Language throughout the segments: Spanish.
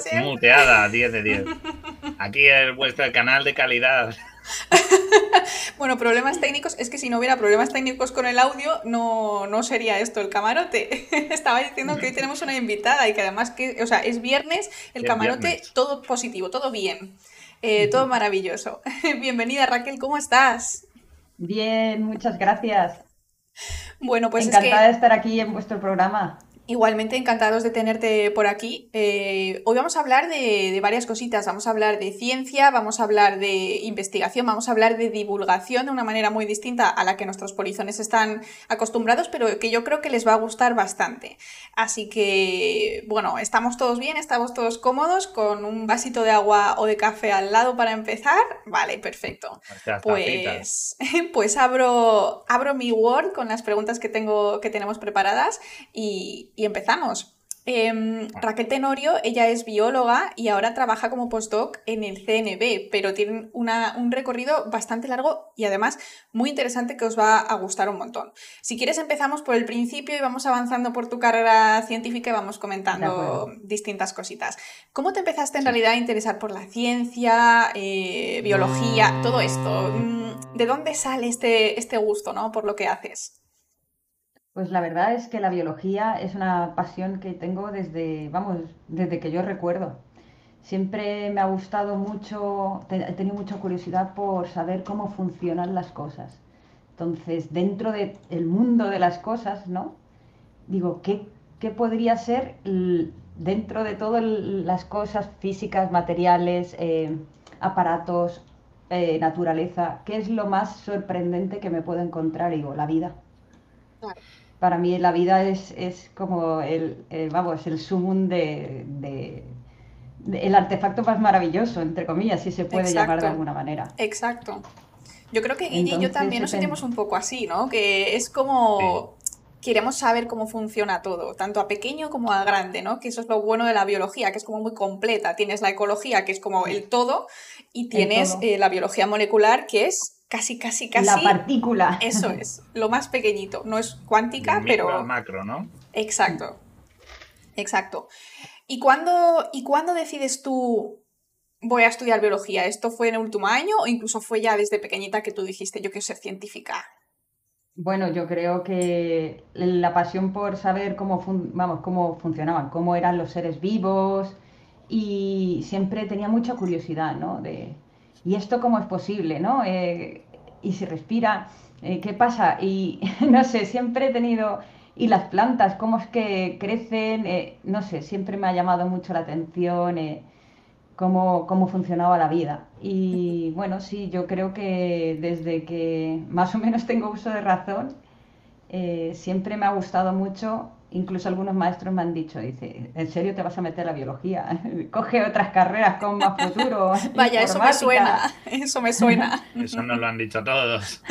ser. Muteada, 10 de 10. Aquí es vuestro canal de calidad. bueno, problemas técnicos. Es que si no hubiera problemas técnicos con el audio, no, no sería esto el camarote. Estaba diciendo que hoy tenemos una invitada y que además que, o sea, es viernes, el camarote, todo positivo, todo bien. Eh, todo maravilloso. Bienvenida Raquel, ¿cómo estás? Bien, muchas gracias. Bueno, pues encantada de estar aquí en vuestro programa. Igualmente encantados de tenerte por aquí. Eh, hoy vamos a hablar de, varias cositas. Vamos a hablar de ciencia, vamos a hablar de investigación, vamos a hablar de divulgación de una manera muy distinta a la que nuestros polizones están acostumbrados, pero que yo creo que les va a gustar bastante. Así que, bueno, estamos todos bien, estamos todos cómodos, con un vasito de agua o de café al lado para empezar. Vale, perfecto. Pues, pues abro, abro mi Word con las preguntas que, tengo, que tenemos preparadas y y empezamos. Em, ah. Raquel Tenorio, ella es bióloga y ahora trabaja como postdoc en el CNB, pero tiene un recorrido bastante largo y además muy interesante que os va a gustar un montón. Si quieres empezamos por el principio y vamos avanzando por tu carrera científica y vamos comentando distintas cositas. ¿Cómo te empezaste en realidad a interesar por la ciencia, eh, biología, todo esto? Mm, ¿De dónde sale este, este gusto ¿no? por lo que haces? Pues la verdad es que la biología es una pasión que tengo desde, vamos, desde que yo recuerdo. Siempre me ha gustado mucho, he tenido mucha curiosidad por saber cómo funcionan las cosas. Entonces, dentro del mundo de las cosas, ¿no? Digo, ¿qué, podría ser dentro de todas las cosas físicas, materiales, eh, aparatos, eh, naturaleza? ¿Qué es lo más sorprendente que me puedo encontrar? Digo, la vida para mí la vida es, como el, vamos, el sumum de, el artefacto más maravilloso, entre comillas, si se puede llamar de alguna manera. Exacto. Yo creo que Guille y yo también nos sentimos un poco así, ¿no? Que es como... Queremos saber cómo funciona todo, tanto a pequeño como a grande, ¿no? Que eso es lo bueno de la biología, que es como muy completa. Tienes la ecología, que es como el todo, y tienes eh, la biología molecular, que es casi, casi, casi. La partícula. Eso es, lo más pequeñito. No es cuántica, pero. macro, ¿no? Exacto. Exacto. ¿Y cuándo, ¿Y cuándo decides tú voy a estudiar biología? ¿Esto fue en el último año o incluso fue ya desde pequeñita que tú dijiste yo quiero ser científica? Bueno, yo creo que la pasión por saber cómo, vamos, cómo funcionaban, cómo eran los seres vivos y siempre tenía mucha curiosidad, ¿no? De, ¿y esto cómo es posible? ¿no? Eh, y si respira, eh, ¿qué pasa? Y no sé, siempre he tenido... Y las plantas, cómo es que crecen, eh, no sé, siempre me ha llamado mucho la atención cómo, cómo funcionaba la vida. Y bueno, sí, yo creo que desde que más o menos tengo uso de razón, siempre me ha gustado mucho incluso algunos maestros me han dicho, dice, ¿en serio te vas a meter a la biología? Coge otras carreras con más futuro. Vaya, eso me suena, eso me suena. Eso nos lo han dicho todos.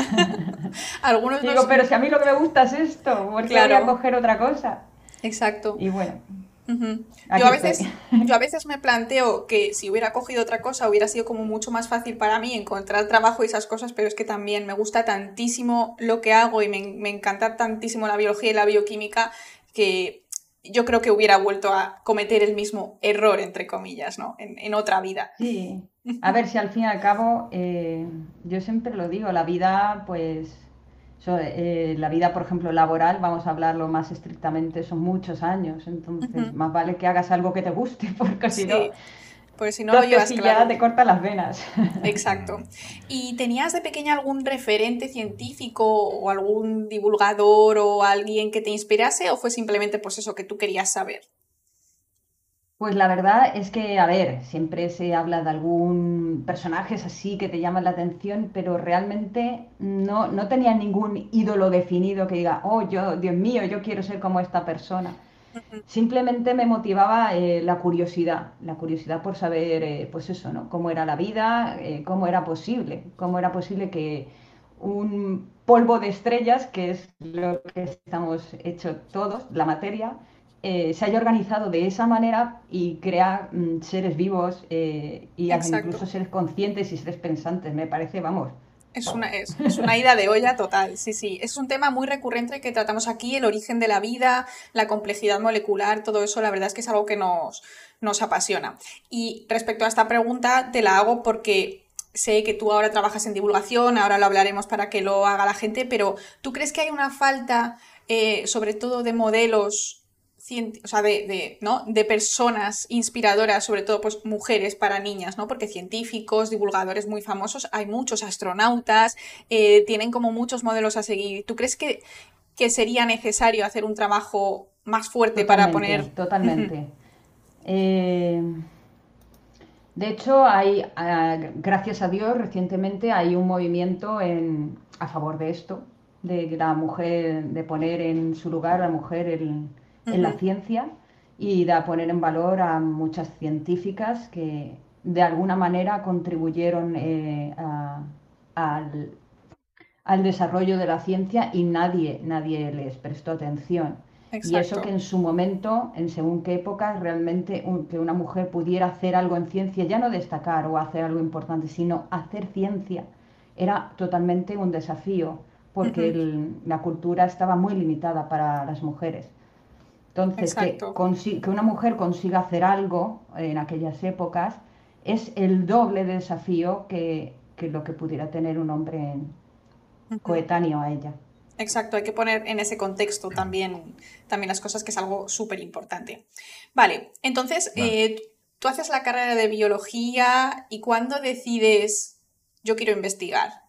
algunos Digo, pero si a mí lo que me gusta es esto, ¿por qué voy a coger otra cosa? Exacto. Y bueno. yo, a veces, yo a veces me planteo que si hubiera cogido otra cosa hubiera sido como mucho más fácil para mí encontrar trabajo y esas cosas, pero es que también me gusta tantísimo lo que hago y me, me encanta tantísimo la biología y la bioquímica que yo creo que hubiera vuelto a cometer el mismo error, entre comillas, ¿no? En, otra vida. Sí. A ver si al fin y al cabo, eh, yo siempre lo digo, la vida, pues, eh, la vida, por ejemplo, laboral, vamos a hablarlo más estrictamente, son muchos años, entonces más vale que hagas algo que te guste, porque si no pues si no lo llevas claro. ya te corta las venas. Exacto. ¿Y tenías de pequeña algún referente científico o algún divulgador o alguien que te inspirase o fue simplemente pues eso que tú querías saber? Pues la verdad es que, a ver, siempre se habla de algún personaje así que te llaman la atención, pero realmente no, no tenía ningún ídolo definido que diga, oh, yo, Dios mío, yo quiero ser como esta persona. Simplemente me motivaba eh, la curiosidad, la curiosidad por saber, eh, pues eso, ¿no? Cómo era la vida, eh, cómo era posible, cómo era posible que un polvo de estrellas, que es lo que estamos hechos todos, la materia, se haya organizado de esa manera y crea mm, seres vivos y incluso seres conscientes y seres pensantes. Me parece, vamos, Es una, es, una ida de olla total, sí, sí. Es un tema muy recurrente que tratamos aquí, el origen de la vida, la complejidad molecular, todo eso, la verdad es que es algo que nos, nos apasiona. Y respecto a esta pregunta, te la hago porque sé que tú ahora trabajas en divulgación, ahora lo hablaremos para que lo haga la gente, pero ¿tú crees que hay una falta, eh, sobre todo de modelos o sea, de, ¿no? de personas inspiradoras, sobre todo pues mujeres para niñas, ¿no? Porque científicos, divulgadores muy famosos, hay muchos astronautas, eh, tienen como muchos modelos a seguir. ¿Tú crees que, que sería necesario hacer un trabajo más fuerte para poner... Totalmente. Eh, de hecho, hay, gracias a Dios, recientemente hay un movimiento en, a favor de esto, de la mujer, de poner en su lugar a la mujer el en la ciencia y de poner en valor a muchas científicas que de alguna manera contribuyeron eh, al, desarrollo de la ciencia y nadie, nadie les prestó atención. Y eso que en su momento, en según qué época, realmente que una mujer pudiera hacer algo en ciencia, ya no destacar o hacer algo importante, sino hacer ciencia, era totalmente un desafío, porque la cultura estaba muy limitada para las mujeres. Entonces, que, una mujer consiga hacer algo en aquellas épocas es el doble de desafío que, lo que pudiera tener un hombre coetáneo a ella. Exacto, hay que poner en ese contexto también, también las cosas, que es algo súper importante. Vale, entonces, eh, tú haces la carrera de biología y cuando decides, yo quiero investigar,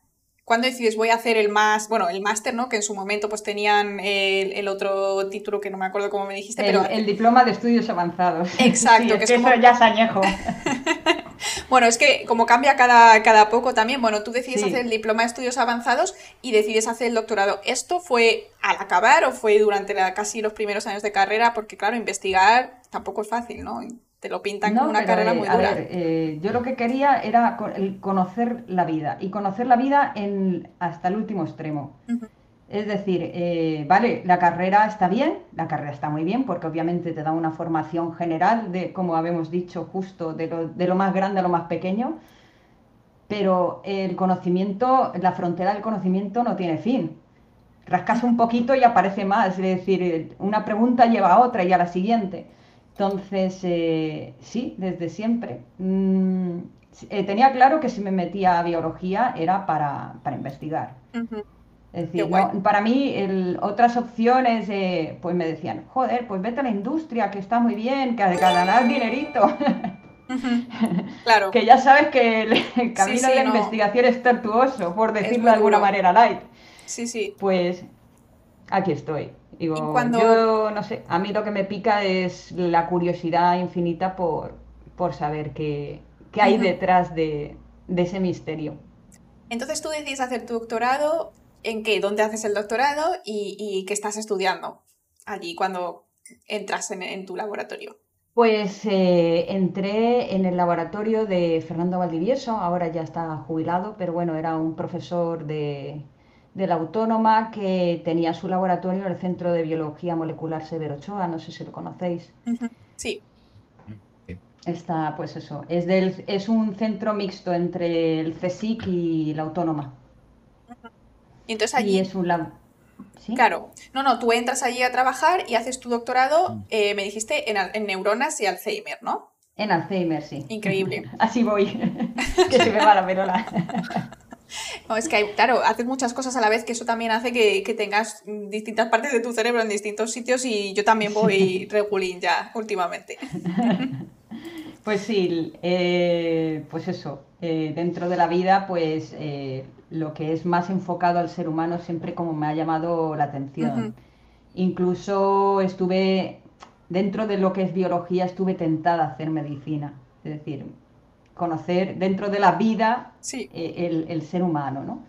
¿Cuándo decides voy a hacer el más, bueno, el máster, ¿no? Que en su momento pues tenían el, otro título que no me acuerdo cómo me dijiste, el, pero... El diploma de estudios avanzados. Exacto. que, es eso ya es añejo. bueno, es que como cambia cada, cada poco también, bueno, tú decides hacer el diploma de estudios avanzados y decides hacer el doctorado. ¿Esto fue al acabar o fue durante casi los primeros años de carrera? Porque claro, investigar tampoco es fácil, ¿no? Te lo pintan como una carrera muy dura. Eh, yo lo que quería era conocer la vida y conocer la vida en, hasta el último extremo. Es decir, eh, vale, la carrera está bien, la carrera está muy bien porque obviamente te da una formación general de, como habíamos dicho, justo de lo, de lo más grande a lo más pequeño, pero el conocimiento, la frontera del conocimiento no tiene fin. Rascas un poquito y aparece más, es decir, una pregunta lleva a otra y a la siguiente. Entonces, eh, sí, desde siempre. Mm, eh, tenía claro que si me metía a biología era para, investigar. Es decir, para mí otras opciones, pues me decían, joder, pues vete a la industria, que está muy bien, que ganar dinerito. Claro. que ya sabes que el camino de la investigación es tortuoso, por decirlo de alguna manera light. Sí, sí. Pues aquí estoy. Digo, yo no sé, a mí lo que me pica es la curiosidad infinita por, por saber qué, qué hay detrás de, de, ese misterio. Entonces tú decides hacer tu doctorado, ¿en qué? ¿Dónde haces el doctorado y, y qué estás estudiando allí cuando entras en, en tu laboratorio? Pues eh, entré en el laboratorio de Fernando Valdivieso, ahora ya está jubilado, pero bueno, era un profesor de, de la Autónoma que tenía su laboratorio en el Centro de Biología Molecular Severo Ochoa, no sé si lo conocéis. Sí. Está, pues eso, es, del, es un centro mixto entre el CSIC y la Autónoma. Y entonces allí... es un Claro, no, no, tú entras allí a trabajar y haces tu doctorado, mm. eh, me dijiste, en, en neuronas y Alzheimer, ¿no? En Alzheimer, sí. Increíble. Así voy, que se me va la perola. No, es que, hay, claro, haces muchas cosas a la vez que eso también hace que, tengas distintas partes de tu cerebro en distintos sitios y yo también voy regulín ya últimamente. Pues sí, eh, pues eso, eh, dentro de la vida, pues eh, lo que es más enfocado al ser humano siempre como me ha llamado la atención. Incluso estuve, dentro de lo que es biología, estuve tentada a hacer medicina. Es decir, conocer dentro de la vida eh, el, ser humano, ¿no?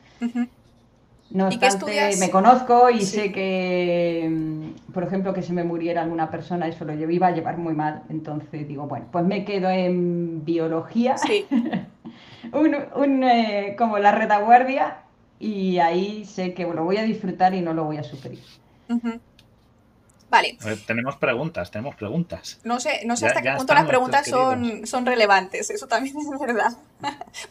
No obstante, me conozco y sé que, mm, por ejemplo, que si me muriera alguna persona, eso lo iba a llevar muy mal. Entonces digo, bueno, pues me quedo en biología, sí. un, eh, como la retaguardia, y ahí sé que lo voy a disfrutar y no lo voy a sufrir. Vale. tenemos preguntas, tenemos preguntas. No sé, no sé hasta qué punto las preguntas son, son relevantes, eso también es verdad.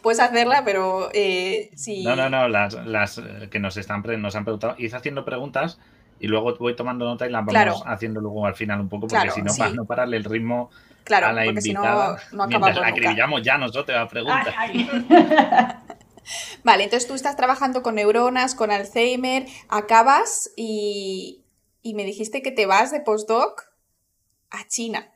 Puedes hacerla, pero eh, si... No, no, no, las, las que nos, están, nos han preguntado, id haciendo preguntas y luego voy tomando nota y las vamos haciendo luego al final un poco, porque si no, para no pararle el ritmo a la invitada, si no, no mientras la acribillamos ya nosotros a preguntas. vale, entonces tú estás trabajando con neuronas, con Alzheimer, acabas y, y me dijiste que te vas de postdoc a China.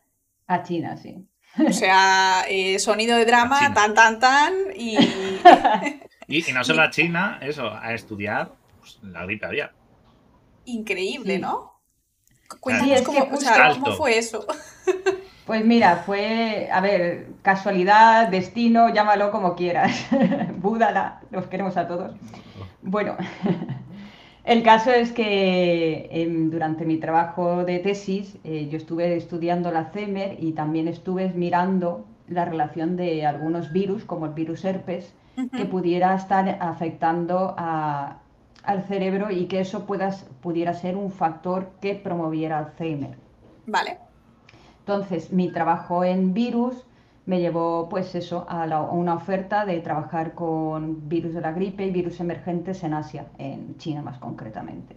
A China, sí. O sea, eh, sonido de drama, tan, tan, tan, y... y... no solo a China, eso, a estudiar pues, la gripe aviar. Increíble, ¿no? Cuéntanos cómo, fue eso. Pues mira, fue, a ver, casualidad, destino, llámalo como quieras. Búdala, los queremos a todos. Bueno, el caso es que em, durante mi trabajo de tesis eh, yo estuve estudiando la CEMER y también estuve mirando la relación de algunos virus, como el virus herpes, que pudiera estar afectando al cerebro y que eso pudiera ser un factor que promoviera Alzheimer. Vale. Entonces, mi trabajo en virus me llevó pues eso a, una oferta de trabajar con virus de la gripe y virus emergentes en Asia, en China más concretamente.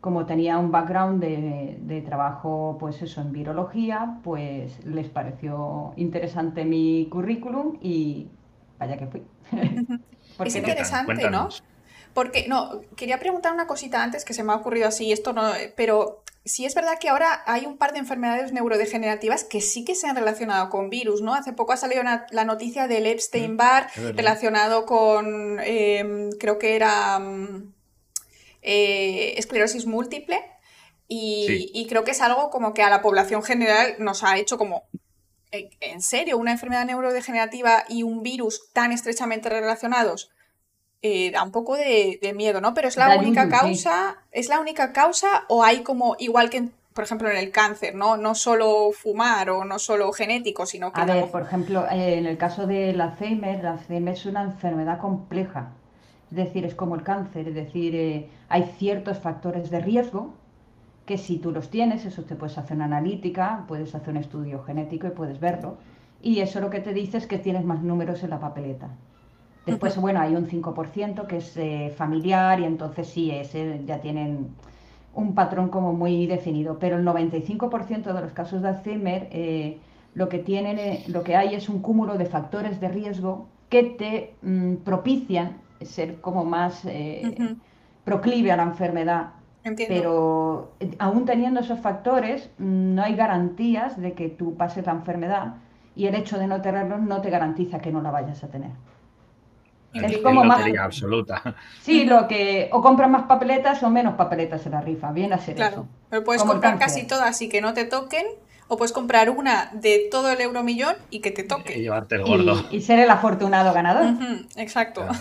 Como tenía un background de, trabajo pues eso en virología, pues les pareció interesante mi currículum y vaya que fui. es interesante, ¿no? Porque, no, quería preguntar una cosita antes que se me ha ocurrido así, esto no, pero sí es verdad que ahora hay un par de enfermedades neurodegenerativas que sí que se han relacionado con virus, ¿no? Hace poco ha salido la noticia del Epstein-Barr mm, relacionado con, em, creo que era mm, eh, esclerosis múltiple. Y, creo que es algo como que a la población general nos ha hecho como, ¿en serio? ¿Una enfermedad neurodegenerativa y un virus tan estrechamente relacionados? Eh, da un poco de, miedo, ¿no? Pero es la única causa, ¿es la única causa o hay como, igual que, por ejemplo, en el cáncer, ¿no? No solo fumar o no solo genético, sino que... A ver, por ejemplo, eh, en el caso del Alzheimer, el Alzheimer es una enfermedad compleja, es decir, es como el cáncer, es decir, eh, hay ciertos factores de riesgo que si tú los tienes, eso te puedes hacer una analítica, puedes hacer un estudio genético y puedes verlo. Y eso lo que te dice es que tienes más números en la papeleta. Después, bueno, hay un 5% que es eh, familiar y entonces sí, ese ya tienen un patrón como muy definido, pero el 95% de los casos de Alzheimer eh, lo que tienen, eh, lo que hay es un cúmulo de factores de riesgo que te mm, propician ser como más proclive a la enfermedad. Pero aún teniendo esos factores, mm, no hay garantías de que tú pases la enfermedad y el hecho de no tenerlos no te garantiza que no la vayas a tener. Es como más. absoluta. Sí, lo que. O compras más papeletas o menos papeletas en la rifa. Bien hacer claro, eso. Pero puedes comprar casi todas y que no te toquen. O puedes comprar una de todo el euromillón y que te toque. Y llevarte el gordo. Y, ser el afortunado ganador. exacto.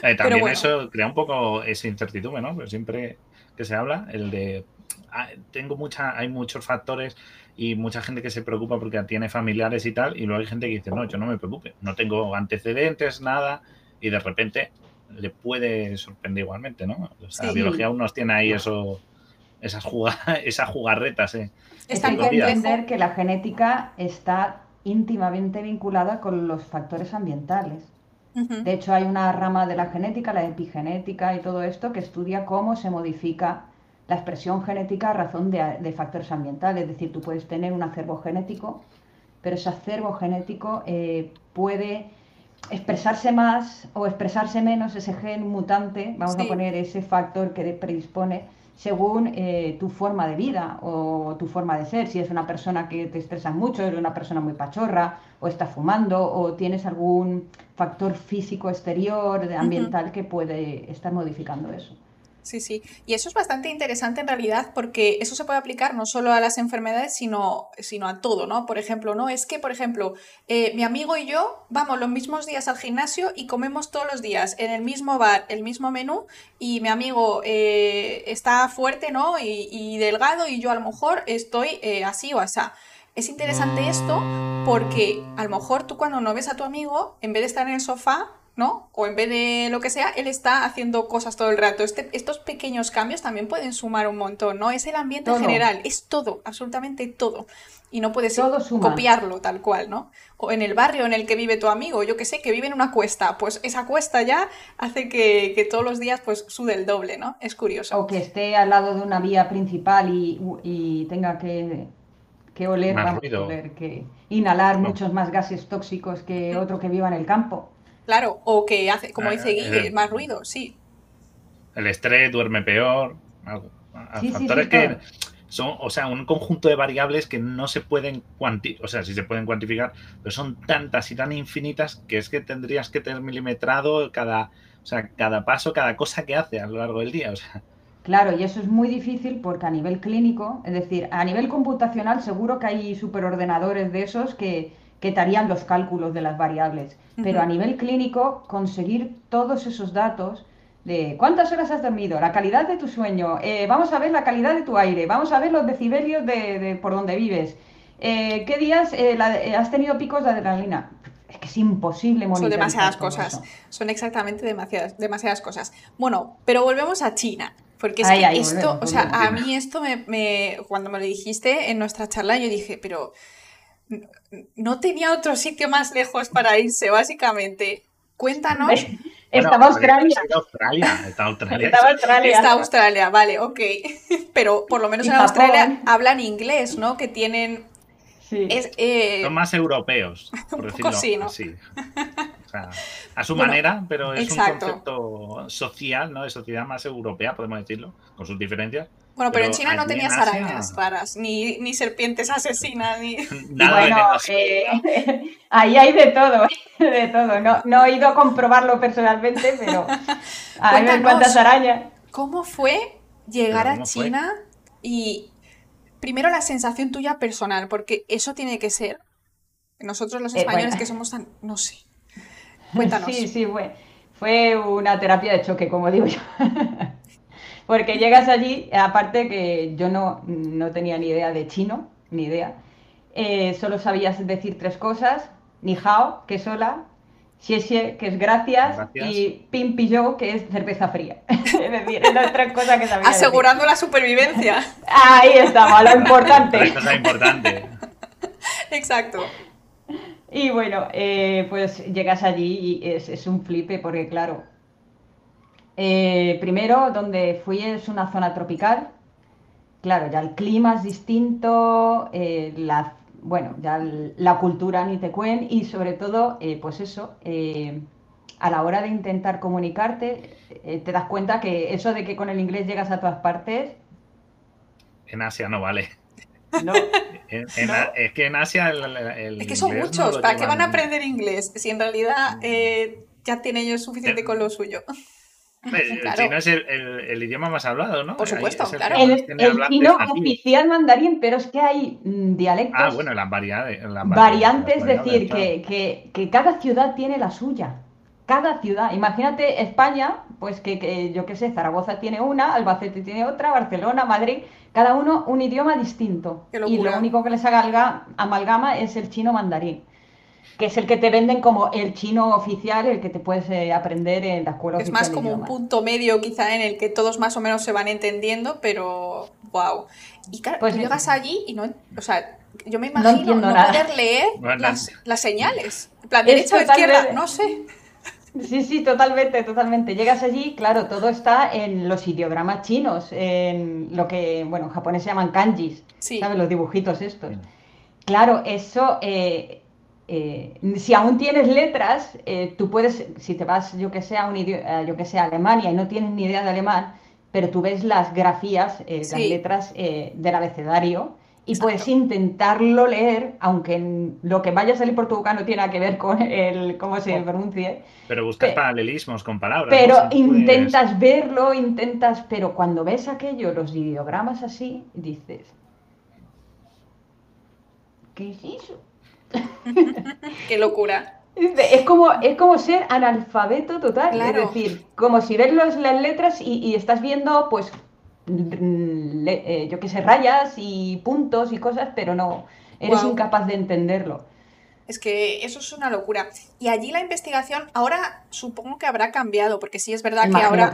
Eh, también eso crea un poco esa incertidumbre, ¿no? Pero siempre que se habla, el de. Ah, tengo mucha, hay muchos factores y mucha gente que se preocupa porque tiene familiares y tal, y luego hay gente que dice, no, yo no me preocupe, no tengo antecedentes, nada, y de repente le puede sorprender igualmente, ¿no? O sea, la biología aún nos tiene ahí eso, esas, esas jugarretas, ¿eh? Hay que entender que la genética está íntimamente vinculada con los factores ambientales. De hecho, hay una rama de la genética, la epigenética y todo esto, que estudia cómo se modifica la expresión genética a razón de, factores ambientales. Es decir, tú puedes tener un acervo genético, pero ese acervo genético eh, puede expresarse más o expresarse menos ese gen mutante, vamos a poner ese factor que predispone según eh, tu forma de vida o tu forma de ser. Si es una persona que te estresas mucho, eres una persona muy pachorra, o estás fumando, o tienes algún factor físico exterior, ambiental, que puede estar modificando eso. Sí, sí. Y eso es bastante interesante en realidad porque eso se puede aplicar no solo a las enfermedades, sino, sino a todo, ¿no? Por ejemplo, ¿no? Es que, por ejemplo, eh, mi amigo y yo vamos los mismos días al gimnasio y comemos todos los días en el mismo bar, el mismo menú, y mi amigo eh, está fuerte, ¿no? Y, delgado, y yo a lo mejor estoy eh, así o así. Es interesante esto porque a lo mejor tú cuando no ves a tu amigo, en vez de estar en el sofá, ¿no? O en vez de lo que sea, él está haciendo cosas todo el rato. Este, estos pequeños cambios también pueden sumar un montón, ¿no? Es el ambiente en general, es todo, absolutamente todo. Y no puedes copiarlo tal cual, ¿no? O en el barrio en el que vive tu amigo, yo que sé, que vive en una cuesta, pues esa cuesta ya hace que, todos los días pues sude el doble, ¿no? Es curioso. O que esté al lado de una vía principal y, tenga que, que oler, vamos, oler, que inhalar muchos más gases tóxicos que otro que viva en el campo. Claro, o que hace, como dice Guille, más ruido, sí. El estrés, duerme peor, algo. factores que son, o sea, un conjunto de variables que no se pueden cuantificar, o sea, sí se pueden cuantificar, pero son tantas y tan infinitas que es que tendrías que tener milimetrado cada, o sea, cada paso, cada cosa que hace a lo largo del día, o sea. Claro, y eso es muy difícil porque a nivel clínico, es decir, a nivel computacional seguro que hay superordenadores de esos que, que te harían los cálculos de las variables pero a nivel clínico, conseguir todos esos datos de cuántas horas has dormido, la calidad de tu sueño, eh, vamos a ver la calidad de tu aire, vamos a ver los decibelios de, por donde vives, eh, qué días eh, has tenido picos de adrenalina. Es que es imposible monitorizar. Son demasiadas cosas, son exactamente demasiadas, demasiadas cosas. Bueno, pero volvemos a China. Porque es que esto, o sea, a mí esto me, cuando me lo dijiste en nuestra charla, yo dije, pero no tenía otro sitio más lejos para irse, básicamente. Cuéntanos. Estaba Australia. Está Australia. Está Australia. Australia. Está Australia, vale, ok. Pero por lo menos en Australia hablan inglés, ¿no? Que tienen. Eh, Son más europeos, por decirlo así. O sea, a su manera, pero es un concepto social, ¿no? De sociedad más europea, podemos decirlo, con sus diferencias. Bueno, pero, en China no tenías arañas raras, ni, ni, serpientes asesinas, ni... Nada bueno, eh, ahí hay de todo, de todo. No, no, he ido a comprobarlo personalmente, pero a ver cuántas arañas. ¿Cómo fue llegar a China y primero la sensación tuya personal? Porque eso tiene que ser, nosotros los eh, españoles que somos tan, no sé, cuéntanos. Sí, sí, fue, fue una terapia de choque, como digo yo. Porque llegas allí, aparte que yo no, no tenía ni idea de chino, ni idea, eh, solo sabías decir tres cosas, ni hao, que es hola, xie que es gracias, y pim pillo, que es cerveza fría. es decir, las tres cosas que sabía Asegurando la supervivencia. Ahí estaba, lo importante. cosa importante. Exacto. Y bueno, eh, pues llegas allí y es, es un flipe porque claro, eh, primero, donde fui es una zona tropical. Claro, ya el clima es distinto, eh, la, bueno, ya la cultura ni te cuen y sobre todo, eh, pues eso, a la hora de intentar comunicarte, te das cuenta que eso de que con el inglés llegas a todas partes... En Asia no vale. No. Es que en Asia el, Es que son muchos, ¿para qué van a aprender inglés? Si en realidad ya tienen ellos suficiente con lo suyo. El chino es el, idioma más hablado, ¿no? Por supuesto, claro. El, chino oficial mandarín, pero es que hay mm, dialectos. Ah, bueno, las variedades. variantes, es decir, que, cada ciudad tiene la suya. Cada ciudad. Imagínate España, pues que, yo qué sé, Zaragoza tiene una, Albacete tiene otra, Barcelona, Madrid, cada uno un idioma distinto. Y lo único que les haga amalgama es el chino mandarín que es el que te venden como el chino oficial, el que te puedes eh, aprender en la escuela es más como un punto medio quizá en el que todos más o menos se van entendiendo, pero wow. Y claro, pues llegas allí y no, o sea, yo me imagino no, poder leer las, señales. En plan, derecha o izquierda, no sé. Sí, sí, totalmente, totalmente. Llegas allí, claro, todo está en los ideogramas chinos, en lo que, bueno, en japonés se llaman kanjis, ¿sabes? Los dibujitos estos. Claro, eso eh, eh, si aún tienes letras, eh, tú puedes, si te vas, yo que sé, a, un eh, yo que sé, Alemania y no tienes ni idea de alemán, pero tú ves las grafías, las letras del abecedario y puedes intentarlo leer, aunque lo que vaya a salir por tu boca no tiene nada que ver con el cómo se pronuncie. Pero buscas paralelismos con palabras. Pero intentas verlo, intentas, pero cuando ves aquello, los ideogramas así, dices, ¿qué es eso? Qué locura. Es como, es como ser analfabeto total. Es decir, como si ves las letras y, estás viendo, pues, eh, yo qué sé, rayas y puntos y cosas, pero no, eres incapaz de entenderlo. Es que eso es una locura. Y allí la investigación, ahora supongo que habrá cambiado, porque sí es verdad que ahora,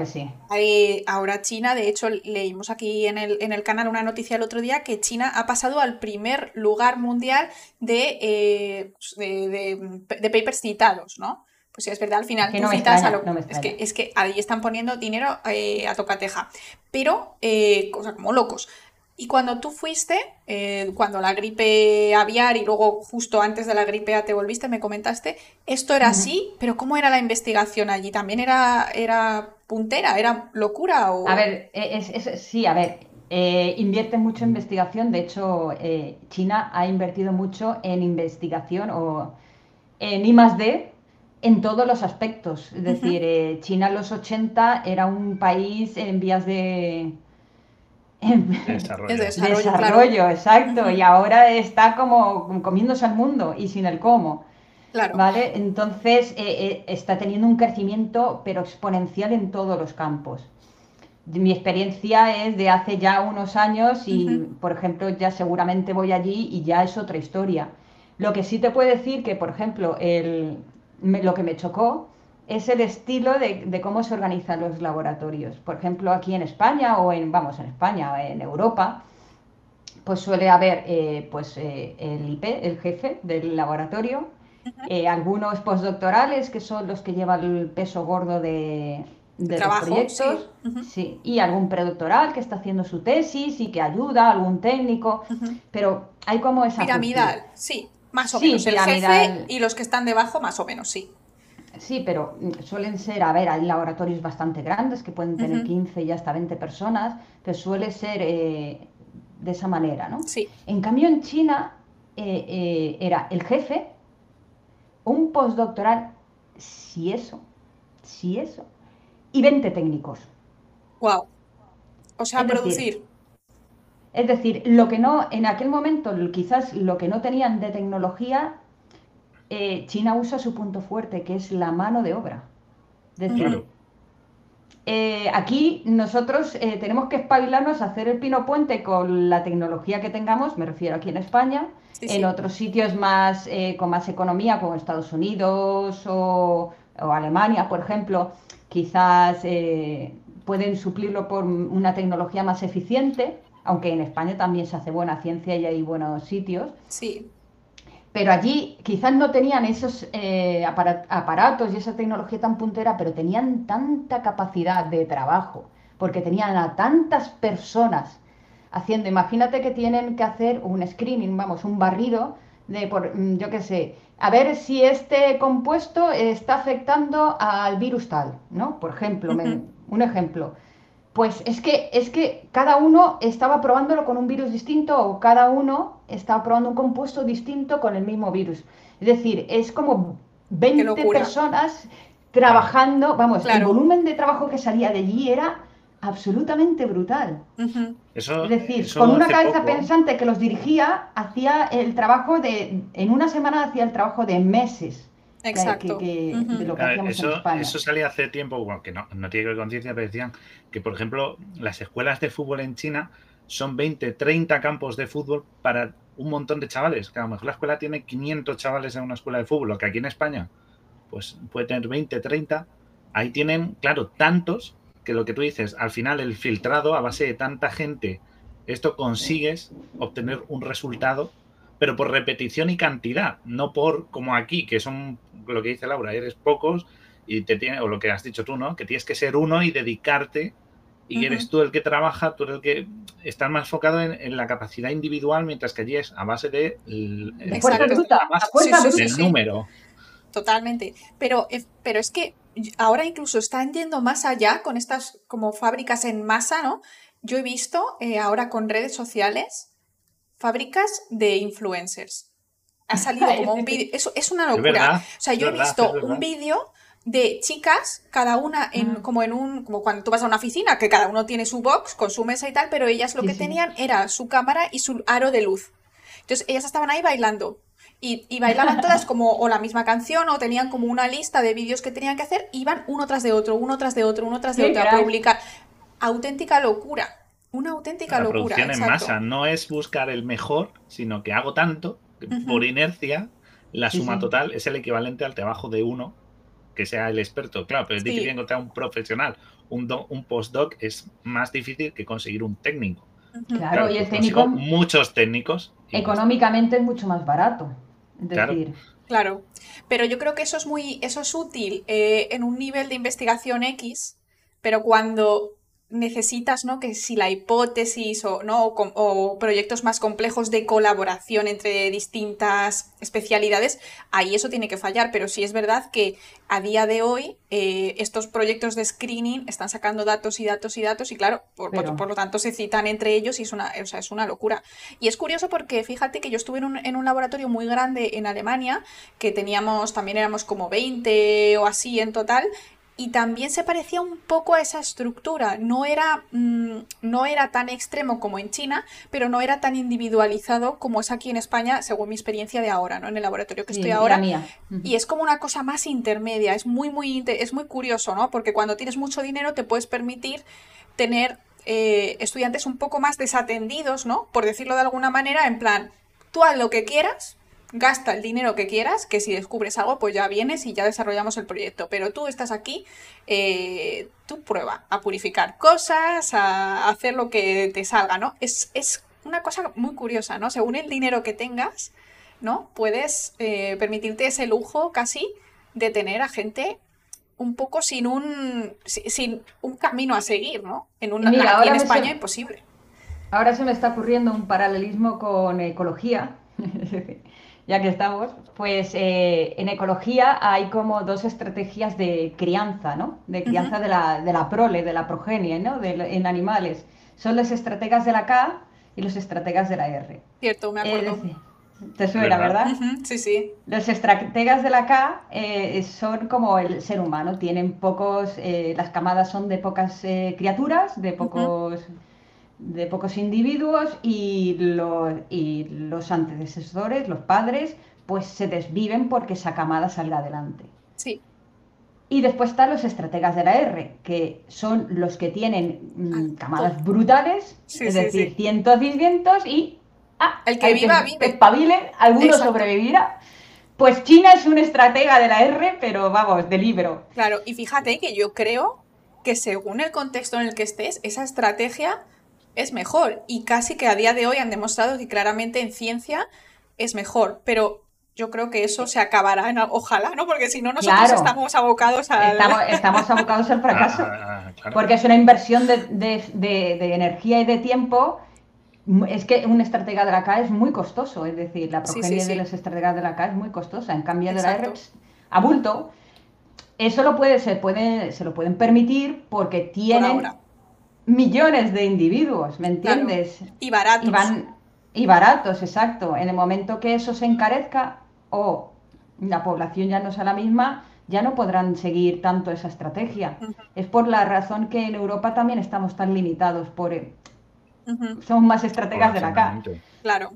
ahora China, de hecho leímos aquí en el, en el, canal una noticia el otro día que China ha pasado al primer lugar mundial de, eh, de, papers citados, ¿no? Pues sí, es verdad, al final no citas a lo... es, que, es que ahí están poniendo dinero eh, a tocateja. Pero, eh, cosa como locos. Y cuando tú fuiste, eh, cuando la gripe aviar y luego justo antes de la gripe A te volviste, me comentaste, esto era así, pero ¿cómo era la investigación allí? ¿También era, era puntera? ¿Era locura? O... A ver, e, es, sí, a ver, eh, invierte mucho en investigación. De hecho, eh, China ha invertido mucho en investigación o en I D en todos los aspectos. Es decir, China en los 80 era un país en vías de desarrollo, desarrollo, exacto. Y ahora está como comiéndose al mundo y sin el cómo. Claro. ¿Vale? Entonces eh, eh, está teniendo un crecimiento, pero exponencial en todos los campos. Mi experiencia es de hace ya unos años y, por ejemplo, ya seguramente voy allí y ya es otra historia. Lo que sí te puedo decir que, por ejemplo, el, lo que me chocó es el estilo de, cómo se organizan los laboratorios. Por ejemplo, aquí en España o en, vamos, en España o en Europa, pues suele haber eh, pues, eh, el IP, el jefe del laboratorio, eh, algunos postdoctorales que son los que llevan el peso gordo de, de los proyectos, sí. y algún predoctoral que está haciendo su tesis y que ayuda, algún técnico, pero hay como esa... Piramidal, sí, más o menos. El jefe y los que están debajo, más o menos, sí. Sí, pero suelen ser, a ver, hay laboratorios bastante grandes que pueden tener 15 y hasta 20 personas, pero suele ser eh, de esa manera, ¿no? Sí. En cambio, en China eh, eh, era el jefe, un postdoctoral, si eso, si eso, y 20 técnicos. Wow. O sea, producir. es decir, lo que no, en aquel momento, quizás lo que no tenían de tecnología eh, China usa su punto fuerte, que es la mano de obra. decir, eh, aquí nosotros eh, tenemos que espabilarnos a hacer el pino puente con la tecnología que tengamos, me refiero aquí en España, en otros sitios más con más economía, como Estados Unidos o, o Alemania, por ejemplo, quizás pueden suplirlo por una tecnología más eficiente, aunque en España también se hace buena ciencia y hay buenos sitios. Sí pero allí quizás no tenían esos eh, aparatos y esa tecnología tan puntera, pero tenían tanta capacidad de trabajo, porque tenían a tantas personas haciendo, imagínate que tienen que hacer un screening, vamos, un barrido de, por, mm, yo qué sé, a ver si este compuesto está afectando al virus tal, ¿no? Por ejemplo, un ejemplo. Pues es que, es que cada uno estaba probándolo con un virus distinto o cada uno estaba probando un compuesto distinto con el mismo virus. Es decir, es como 20 personas trabajando, vamos, el volumen de trabajo que salía de allí era absolutamente brutal. es decir, con una cabeza pensante que los dirigía, hacía el trabajo de, en una semana hacía el trabajo de meses. Exacto. eso, salía hace tiempo, bueno, que no, no tiene que ver con ciencia, pero decían que, por ejemplo, las escuelas de fútbol en China son 20, 30 campos de fútbol para un montón de chavales. Que a lo mejor la escuela tiene 500 chavales en una escuela de fútbol, lo que aquí en España pues puede tener 20, 30. Ahí tienen, claro, tantos que lo que tú dices, al final el filtrado a base de tanta gente, esto consigues obtener un resultado pero por repetición y cantidad, no por como aquí, que son lo que dice Laura, eres pocos y te tiene, o lo que has dicho tú, ¿no? Que tienes que ser uno y dedicarte y eres tú el que trabaja, tú eres el que estás más enfocado en, la capacidad individual, mientras que allí es a base de el, número. Totalmente. Pero, pero es que ahora incluso están yendo más allá con estas como fábricas en masa, ¿no? Yo he visto eh, ahora con redes sociales fábricas de influencers. Ha salido como un vídeo. Eso es una locura. o sea, yo he visto un vídeo de chicas, cada una en, como en un, como cuando tú vas a una oficina, que cada uno tiene su box con su mesa y tal, pero ellas lo que tenían era su cámara y su aro de luz. Entonces ellas estaban ahí bailando. Y, bailaban todas como o la misma canción o tenían como una lista de vídeos que tenían que hacer, iban uno tras de otro, uno tras de otro, uno tras de otro a publicar. Auténtica locura. Una auténtica la Producción en masa no es buscar el mejor, sino que hago tanto por inercia la suma total es el equivalente al trabajo de uno que sea el experto. Claro, pero es difícil encontrar un profesional. Un, un postdoc es más difícil que conseguir un técnico. Claro, y el técnico. Muchos técnicos. Económicamente es mucho más barato. decir. Claro. Pero yo creo que eso es muy, eso es útil eh, en un nivel de investigación X, pero cuando necesitas, ¿no? Que si la hipótesis o, ¿no? o, proyectos más complejos de colaboración entre distintas especialidades, ahí eso tiene que fallar. Pero sí es verdad que a día de hoy eh, estos proyectos de screening están sacando datos y datos y datos y claro, por, por, lo tanto se citan entre ellos y es una, o sea, es una locura. Y es curioso porque fíjate que yo estuve en un, en un laboratorio muy grande en Alemania, que teníamos, también éramos como 20 o así en total, y también se parecía un poco a esa estructura. No era, mm, no era tan extremo como en China, pero no era tan individualizado como es aquí en España, según mi experiencia de ahora, ¿no? En el laboratorio que estoy ahora. Y es como una cosa más intermedia. Es muy, muy, es muy curioso, ¿no? Porque cuando tienes mucho dinero te puedes permitir tener eh, estudiantes un poco más desatendidos, ¿no? Por decirlo de alguna manera, en plan, tú haz lo que quieras, gasta el dinero que quieras, que si descubres algo, pues ya vienes y ya desarrollamos el proyecto. Pero tú estás aquí, eh, tú prueba a purificar cosas, a hacer lo que te salga, ¿no? Es, una cosa muy curiosa, ¿no? Según el dinero que tengas, ¿no? Puedes eh, permitirte ese lujo casi de tener a gente un poco sin un, sin un camino a seguir, ¿no? En, una, en España imposible. Ahora se me está ocurriendo un paralelismo con ecología. ya que estamos, pues eh, en ecología hay como dos estrategias de crianza, ¿no? De crianza de, la, de, la, prole, de la progenie, ¿no? en animales. Son los estrategas de la K y los estrategas de la R. Cierto, me acuerdo. te suena, ¿verdad? Sí, sí. Los estrategas de la K eh, son como el ser humano, tienen pocos, eh, las camadas son de pocas criaturas, de pocos de pocos individuos y, y los antecesores, los padres, pues se desviven porque esa camada salga adelante. Sí. Y después están los estrategas de la R, que son los que tienen mm, camadas brutales, es decir, cientos y cientos y... Ah, el que viva, vive. Espabile, alguno sobrevivirá. Pues China es un estratega de la R, pero vamos, de libro. Claro, y fíjate que yo creo que según el contexto en el que estés, esa estrategia es mejor. Y casi que a día de hoy han demostrado que claramente en ciencia es mejor. Pero yo creo que eso se acabará, en, ojalá, ¿no? Porque si no, nosotros estamos abocados a... Estamos, abocados al fracaso. Ah, ah, porque es una inversión de, energía y de tiempo. Es que un estratega de la K es muy costoso, es decir, la progenie de los estrategas de la K es muy costosa. En cambio de la R, a bulto, eso lo puede, se, puede, se lo pueden permitir porque tienen millones de individuos, ¿me entiendes? Y baratos. Y, baratos, exacto. En el momento que eso se encarezca o la población ya no sea la misma, ya no podrán seguir tanto esa estrategia. Es por la razón que en Europa también estamos tan limitados por... Eh, somos más estrategas de la K. Claro.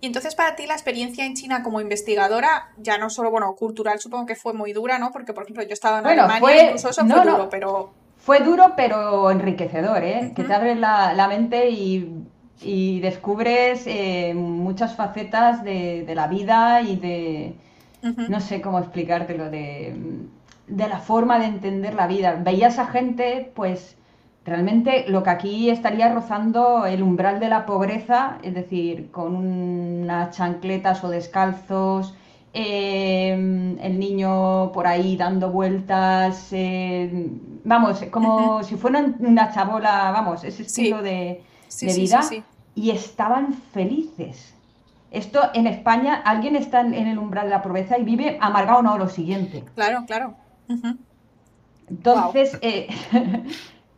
Y entonces para ti la experiencia en China como investigadora, ya no solo, bueno, cultural supongo que fue muy dura, ¿no? Porque, por ejemplo, yo estaba en Alemania incluso eso fue duro, pero... Fue duro, pero enriquecedor, ¿eh? Que te abre la, mente y, descubres eh, muchas facetas de, la vida y de, no sé cómo explicártelo, de, de, la forma de entender la vida. Veías a gente, pues, realmente lo que aquí estaría rozando el umbral de la pobreza, es decir, con unas chancletas o descalzos, Em, el niño por ahí dando vueltas, eh, vamos, como si fuera una chabola, vamos, ese estilo de, vida, y estaban felices. Esto en España, alguien está en el umbral de la pobreza y vive amargado no lo siguiente. Claro, claro. Entonces, eh,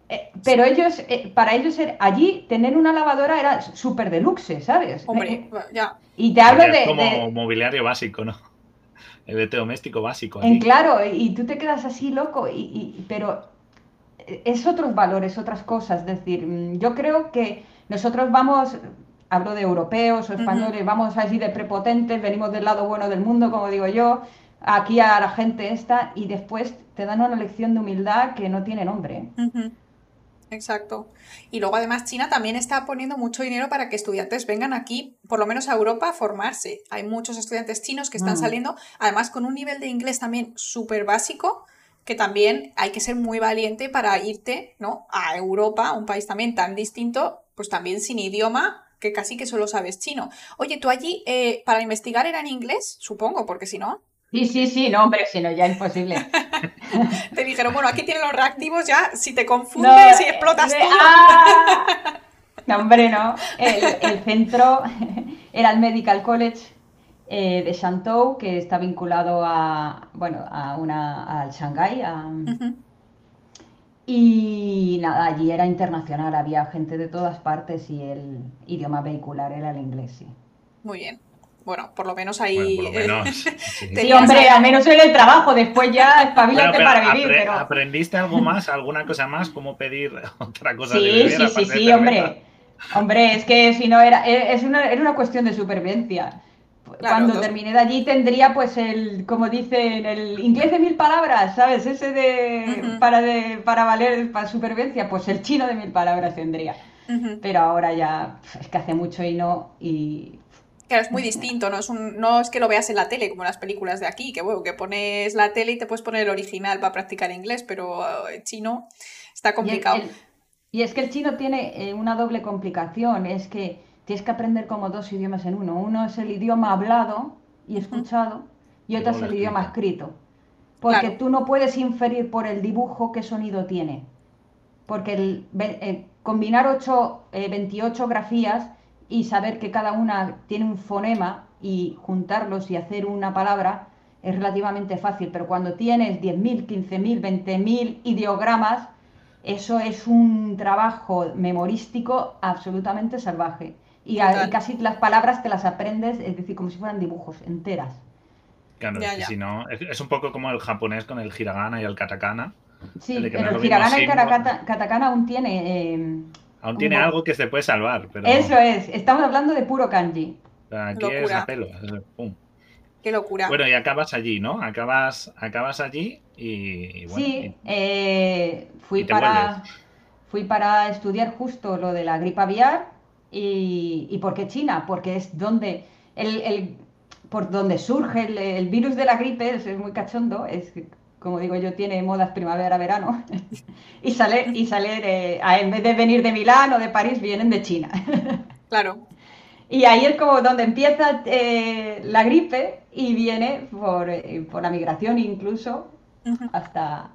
eh, pero ellos, para ellos allí tener una lavadora era súper deluxe, ¿sabes? Hombre, ya. Y te hablo de. como mobiliario básico, ¿no? El doméstico básico. En claro, y tú te quedas así loco, y, pero es otros valores, otras cosas. Es decir, mm, yo creo que nosotros vamos, hablo de europeos o españoles, vamos así de prepotentes, venimos del lado bueno del mundo, como digo yo, aquí a la gente esta, y después te dan una lección de humildad que no tiene nombre. Exacto. Y luego además China también está poniendo mucho dinero para que estudiantes vengan aquí, por lo menos a Europa, a formarse. Hay muchos estudiantes chinos que están mm. saliendo, además con un nivel de inglés también súper básico, que también hay que ser muy valiente para irte ¿no? a Europa, un país también tan distinto, pues también sin idioma, que casi que solo sabes chino. Oye, ¿tú allí eh, para investigar era en inglés? Supongo, porque si no... Sí, sí, sí, no, hombre, si no, ya imposible. te dijeron, bueno, aquí tienen los reactivos ya, si te confundes y explotas todo. Ah, no, hombre, no. El, centro era el Medical College eh, de Shantou, que está vinculado a, bueno, a una, al Shanghái. Y nada, allí era internacional, había gente de todas partes y el idioma vehicular era el inglés, sí. Muy bien. Bueno, por lo menos ahí. sí. hombre, al menos en el trabajo, después ya espabilate para vivir. pero... ¿Aprendiste algo más, alguna cosa más? ¿Cómo pedir otra cosa? Sí, de sí, sí, sí, hombre. Hombre, es que si no era, es una, era una cuestión de supervivencia. Cuando terminé de allí tendría pues el, como dicen, el inglés de mil palabras, ¿sabes? Ese de, para, de para valer para supervivencia, pues el chino de mil palabras tendría. Pero ahora ya es que hace mucho y no, y Claro, es muy distinto, ¿no? Es un, no es que lo veas en la tele, como en las películas de aquí, que bueno, que pones la tele y te puedes poner el original para practicar inglés, pero en chino está complicado. Y, es que el chino tiene eh, una doble complicación, es que tienes que aprender como dos idiomas en uno. Uno es el idioma hablado y escuchado, y otro es el idioma escrito. Porque tú no puedes inferir por el dibujo qué sonido tiene. Porque el, eh, combinar 8, 28 eh, grafías y saber que cada una tiene un fonema y juntarlos y hacer una palabra es relativamente fácil, pero cuando tienes 10.000, 15.000, 20.000 ideogramas, eso es un trabajo memorístico absolutamente salvaje. Y, casi las palabras te las aprendes, es decir, como si fueran dibujos enteras. Claro, si no, es, un poco como el japonés con el hiragana y el katakana. Sí, pero el hiragana y el katakana aún tiene eh, Aún tiene algo que se puede salvar. Pero... Eso es, estamos hablando de puro kanji. Aquí es a pelo. Pum. Qué locura. Bueno, y acabas allí, ¿no? Acabas, acabas allí y, bueno, Sí, eh, fui, para, fui para estudiar justo lo de la gripe aviar y, y ¿por qué China? Porque es donde el, por donde surge el, virus de la gripe, es, es muy cachondo, es como digo yo, tiene modas primavera-verano, y sale, y sale en vez de venir de Milán o de París, vienen de China. Claro. Y ahí es como donde empieza eh, la gripe y viene por, eh, la migración incluso hasta,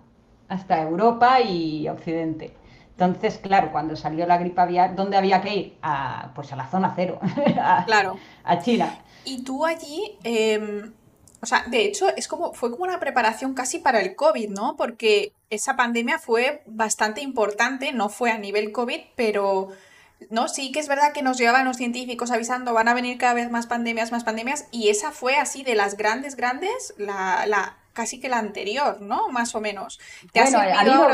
hasta Europa y Occidente. Entonces, claro, cuando salió la gripe aviar, ¿dónde había que ir? A, pues a la zona cero, claro. a China. Y tú allí, em, o sea, de hecho, es como, fue como una preparación casi para el COVID, ¿no? Porque esa pandemia fue bastante importante, no fue a nivel COVID, pero no, sí que es verdad que nos llevaban los científicos avisando, van a venir cada vez más pandemias, más pandemias, y esa fue así de las grandes, grandes, la, la casi que la anterior, ¿no? Más o menos. bueno, ha habido,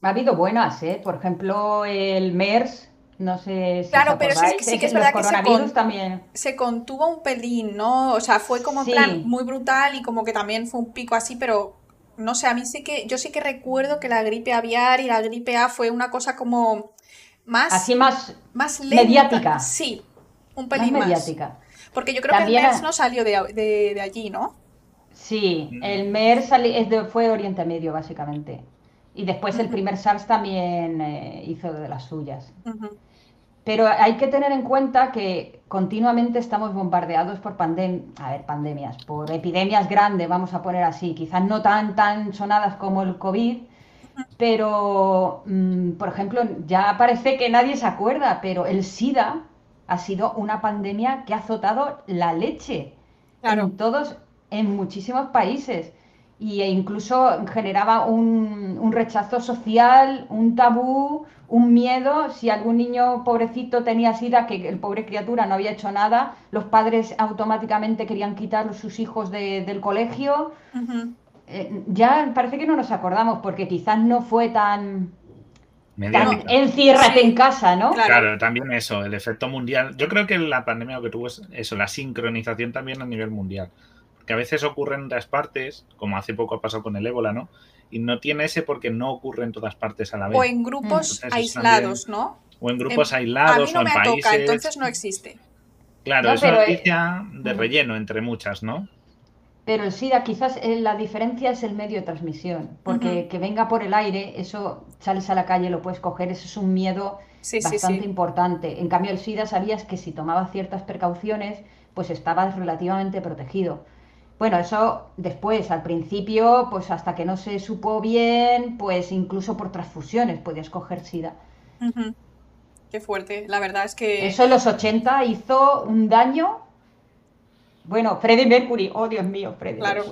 ha habido buenas, ¿eh? Por ejemplo, el MERS no sé si Claro, pero sí, que es verdad que se, también. se contuvo un pelín, ¿no? O sea, fue como en plan muy brutal y como que también fue un pico así, pero no sé, a mí sí que, yo sí que recuerdo que la gripe aviar y la gripe A fue una cosa como más... Así más, más mediática. Sí, un pelín más. mediática. Porque yo creo que el MERS no salió de, allí, ¿no? Sí, el MERS fue Oriente Medio, básicamente. Y después el primer SARS también eh, hizo de las suyas. Pero hay que tener en cuenta que continuamente estamos bombardeados por pandemias, a ver, pandemias, por epidemias grandes, vamos a poner así, quizás no tan, tan sonadas como el COVID, pero, mm, por ejemplo, ya parece que nadie se acuerda, pero el SIDA ha sido una pandemia que ha azotado la leche en todos, en muchísimos países e incluso generaba un, un, rechazo social, un tabú, un miedo. Si algún niño pobrecito tenía sida, que el pobre criatura no había hecho nada, los padres automáticamente querían quitar sus hijos del colegio. Eh, ya parece que no nos acordamos, porque quizás no fue tan... enciérrate en casa, ¿no? Claro. también eso, el efecto mundial. Yo creo que la pandemia lo que tuvo es eso, la sincronización también a nivel mundial que a veces ocurre en otras partes, como hace poco ha pasado con el ébola, ¿no? Y no tiene ese porque no ocurre en todas partes a la vez. O en grupos aislados, ¿no? O en grupos aislados o en países. entonces no existe. Claro, es una noticia de relleno entre muchas, ¿no? Pero el SIDA quizás eh, la diferencia es el medio de transmisión, porque que venga por el aire, eso sales a la calle, lo puedes coger, eso es un miedo bastante importante. En cambio el SIDA sabías que si tomabas ciertas precauciones, pues estabas relativamente protegido. Bueno, eso después, al principio, pues hasta que no se supo bien, pues incluso por transfusiones podías coger SIDA. Qué fuerte, la verdad es que... Eso en los 80 hizo un daño. Bueno, Freddie Mercury, oh Dios mío, Freddie Claro,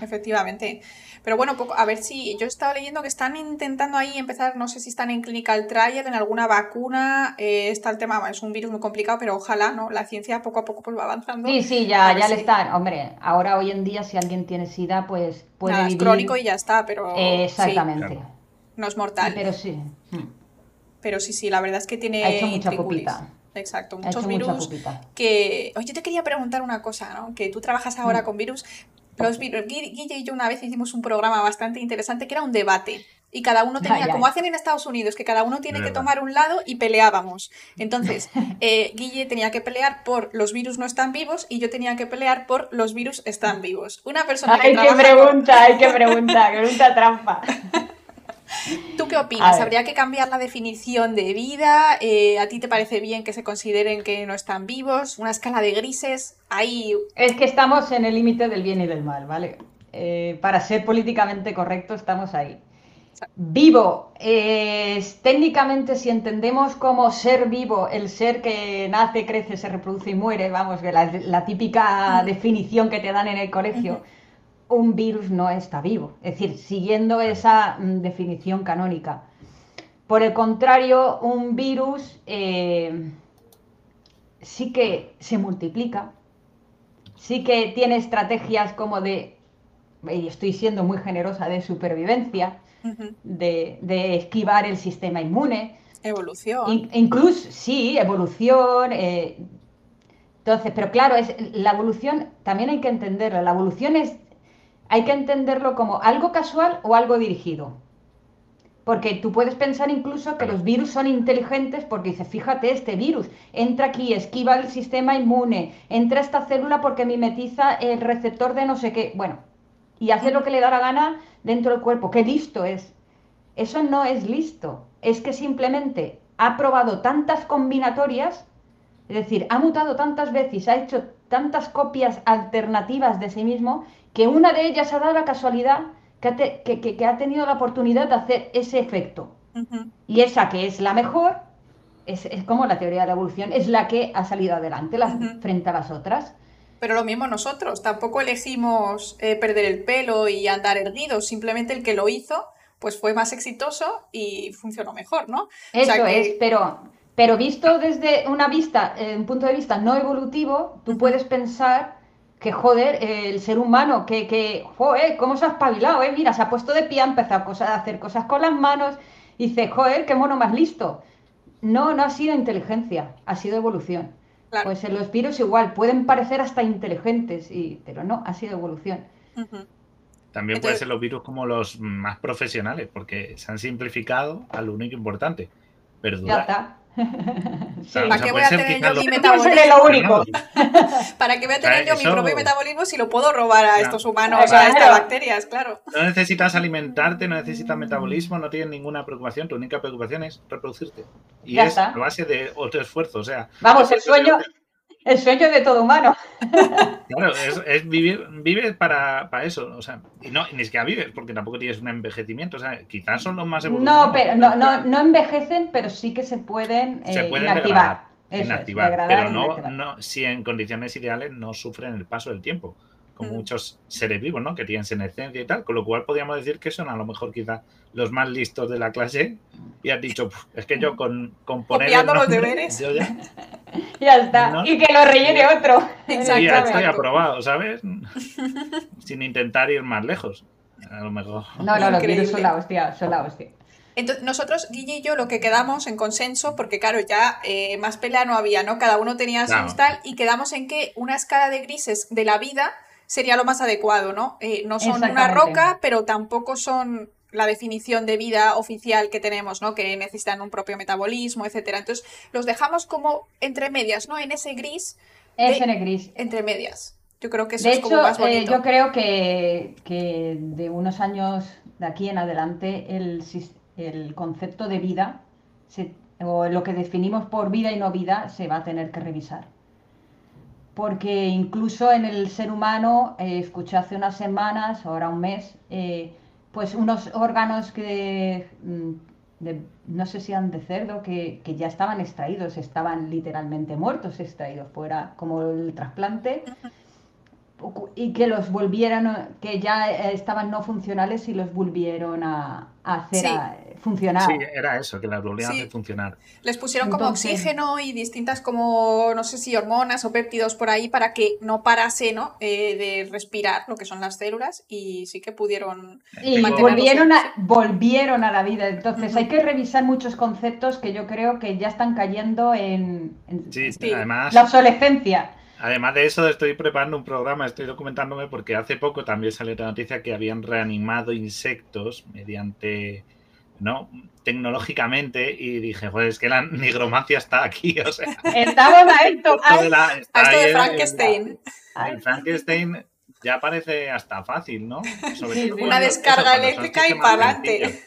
efectivamente. Pero bueno, a ver si yo estaba leyendo que están intentando ahí empezar, no sé si están en clinical trial, en alguna vacuna, eh, está el tema, es un virus muy complicado, pero ojalá, ¿no? La ciencia poco a poco pues va avanzando. Sí, sí, ya, ya le están. Hombre, ahora hoy en día si alguien tiene SIDA, pues puede Nada, es crónico y ya está, pero... exactamente. No es mortal. pero sí. Pero sí, sí, la verdad es que tiene... Ha hecho mucha copita. Exacto, muchos virus que... Oye, yo te quería preguntar una cosa, ¿no? Que tú trabajas ahora mm. con virus. Los virus... Guille y yo una vez hicimos un programa bastante interesante que era un debate. Y cada uno tenía, como hacen en Estados Unidos, que cada uno tiene que tomar un lado y peleábamos. Entonces, eh, Guille tenía que pelear por los virus no están vivos y yo tenía que pelear por los virus están vivos. Una persona que... Hay que pregunta, hay que preguntar, pregunta trampa. ¿Tú qué opinas? ¿Habría que cambiar la definición de vida? Eh, ¿A ti te parece bien que se consideren que no están vivos? ¿Una escala de grises? Ahí... Es que estamos en el límite del bien y del mal, ¿vale? Eh, para ser políticamente correcto estamos ahí. Vivo, técnicamente si entendemos como ser vivo, el ser que nace, crece, se reproduce y muere, vamos, que la, típica definición que te dan en el colegio, un virus no está vivo, es decir, siguiendo esa mm, definición canónica. Por el contrario, un virus eh, sí que se multiplica, sí que tiene estrategias como de, y estoy siendo muy generosa, de supervivencia, de, esquivar el sistema inmune. Evolución. incluso, sí, evolución. Eh, entonces, pero claro, es, la evolución también hay que entenderla. La evolución es hay que entenderlo como algo casual o algo dirigido. Porque tú puedes pensar incluso que los virus son inteligentes porque dices, fíjate, este virus entra aquí, esquiva el sistema inmune, entra esta célula porque mimetiza el receptor de no sé qué. Bueno, y hace lo que le da la gana dentro del cuerpo. ¡Qué listo es! Eso no es listo. Es que simplemente ha probado tantas combinatorias, es decir, ha mutado tantas veces, ha hecho tantas copias alternativas de sí mismo que una de ellas ha dado la casualidad que ha, tenido la oportunidad de hacer ese efecto. Y esa que es la mejor, es, como la teoría de la evolución, es la que ha salido adelante frente a las otras. Pero lo mismo nosotros, tampoco elegimos eh, perder el pelo y andar erguidos, simplemente el que lo hizo pues fue más exitoso y funcionó mejor, ¿no? Eso es, pero, pero visto desde una vista, eh, un punto de vista no evolutivo, tú puedes pensar que joder, el ser humano, que, que, joder, cómo se ha espabilado, ¿eh? Mira, se ha puesto de pie, ha empezado a, hacer cosas con las manos, y dice, joder, qué mono más listo. No, no ha sido inteligencia, ha sido evolución. Pues en los virus igual, pueden parecer hasta inteligentes, y, pero no, ha sido evolución. También pueden ser los virus como los más profesionales, porque se han simplificado a lo único importante, perdurar. Ya está. ¿Para qué voy a tener yo mi metabolismo? ¿Para qué voy a tener yo mi propio metabolismo si lo puedo robar a estos humanos, a estas bacterias? Claro. No necesitas alimentarte, no necesitas metabolismo, no tienes ninguna preocupación. Tu única preocupación es reproducirte. Y es a base de otro esfuerzo. O sea, vamos, el sueño, el sueño de todo humano. Claro, es, vivir, vives para, eso, o sea, y no, ni siquiera vives, porque tampoco tienes un envejecimiento, o sea, quizás son los más evolucionados. No, pero no, no, no envejecen, pero sí que se pueden, se pueden inactivar. inactivar pero no, no, si en condiciones ideales no sufren el paso del tiempo como muchos seres vivos, ¿no? Que tienen senescencia y tal, con lo cual podríamos decir que son a lo mejor quizá los más listos de la clase y has dicho, es que yo con, con poner los deberes. ya, está, y que lo rellene otro. Exactamente. ya estoy aprobado, ¿sabes? Sin intentar ir más lejos. A lo mejor. No, no, los virus son la hostia, son la hostia. Entonces, nosotros, Guille y yo, lo que quedamos en consenso, porque claro, ya eh, más pelea no había, ¿no? Cada uno tenía su tal, y quedamos en que una escala de grises de la vida sería lo más adecuado, ¿no? Eh, no son una roca, pero tampoco son la definición de vida oficial que tenemos, ¿no? Que necesitan un propio metabolismo, etcétera. Entonces, los dejamos como entre medias, ¿no? En ese gris. Es en el gris. Entre medias. Yo creo que eso es como más eh, bonito. yo creo que, que, de unos años de aquí en adelante el, el concepto de vida o lo que definimos por vida y no vida se va a tener que revisar. Porque incluso en el ser humano, eh, escuché hace unas semanas, ahora un mes, eh, pues unos órganos que mm, no sé si eran de cerdo, que, que, ya estaban extraídos, estaban literalmente muertos, extraídos fuera, como el trasplante y que los volvieran, que ya estaban no funcionales y los volvieron a, hacer funcionar. Sí, era eso, que las volvían a hacer funcionar. Les pusieron como oxígeno y distintas como, no sé si hormonas o péptidos por ahí para que no parase ¿no? Eh, de respirar lo que son las células y sí que pudieron... Y volvieron a, volvieron a la vida. Entonces hay que revisar muchos conceptos que yo creo que ya están cayendo en, además... la obsolescencia. Además de eso, estoy preparando un programa, estoy documentándome porque hace poco también salió la noticia que habían reanimado insectos mediante, ¿no? Tecnológicamente y dije, joder, es que la nigromancia está aquí, o sea. Estamos a esto. a esto de Frankenstein. En, Frankenstein ya parece hasta fácil, ¿no? Una descarga eléctrica y para adelante.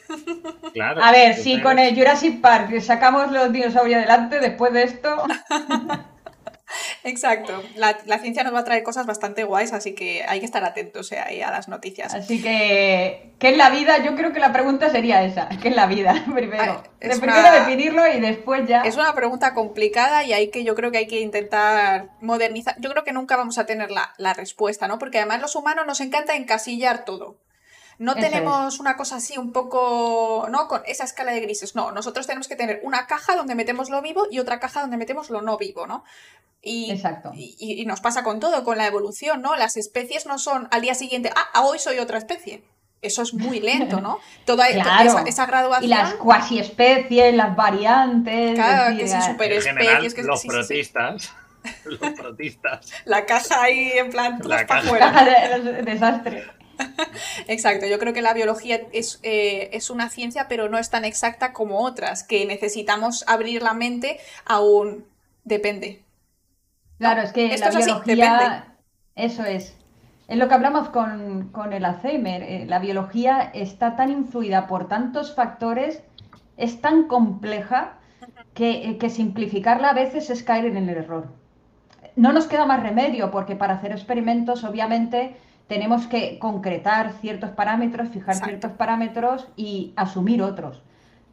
Claro, a ver, si con el Jurassic Park sacamos los dinosaurios adelante después de esto. Exacto. La, ciencia nos va a traer cosas bastante guays, así que hay que estar atentos eh, a las noticias. Así que, ¿qué es la vida? Yo creo que la pregunta sería esa. ¿Qué es la vida? Primero. primero definirlo y después ya. Es una pregunta complicada y hay que, yo creo que hay que intentar modernizar. Yo creo que nunca vamos a tener la, la respuesta, ¿no? Porque además los humanos nos encanta encasillar todo. No tenemos una cosa así un poco, ¿no? Con esa escala de grises. No, nosotros tenemos que tener una caja donde metemos lo vivo y otra caja donde metemos lo no vivo, ¿no? Y, Exacto. Y, nos pasa con todo, con la evolución, ¿no? Las especies no son al día siguiente, ah, hoy soy otra especie. Eso es muy lento, ¿no? Toda, esa, graduación. Y las cuasi especies, las variantes. Claro, que sí, superespecies. Que los protistas. Los protistas. La caja ahí en plan, la caja. Fuera. Desastre. Exacto, yo creo que la biología es, eh, es, una ciencia, pero no es tan exacta como otras, que necesitamos abrir la mente a un depende. Claro, es que la biología, eso es. En lo que hablamos con, el Alzheimer, eh, la biología está tan influida por tantos factores, es tan compleja que, eh, que simplificarla a veces es caer en el error. No nos queda más remedio, porque para hacer experimentos, obviamente, tenemos que concretar ciertos parámetros, fijar ciertos parámetros y asumir otros.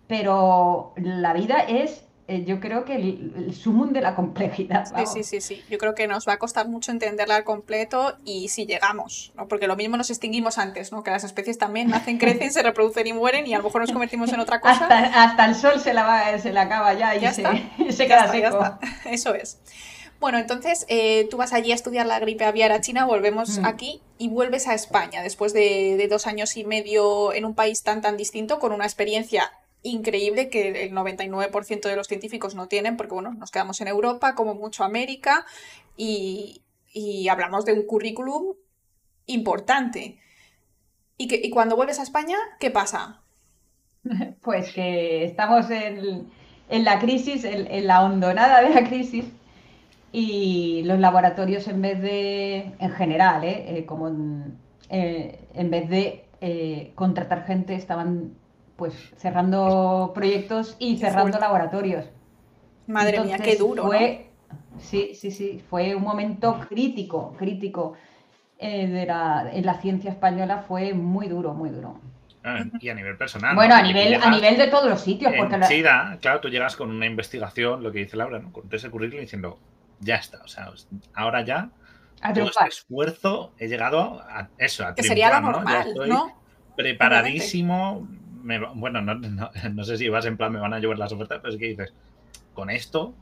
Pero la vida es, eh, yo creo que el, sumum de la complejidad. Sí, sí, sí, sí. Yo creo que nos va a costar mucho entenderla al completo y si llegamos, ¿no? Porque lo mismo nos extinguimos antes, ¿no? Que las especies también nacen, crecen, se reproducen y mueren y a lo mejor nos convertimos en otra cosa. Hasta, el sol se la, va, se la acaba ya y se, se, queda seco. Eso es. Bueno, entonces eh, tú vas allí a estudiar la gripe aviar a China, volvemos mm. aquí y vuelves a España después de, dos años y medio en un país tan tan distinto con una experiencia increíble que el 99% de los científicos no tienen porque bueno, nos quedamos en Europa, como mucho América y, hablamos de un currículum importante. ¿Y, que, y cuando vuelves a España, qué pasa? Pues que estamos en, la crisis, en la hondonada de la crisis y los laboratorios en vez de, en general, ¿eh? Eh, como eh, en, vez de contratar gente, estaban pues cerrando proyectos y cerrando laboratorios. Madre mía, qué duro. Fue, Sí, sí, sí, fue un momento crítico, crítico de la, en la ciencia española, fue muy duro, muy duro. Ah, y a nivel personal. Bueno, a nivel, a nivel de todos los sitios. Porque en claro, tú llegas con una investigación, lo que dice Laura, ¿no? con ese currículum diciendo, ya está. O sea, ahora ya todo este esfuerzo he llegado a eso, a que sería lo normal, ¿no? Preparadísimo. bueno, no, sé si vas en plan me van a llover las ofertas, pero es que dices, con esto.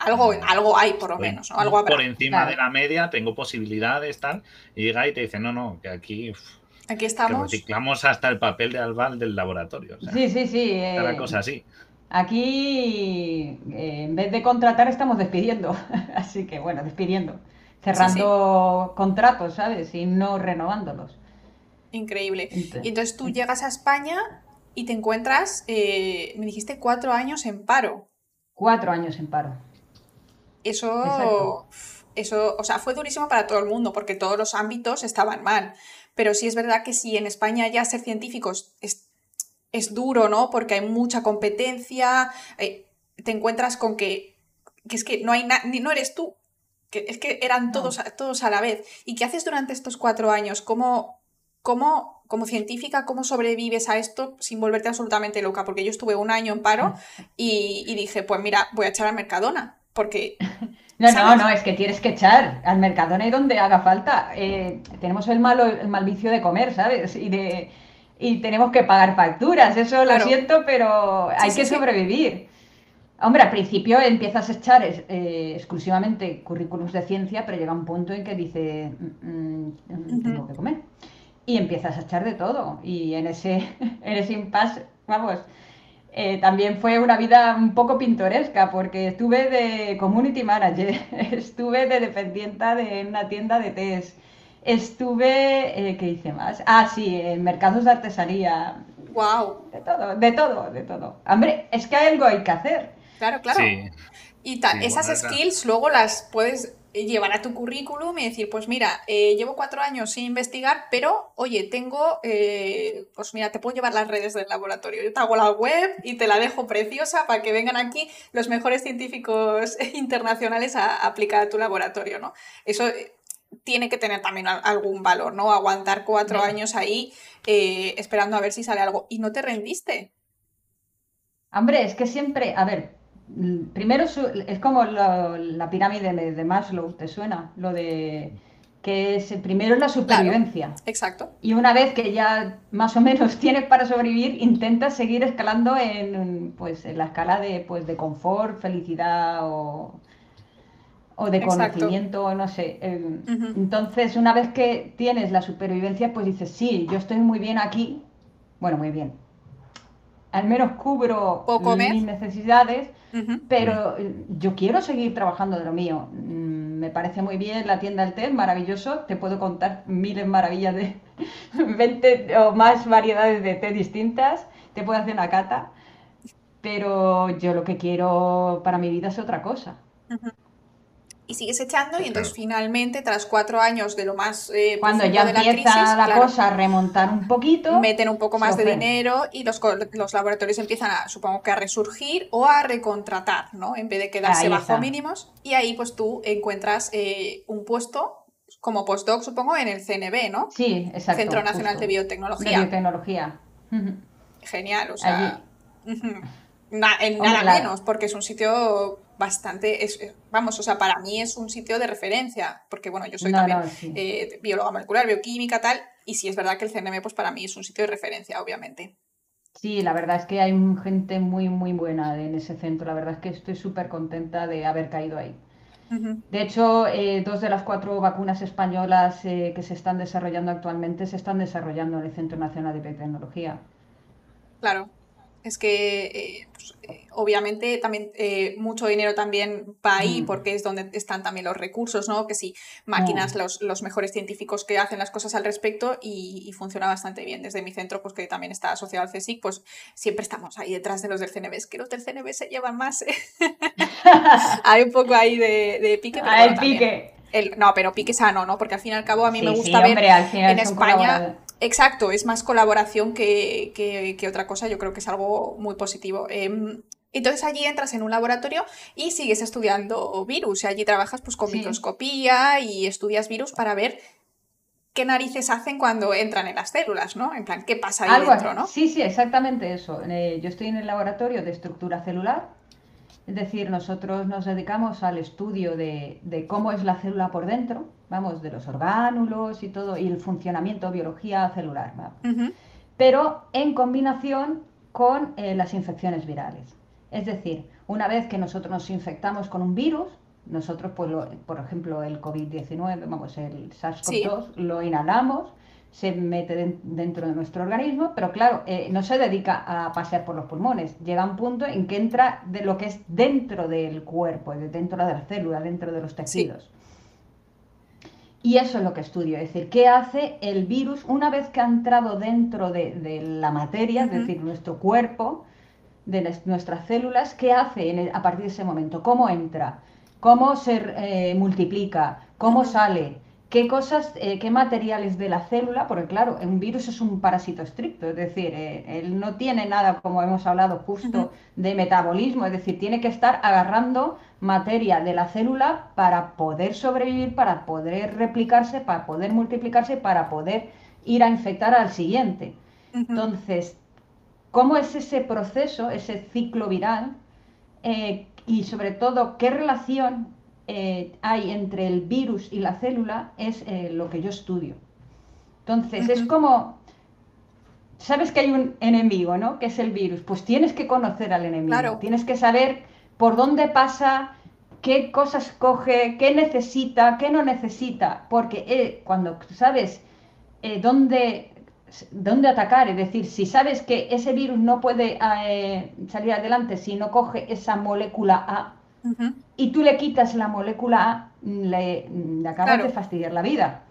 Algo, algo hay, por lo menos. Algo Por encima de la media, tengo posibilidades, tal. Y llega y te dice, no, no, que aquí. aquí estamos. reciclamos hasta el papel de albal del laboratorio. sí, sí, sí. Cada cosa así. Aquí, eh, en vez de contratar, estamos despidiendo. Así que, bueno, despidiendo. cerrando contratos, ¿sabes? Y no renovándolos. Increíble. y entonces tú llegas a España y te encuentras, eh, me dijiste, cuatro años en paro. Cuatro años en paro. Eso, eso, o sea, fue durísimo para todo el mundo porque todos los ámbitos estaban mal. Pero sí es verdad que si en España ya ser científicos es, es duro, ¿no? Porque hay mucha competencia, eh, te encuentras con que, que es que no hay ni no eres tú, que es que eran todos, todos a la vez. ¿Y qué haces durante estos cuatro años? ¿Cómo, cómo, como científica, cómo sobrevives a esto sin volverte absolutamente loca? Porque yo estuve un año en paro y, dije, pues mira, voy a echar a Mercadona, porque... No, no, no, es que tienes que echar al Mercadona y donde haga falta. Eh, tenemos el, malo, el mal vicio de comer, ¿sabes? Y de y tenemos que pagar facturas, eso lo siento, pero hay que sobrevivir. Hombre, al principio empiezas a echar eh, exclusivamente currículums de ciencia, pero llega un punto en que dice, mm, mm, tengo que comer. Y empiezas a echar de todo. Y en ese, en ese impasse, vamos, eh, también fue una vida un poco pintoresca, porque estuve de community manager, estuve de dependienta de una tienda de test, estuve, eh, ¿qué hice más? Ah, sí, en mercados de artesanía. ¡Wow! De todo, de todo, de todo. Hombre, es que algo hay que hacer. Claro, claro. Y esas skills luego las puedes llevar a tu currículum y decir, pues mira, eh, llevo cuatro años sin investigar, pero oye, tengo, eh, pues mira, te puedo llevar las redes del laboratorio. Yo te hago la web y te la dejo preciosa para que vengan aquí los mejores científicos internacionales a, aplicar a tu laboratorio, ¿no? Eso eh, tiene que tener también algún valor, ¿no? Aguantar cuatro años ahí esperando a ver si sale algo. Y no te rendiste. Hombre, es que siempre, a ver, primero es como la pirámide de, Maslow, ¿te suena? Lo de que es, primero es la supervivencia. exacto. Y una vez que ya más o menos tienes para sobrevivir, intentas seguir escalando en, pues, en la escala de, pues, de confort, felicidad o, de conocimiento, no sé. Em, entonces, una vez que tienes la supervivencia, pues dices, sí, yo estoy muy bien aquí. Bueno, muy bien. Al menos cubro mis necesidades pero eh, yo quiero seguir trabajando de lo mío. Mm, me parece muy bien la tienda del té, maravilloso. Te puedo contar miles maravillas de 20 o más variedades de té distintas. Te puedo hacer una cata. Pero yo lo que quiero para mi vida es otra cosa y sigues echando y entonces finalmente tras cuatro años de lo más eh, cuando ya empieza la, cosa a remontar un poquito meten un poco más de dinero y los, los, laboratorios empiezan a supongo que a resurgir o a recontratar no en vez de quedarse bajo mínimos. Y ahí pues tú encuentras eh, un puesto como postdoc supongo en el CNB no sí exacto Centro Nacional de Biotecnología. Biotecnología. Genial o sea en nada menos porque es un sitio bastante, es, eh, vamos, o sea, para mí es un sitio de referencia, porque bueno, yo soy también eh, bióloga molecular, bioquímica, tal, y sí es verdad que el CNM, pues para mí es un sitio de referencia, obviamente. Sí, la verdad es que hay gente muy, muy buena en ese centro, la verdad es que estoy súper contenta de haber caído ahí. De hecho, eh, dos de las cuatro vacunas españolas que se están desarrollando actualmente se están desarrollando en el Centro Nacional de Biotecnología. Claro, es que eh, pues, eh, obviamente también eh, mucho dinero también va ahí mm. porque es donde están también los recursos, ¿no? Que sí, máquinas, mm. los, los, mejores científicos que hacen las cosas al respecto y, funciona bastante bien. Desde mi centro, pues que también está asociado al CSIC, pues siempre estamos ahí detrás de los del CNB. Es que los del CNB se llevan más. Hay un poco ahí de, pique. Pero pique. no, pero pique sano, ¿no? Porque al fin y al cabo a mí me gusta ver en España Exacto, es más colaboración que, otra cosa, yo creo que es algo muy positivo. Em, entonces allí entras en un laboratorio y sigues estudiando virus, y allí trabajas pues con microscopía y estudias virus para ver qué narices hacen cuando entran en las células, ¿no? En plan, ¿qué pasa ahí dentro, no? Sí, sí, exactamente eso. Eh, yo estoy en el laboratorio de estructura celular, es decir, nosotros nos dedicamos al estudio de, de cómo es la célula por dentro, vamos, de los orgánulos y todo, y el funcionamiento, biología celular, pero en combinación con eh, las infecciones virales. Es decir, una vez que nosotros nos infectamos con un virus, nosotros, pues, por ejemplo, el COVID-19, vamos, el SARS-CoV-2, lo inhalamos, se mete dentro de nuestro organismo, pero claro, eh, no se dedica a pasear por los pulmones. Llega un punto en que entra de lo que es dentro del cuerpo, dentro de la célula, dentro de los tejidos. Y eso es lo que estudio, es decir, qué hace el virus una vez que ha entrado dentro de, la materia, es decir, nuestro cuerpo, de nuestras células, qué hace a partir de ese momento, cómo entra, cómo se eh, multiplica, cómo sale, qué cosas, eh, qué materiales de la célula, porque claro, un virus es un parásito estricto, es decir, eh, él no tiene nada, como hemos hablado justo, de metabolismo, es decir, tiene que estar agarrando materia de la célula para poder sobrevivir, para poder replicarse, para poder multiplicarse, para poder ir a infectar al siguiente. Entonces, ¿cómo es ese proceso, ese ciclo viral? Eh, y sobre todo, ¿qué relación eh, hay entre el virus y la célula es eh, lo que yo estudio. Entonces, es como, sabes que hay un enemigo, ¿no? Que es el virus. Pues tienes que conocer al enemigo. Tienes que saber por dónde pasa, qué cosas coge, qué necesita, qué no necesita. Porque eh, cuando sabes dónde, dónde atacar, es decir, si sabes que ese virus no puede salir adelante si no coge esa molécula A, y tú le quitas la molécula A, le, acabas de fastidiar la vida.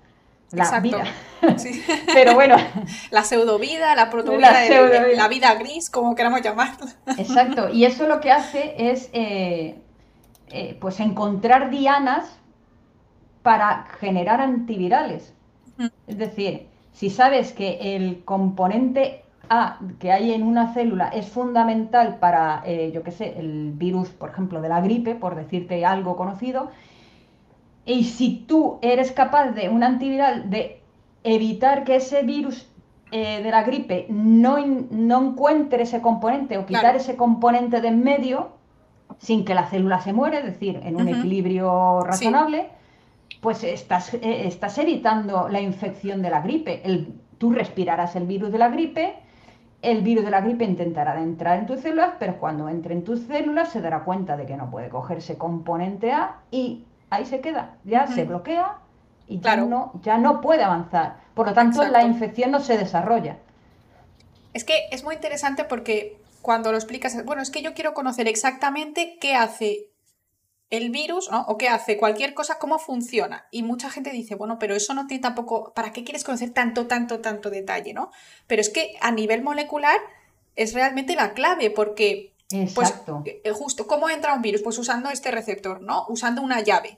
La vida. Pero bueno. La pseudovida, la protovida, la, la, vida gris, como queramos llamarla. Exacto. Y eso lo que hace es eh, eh, pues encontrar dianas para generar antivirales. Es decir, si sabes que el componente a que hay en una célula es fundamental para, eh, yo qué sé, el virus, por ejemplo, de la gripe, por decirte algo conocido, y si tú eres capaz de un antiviral de evitar que ese virus eh, de la gripe no, no, encuentre ese componente o quitar ese componente de en medio sin que la célula se muere, es decir, en un equilibrio razonable, pues estás, eh, estás evitando la infección de la gripe. El, tú respirarás el virus de la gripe, el virus de la gripe intentará entrar en tus células, pero cuando entre en tus células se dará cuenta de que no puede cogerse componente A y ahí se queda, ya se bloquea y ya, no, ya no puede avanzar. Por lo tanto, la infección no se desarrolla. Es que es muy interesante porque cuando lo explicas, bueno, es que yo quiero conocer exactamente qué hace el virus, ¿no? O qué hace cualquier cosa, cómo funciona. Y mucha gente dice, bueno, pero eso no tiene tampoco, ¿para qué quieres conocer tanto, tanto, tanto detalle, ¿no? Pero es que a nivel molecular es realmente la clave, porque, pues, Exacto. pues, justo, ¿cómo entra un virus? Pues usando este receptor, ¿no? Usando una llave.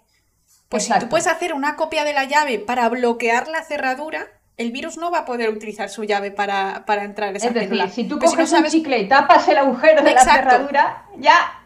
Pues si tú puedes hacer una copia de la llave para bloquear la cerradura, el virus no va a poder utilizar su llave para, para entrar en esa Es decir, si tú coges un chicle y tapas el agujero de la cerradura, ya,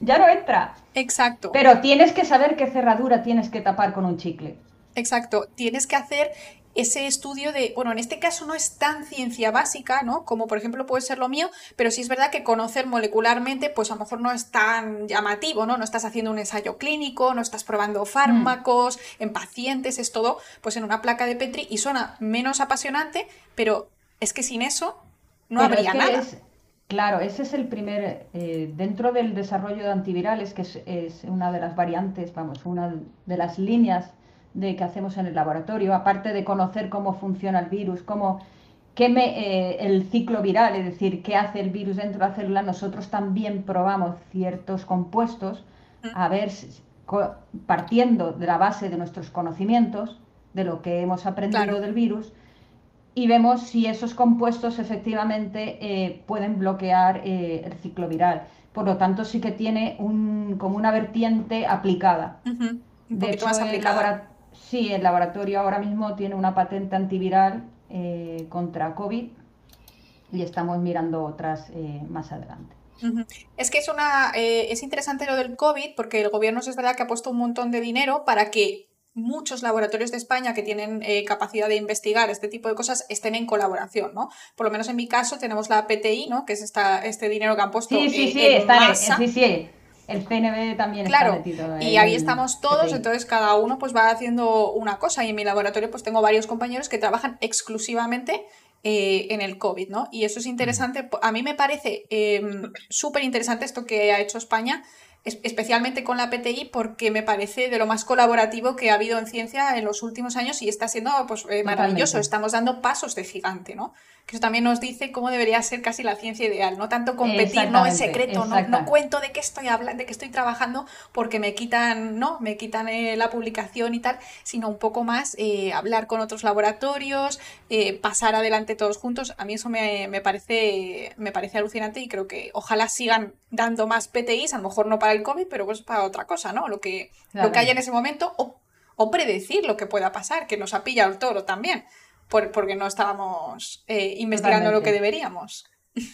ya no entra. Exacto. Pero tienes que saber qué cerradura tienes que tapar con un chicle. Exacto. Tienes que hacer ese estudio de, bueno, en este caso no es tan ciencia básica, ¿no? Como por ejemplo puede ser lo mío, pero sí es verdad que conocer molecularmente, pues a lo mejor no es tan llamativo, ¿no? No estás haciendo un ensayo clínico, no estás probando fármacos en pacientes, es todo, pues en una placa de Petri y suena menos apasionante, pero es que sin eso no habría nada. Claro, ese es el primer, eh, dentro del desarrollo de antivirales, que es, una de las variantes, vamos, una de las líneas de que hacemos en el laboratorio, aparte de conocer cómo funciona el virus, cómo, qué me, eh, el ciclo viral, es decir, qué hace el virus dentro de la célula, nosotros también probamos ciertos compuestos, a ver, partiendo de la base de nuestros conocimientos, de lo que hemos aprendido del virus, y vemos si esos compuestos efectivamente eh, pueden bloquear eh, el ciclo viral. Por lo tanto, sí que tiene un, como una vertiente aplicada. de hecho, el sí, el laboratorio ahora mismo tiene una patente antiviral eh, contra COVID y estamos mirando otras más adelante. Es que es una es interesante lo del COVID porque el gobierno es verdad que ha puesto un montón de dinero para que muchos laboratorios de España que tienen eh, capacidad de investigar este tipo de cosas estén en colaboración, ¿no? Por lo menos en mi caso tenemos la PTI, ¿no? Que es esta, este dinero que han puesto sí, sí, sí, está, sí, sí. El CNB también está metido. Y ahí estamos todos, entonces cada uno pues va haciendo una cosa. Y en mi laboratorio pues tengo varios compañeros que trabajan exclusivamente eh, en el COVID, ¿no? Y eso es interesante. A mí me parece em, súper interesante esto que ha hecho España especialmente con la PTI, porque me parece de lo más colaborativo que ha habido en ciencia en los últimos años y está siendo pues, eh, maravilloso. Estamos dando pasos de gigante, ¿no? Que eso también nos dice cómo debería ser casi la ciencia ideal, no tanto competir, no en secreto, no, cuento de qué estoy hablando, de qué estoy trabajando, porque me quitan, ¿no? Me quitan eh, la publicación y tal, sino un poco más eh, hablar con otros laboratorios, pasar adelante todos juntos. A mí eso me, me, parece, me parece alucinante y creo que ojalá sigan dando más PTIs, a lo mejor no para el COVID, pero pues para otra cosa, ¿no? Lo que, lo que hay en ese momento, o, predecir lo que pueda pasar, que nos ha pillado el toro también, porque no estábamos eh, investigando lo que deberíamos.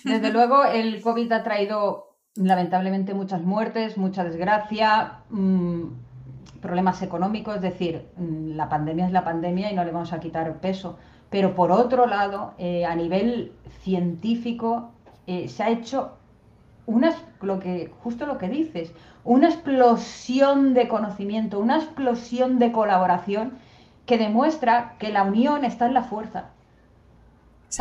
Desde luego, el COVID ha traído lamentablemente muchas muertes, mucha desgracia, mm, problemas económicos, es decir, mm, la pandemia es la pandemia y no le vamos a quitar peso. Pero por otro lado, eh, a nivel científico, eh, se ha hecho una, lo que, justo lo que dices, una explosión de conocimiento, una explosión de colaboración que demuestra que la unión está en la fuerza.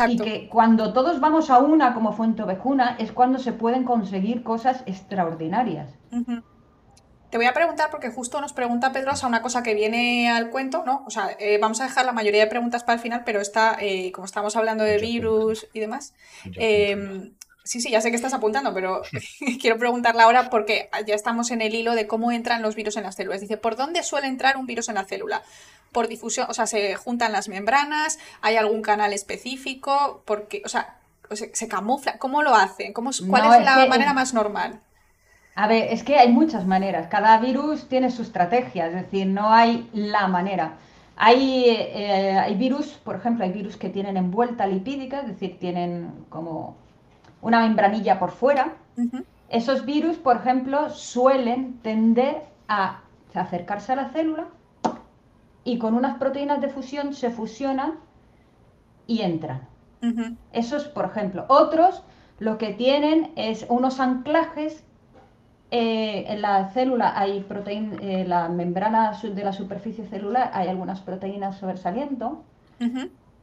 Y que cuando todos vamos a una como Fuente Ovejuna es cuando se pueden conseguir cosas extraordinarias. Te voy a preguntar, porque justo nos pregunta Pedrosa una cosa que viene al cuento, ¿no? O sea, eh, vamos a dejar la mayoría de preguntas para el final, pero está, eh, como estamos hablando de virus y demás, Sí, sí, ya sé que estás apuntando, pero quiero preguntarla ahora porque ya estamos en el hilo de cómo entran los virus en las células. Dice, ¿por dónde suele entrar un virus en la célula? Por difusión, o sea, se juntan las membranas, hay algún canal específico, porque, o sea, se, camufla. ¿Cómo lo hacen? ¿Cómo, ¿Cuál es, la manera más normal? A ver, es que hay muchas maneras. Cada virus tiene su estrategia, es decir, no hay la manera. Hay, eh, hay virus, por ejemplo, hay virus que tienen envuelta lipídica, es decir, tienen como una membranilla por fuera. Esos virus, por ejemplo, suelen tender a acercarse a la célula y con unas proteínas de fusión se fusionan y entran. Esos, por ejemplo. Otros lo que tienen es unos anclajes. Eh, en la célula hay proteína, eh, la membrana de la superficie celular hay algunas proteínas sobresaliendo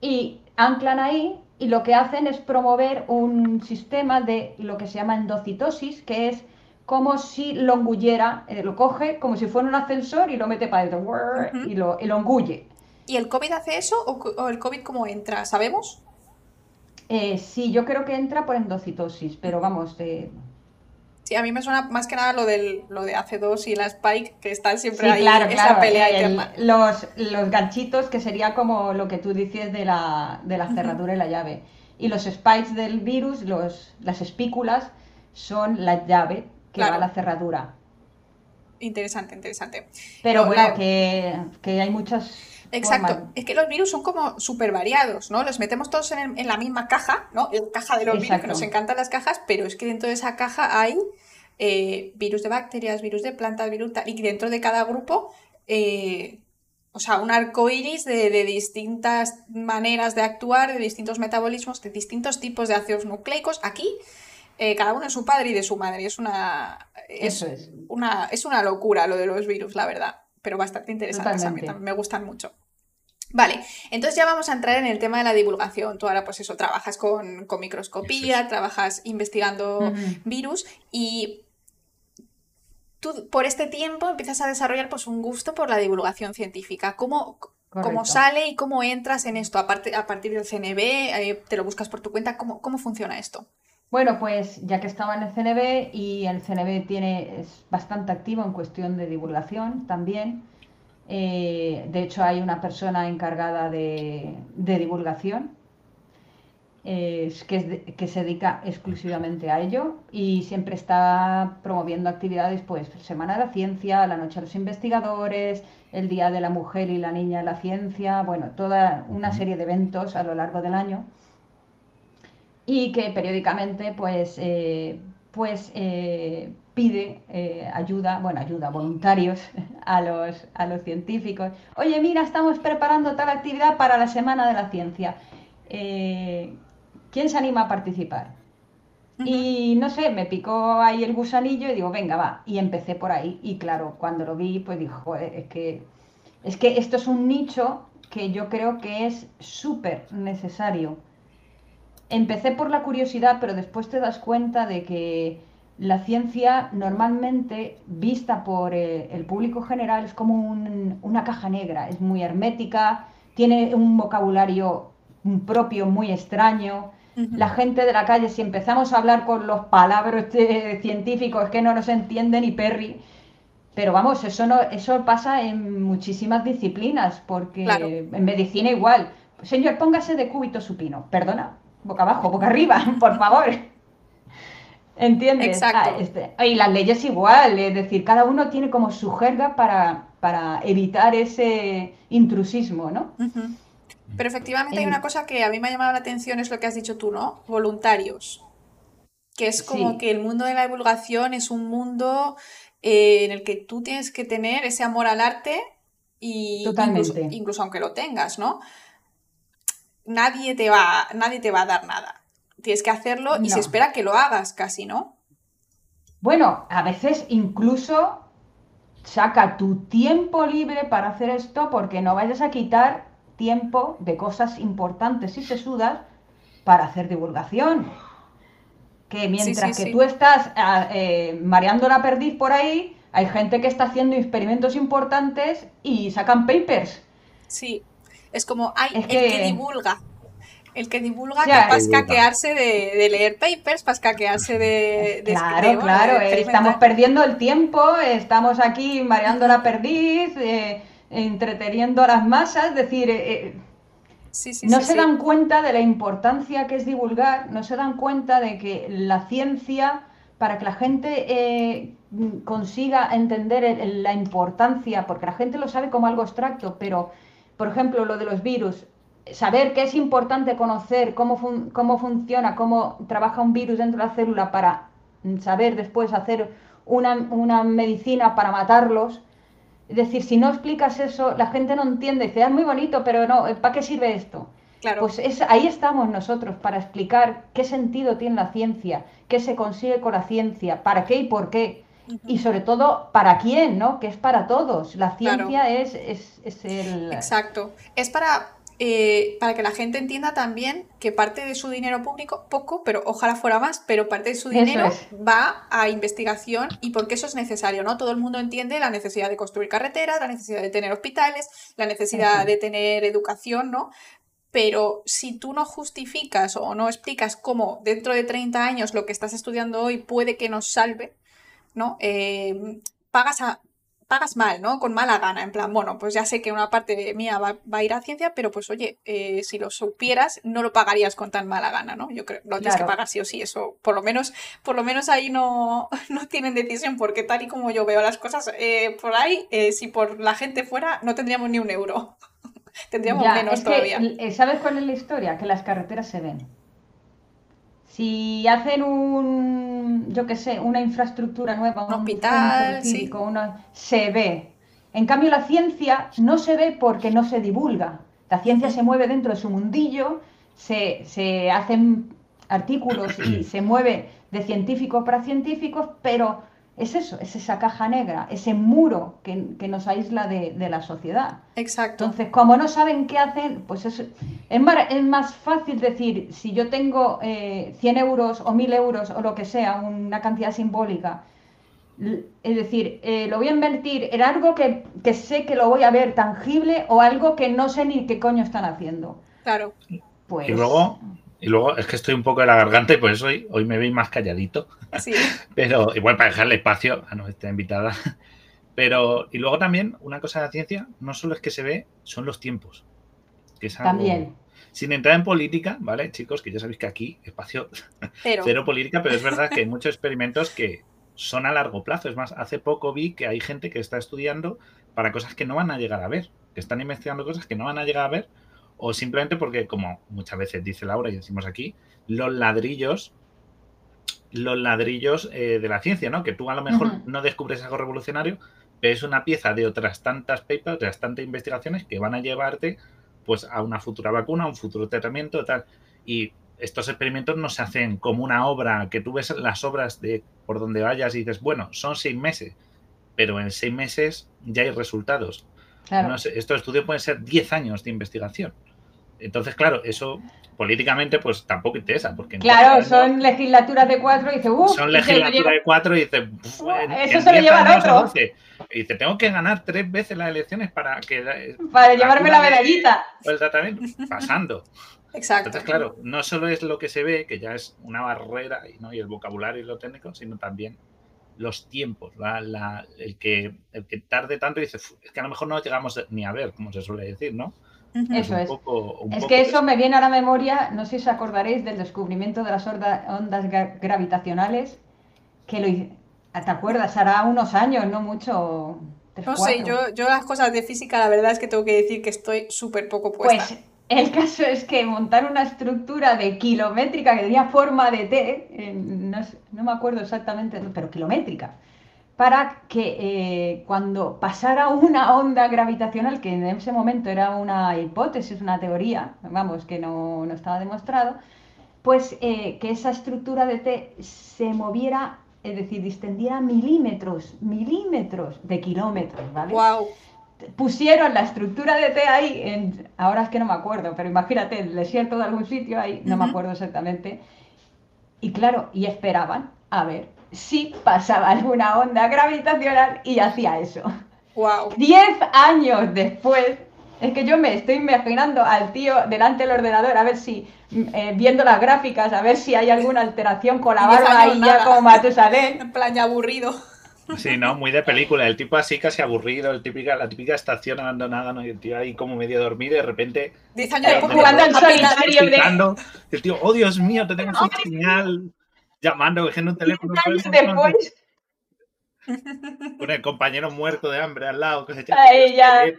y anclan ahí y lo que hacen es promover un sistema de lo que se llama endocitosis, que es como si lo engullera, eh, lo coge como si fuera un ascensor y lo mete para adentro y, lo, engulle. ¿Y el COVID hace eso o, el COVID cómo entra? ¿Sabemos? Eh, sí, yo creo que entra por endocitosis, pero vamos, eh, Sí, a mí me suena más que nada lo, del, lo de AC2 y la Spike, que están siempre ahí claro, esa pelea. los, los ganchitos, que sería como lo que tú dices de la, de la cerradura y la llave. Y los spikes del virus, los, las espículas, son la llave que va a la cerradura. Interesante, interesante. Pero bueno, que, que hay muchas Exacto, es que los virus son como súper variados, ¿no? Los metemos todos en, la misma caja, ¿no? La caja de los virus, que nos encantan las cajas, pero es que dentro de esa caja hay eh, virus de bacterias, virus de plantas, virus y dentro de cada grupo, eh, o sea, un arco iris de, distintas maneras de actuar, de distintos metabolismos, de distintos tipos de ácidos nucleicos. Aquí, eh, cada uno es su padre y de su madre. Es una, es, Una, es una locura lo de los virus, la verdad pero bastante interesantes. A mí me gustan mucho. Vale, entonces ya vamos a entrar en el tema de la divulgación. Tú ahora, pues eso, trabajas con, microscopía, trabajas investigando virus y tú por este tiempo empiezas a desarrollar pues un gusto por la divulgación científica. ¿Cómo, cómo sale y cómo entras en esto? A, a partir del CNB, eh, ¿te lo buscas por tu cuenta? ¿Cómo, cómo funciona esto? Bueno, pues ya que estaba en el CNB y el CNB tiene, es bastante activo en cuestión de divulgación también. Eh, de hecho, hay una persona encargada de, divulgación que, que, se dedica exclusivamente a ello y siempre está promoviendo actividades, pues Semana de la Ciencia, la Noche de los Investigadores, el Día de la Mujer y la Niña en la Ciencia, bueno, toda una serie de eventos a lo largo del año y que periódicamente pues, eh, pues eh, pide eh, ayuda, bueno, ayuda, voluntarios a los, a los científicos. Oye, mira, estamos preparando tal actividad para la Semana de la Ciencia. ¿Quién se anima a participar? Y no sé, me picó ahí el gusanillo y digo, venga, va. Y empecé por ahí. Y claro, cuando lo vi, pues dijo, es que, es que esto es un nicho que yo creo que es súper necesario empecé por la curiosidad, pero después te das cuenta de que la ciencia normalmente vista por eh, el público general es como una caja negra, es muy hermética, tiene un vocabulario propio muy extraño. La gente de la calle, si empezamos a hablar con los palabras científicos, es que no nos entienden y Perry. Pero vamos, eso no, eso pasa en muchísimas disciplinas, porque en medicina igual. Señor, póngase de cúbito supino. Perdona, boca abajo, boca arriba, por favor. ¿Entiendes? Exacto. Ah, este, y las leyes igual, es decir, cada uno tiene como su jerga para, para evitar ese intrusismo, ¿no? Pero efectivamente hay una cosa que a mí me ha llamado la atención, es lo que has dicho tú, ¿no? Voluntarios. Que es como que el mundo de la divulgación es un mundo eh, en el que tú tienes que tener ese amor al arte y incluso, aunque lo tengas, ¿no? Nadie te va, nadie te va a dar nada. Tienes que hacerlo y se espera que lo hagas casi, ¿no? Bueno, a veces incluso saca tu tiempo libre para hacer esto porque no vayas a quitar tiempo de cosas importantes y sesudas para hacer divulgación. Que mientras que tú estás ah, eh, mareando la perdiz por ahí, hay gente que está haciendo experimentos importantes y sacan papers. Sí, es como hay el que... divulga. El que divulga que para escaquearse de, leer papers, para escaquearse de, Claro, claro, estamos perdiendo el tiempo, estamos aquí mareando la perdiz, eh, entreteniendo a las masas, es decir, eh, eh, no se dan cuenta de la importancia que es divulgar, no se dan cuenta de que la ciencia, para que la gente eh, consiga entender la importancia, porque la gente lo sabe como algo abstracto, pero, por ejemplo, lo de los virus, saber que es importante conocer cómo, cómo funciona, cómo trabaja un virus dentro de la célula para saber después hacer una, una medicina para matarlos, es decir, si no explicas eso, la gente no entiende. Dice, ah, es muy bonito, pero no, ¿para qué sirve esto? Claro. Pues es, ahí estamos nosotros para explicar qué sentido tiene la ciencia, qué se consigue con la ciencia, para qué y por qué. Y sobre todo, ¿para quién? ¿no? Que es para todos. La ciencia es, es, es el... Exacto. Es para eh, para que la gente entienda también que parte de su dinero público, poco, pero ojalá fuera más, pero parte de su dinero va a investigación y porque eso es necesario, ¿no? Todo el mundo entiende la necesidad de construir carreteras, la necesidad de tener hospitales, la necesidad de tener educación, ¿no? Pero si tú no justificas o no explicas cómo dentro de 30 años lo que estás estudiando hoy puede que nos salve, ¿no? Eh, pagas a, pagas mal, ¿no? Con mala gana, en plan, bueno, pues ya sé que una parte mía va, a ir a ciencia, pero pues oye, eh, si lo supieras, no lo pagarías con tan mala gana, ¿no? Yo creo, lo tienes que pagar sí o sí, eso, por lo menos, por lo menos ahí no, no tienen decisión, porque tal y como yo veo las cosas, eh, por ahí, eh, si por la gente fuera, no tendríamos ni un euro. tendríamos menos todavía. ¿Sabes cuál es la historia? Que las carreteras se ven. Si hacen un, yo qué sé, una infraestructura nueva, un, hospital, se ve. En cambio, la ciencia no se ve porque no se divulga. La ciencia se mueve dentro de su mundillo, se, se hacen artículos y se mueve de científicos para científicos, pero es eso, es esa caja negra, ese muro que, nos aísla de, la sociedad. Exacto. Entonces, como no saben qué hacen, pues es, es, más, fácil decir, si yo tengo eh, 100 euros o 1000 euros o lo que sea, una cantidad simbólica, es decir, eh, lo voy a invertir en algo que, sé que lo voy a ver tangible o algo que no sé ni qué coño están haciendo. Claro. Pues... Y luego y luego es que estoy un poco de la garganta y por eso hoy, hoy me veis más calladito. Sí. Pero igual para dejarle espacio a nuestra invitada. Pero, y luego también, una cosa de la ciencia, no solo es que se ve, son los tiempos. Que también. Sin entrar en política, ¿vale, chicos? Que ya sabéis que aquí, espacio cero política, pero es verdad que hay muchos experimentos que son a largo plazo. Es más, hace poco vi que hay gente que está estudiando para cosas que no van a llegar a ver, que están investigando cosas que no van a llegar a ver o simplemente porque, como muchas veces dice Laura y decimos aquí, los ladrillos, los ladrillos eh, de la ciencia, ¿no? Que tú a lo mejor no descubres algo revolucionario, pero es una pieza de otras tantas papers, de tantas investigaciones que van a llevarte pues a una futura vacuna, a un futuro tratamiento, tal. Y estos experimentos no se hacen como una obra, que tú ves las obras de por donde vayas y dices, bueno, son seis meses, pero en seis meses ya hay resultados. estos estudios pueden ser diez años de investigación. Entonces, claro, eso políticamente pues tampoco interesa. Porque claro, son legislaturas de cuatro y dice, uff. Son legislaturas de cuatro y dice, eso se lo lleva al otro. Y dice, tengo que ganar tres veces las elecciones para que. Para llevarme la medallita. El tratamiento, pasando. Exacto. Entonces, claro, no solo es lo que se ve, que ya es una barrera, ¿no? y el vocabulario y lo técnico, sino también los tiempos, el, que, el que tarde tanto y dice, es que a lo mejor no llegamos ni a ver, como se suele decir, ¿no? Eso es. es que eso me viene a la memoria, no sé si os acordaréis del descubrimiento de las ondas gravitacionales, que lo ¿te acuerdas? Hará unos años, no mucho. no sé, yo, yo las cosas de física, la verdad es que tengo que decir que estoy súper poco puesta. Pues el caso es que montar una estructura de kilométrica que tenía forma de T, no, me acuerdo exactamente, pero kilométrica, para que eh, cuando pasara una onda gravitacional, que en ese momento era una hipótesis, una teoría, vamos, que no, estaba demostrado, pues eh, que esa estructura de T se moviera, es decir, distendiera milímetros, milímetros de kilómetros, ¿vale? ¡Wow! pusieron la estructura de T ahí, en, ahora es que no me acuerdo, pero imagínate, el desierto de algún sitio ahí, no me acuerdo exactamente. Y claro, y esperaban a ver si pasaba alguna onda gravitacional y hacía eso. Wow. Diez años después, es que yo me estoy imaginando al tío delante del ordenador a ver si, eh, viendo las gráficas, a ver si hay alguna alteración con la barba ahí ya como Matusalén. En plan, aburrido. Sí, ¿no? Muy de película. El tipo así casi aburrido, el típica, la típica estación abandonada, ¿no? Y el tío ahí como medio dormido y de repente... Diez años después jugando al solitario. El tío, oh Dios mío, te tengo un señal. Llamando, cogiendo un teléfono. después. Con el compañero muerto de hambre al lado, que se echa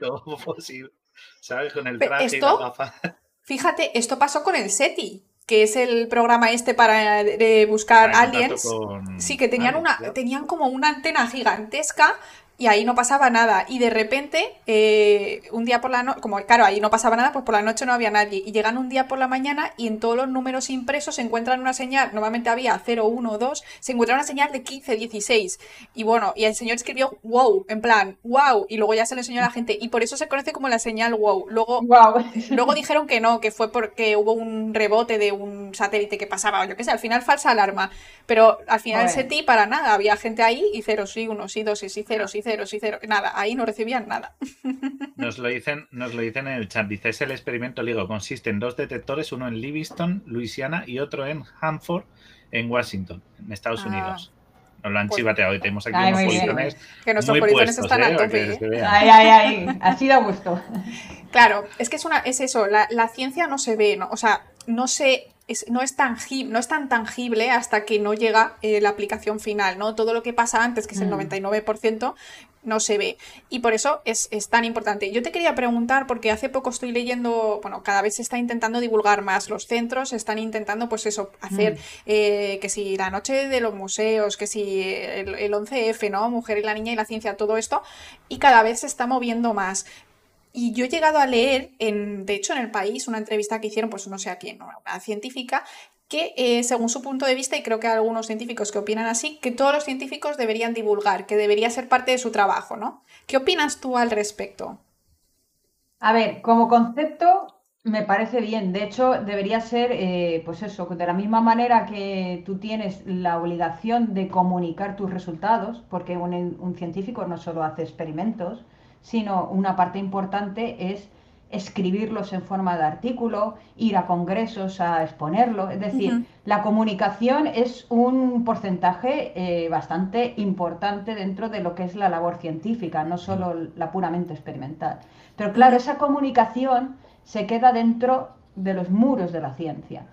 ¿sabes? Con el traje y la gafa. Fíjate, esto pasó con el SETI que es el programa este para buscar aliens. Sí, que tenían una, tenían como una antena gigantesca y ahí no pasaba nada. Y de repente, eh, un día por la noche, como claro, ahí no pasaba nada, pues por la noche no había nadie. Y llegan un día por la mañana y en todos los números impresos se encuentran una señal, normalmente había 0, 1, 2, se encuentra una señal de 15, 16. Y bueno, y el señor escribió wow, en plan, wow, y luego ya se le enseñó a la gente. Y por eso se conoce como la señal wow. Luego, luego dijeron que no, que fue porque hubo un rebote de un satélite que pasaba, o yo qué sé, al final falsa alarma. Pero al final ese ti para nada, había gente ahí y 0, sí, 1, sí, 2, sí, sí, 0, sí, cero, sí, cero. Nada, ahí no recibían nada. Nos lo dicen, nos lo dicen en el chat. Dice, es el experimento LIGO. Consiste en dos detectores, uno en Livingston, Luisiana, y otro en Hanford, en Washington, en Estados ah. Unidos. Nos lo han pues chivateado y tenemos aquí unos polizones. Que nuestros polizones están a ¿eh? tope. Ay, ay, ay. Así da gusto. Claro, es que es, una, es eso, la, la ciencia no se ve, ¿no? o sea, no se no, es tangible, no es tan tangible hasta que no llega eh, la aplicación final, ¿no? Todo lo que pasa antes, que es el 99%, mm. no se ve. Y por eso es, tan importante. Yo te quería preguntar, porque hace poco estoy leyendo, bueno, cada vez se está intentando divulgar más. Los centros están intentando, pues eso, hacer mm. eh, que si la noche de los museos, que si el, el 11F, ¿no? Mujer y la niña y la ciencia, todo esto. Y cada vez se está moviendo más. Y yo he llegado a leer, en, de hecho, en el país, una entrevista que hicieron, pues no sé a quién, una científica, que eh, según su punto de vista, y creo que hay algunos científicos que opinan así, que todos los científicos deberían divulgar, que debería ser parte de su trabajo, ¿no? ¿Qué opinas tú al respecto? A ver, como concepto me parece bien. De hecho, debería ser, eh, pues eso, de la misma manera que tú tienes la obligación de comunicar tus resultados, porque un científico no solo hace experimentos, sino una parte importante es escribirlos en forma de artículo, ir a congresos a exponerlo. Es decir, la comunicación es un porcentaje eh, bastante importante dentro de lo que es la labor científica, no solo la puramente experimental. Pero claro, esa comunicación se queda dentro de los muros de la ciencia.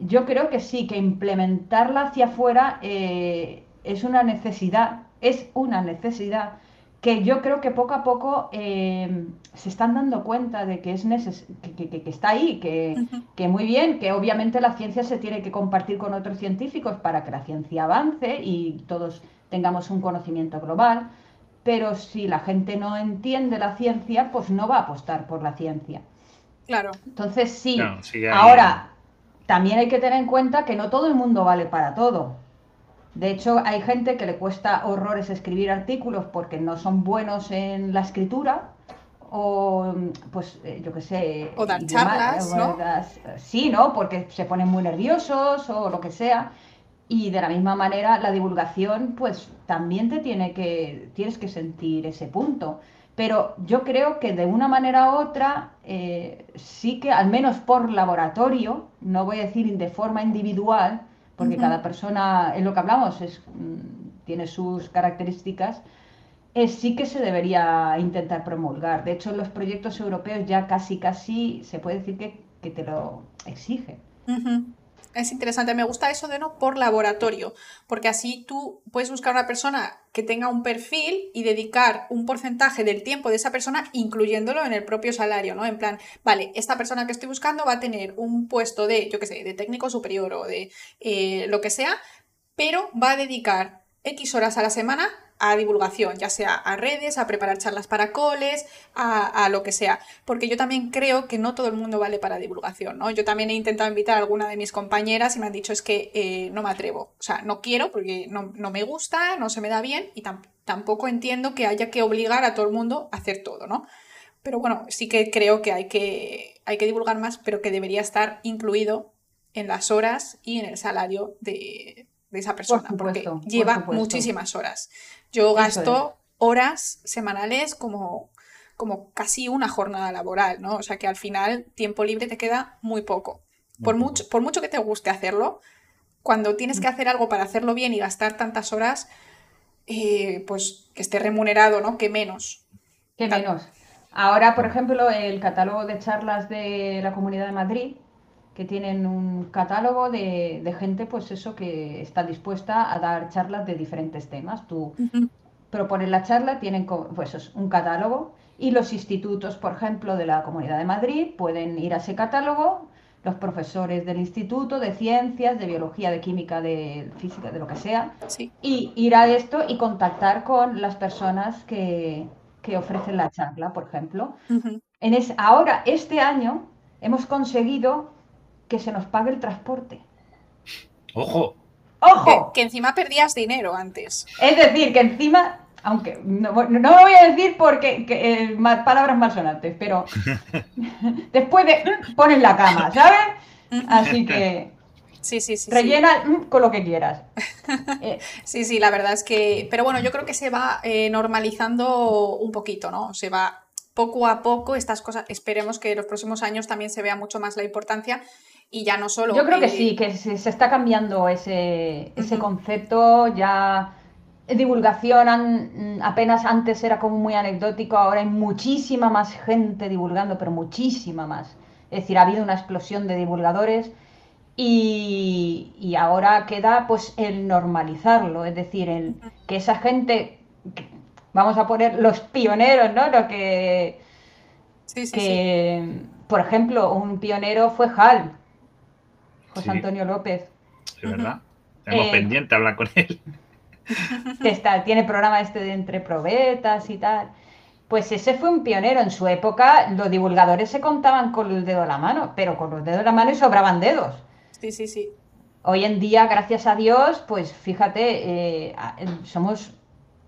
Yo creo que sí, que implementarla hacia afuera eh, es una necesidad, es una necesidad que yo creo que poco a poco eh, se están dando cuenta de que es que, está ahí, que, muy bien, que obviamente la ciencia se tiene que compartir con otros científicos para que la ciencia avance y todos tengamos un conocimiento global, pero si la gente no entiende la ciencia, pues no va a apostar por la ciencia. Claro. Entonces sí, ahora también hay que tener en cuenta que no todo el mundo vale para todo. De hecho, hay gente que le cuesta horrores escribir artículos porque no son buenos en la escritura o pues eh, yo qué sé. O dar charlas, ¿no? sí, ¿no? Porque se ponen muy nerviosos o lo que sea. Y de la misma manera, la divulgación, pues también te tiene que, tienes que sentir ese punto. Pero yo creo que de una manera u otra, eh, sí que, al menos por laboratorio, no voy a decir de forma individual, porque cada persona, en lo que hablamos, es, mm, tiene sus características, sí que se debería intentar promulgar. De hecho, los proyectos europeos ya casi, casi se puede decir que, que te lo exigen. Es interesante, me gusta eso de no por laboratorio, porque así tú puedes buscar una persona que tenga un perfil y dedicar un porcentaje del tiempo de esa persona incluyéndolo en el propio salario, ¿no? En plan, vale, esta persona que estoy buscando va a tener un puesto de, yo qué sé, de técnico superior o de eh, lo que sea, pero va a dedicar X horas a la semana a divulgación, ya sea a redes, a preparar charlas para coles, a, lo que sea. Porque yo también creo que no todo el mundo vale para divulgación, ¿no? Yo también he intentado invitar a alguna de mis compañeras y me han dicho es que eh, no me atrevo. O sea, no quiero porque no, me gusta, no se me da bien y tampoco entiendo que haya que obligar a todo el mundo a hacer todo, ¿no? Pero bueno, sí que creo que hay que, hay que divulgar más, pero que debería estar incluido en las horas y en el salario de, esa persona, porque lleva muchísimas horas. Yo gasto horas semanales como, como casi una jornada laboral, ¿no? O sea que al final tiempo libre te queda muy poco. por, Mucho, por mucho que te guste hacerlo, cuando tienes que mm. hacer algo para hacerlo bien y gastar tantas horas, eh, pues que esté remunerado, ¿no? Que menos. Que menos. Ahora, por ejemplo, el catálogo de charlas de la Comunidad de Madrid, que tienen un catálogo de, gente, pues eso, que está dispuesta a dar charlas de diferentes temas. Tú propones la charla, tienen pues, un catálogo y los institutos, por ejemplo, de la Comunidad de Madrid pueden ir a ese catálogo, los profesores del instituto, de ciencias, de biología, de química, de física, de lo que sea, y ir a esto y contactar con las personas que, ofrecen la charla, por ejemplo. en es, ahora, este año, hemos conseguido que se nos pague el transporte. ¡Ojo! ¡Ojo! Que, encima perdías dinero antes. Es decir, que encima, aunque no, no lo voy a decir porque eh, palabras malsonantes, pero después de mm, pones la cama, ¿sabes? Así que Sí, sí, sí. Rellena mm, con lo que quieras. Eh, sí, sí, la verdad es que. Pero bueno, yo creo que se va eh, normalizando un poquito, ¿no? Se va poco a poco estas cosas. Esperemos que en los próximos años también se vea mucho más la importancia y ya no solo. Yo creo que sí, que se, está cambiando ese, concepto, ya divulgación apenas antes era como muy anecdótico, ahora hay muchísima más gente divulgando, pero muchísima más. Es decir, ha habido una explosión de divulgadores y, ahora queda pues el normalizarlo, es decir, el, que esa gente, vamos a poner los pioneros, ¿no? Lo que... Sí, sí, que, Por ejemplo, un pionero fue Hal, José Antonio López. Es verdad. Tenemos eh, pendiente hablar con él. Que está, tiene programa este de entre probetas y tal. Pues ese fue un pionero. En su época, los divulgadores se contaban con el dedo de la mano, pero con los dedos de la mano y sobraban dedos. Sí, sí, sí. Hoy en día, gracias a Dios, pues fíjate, eh, somos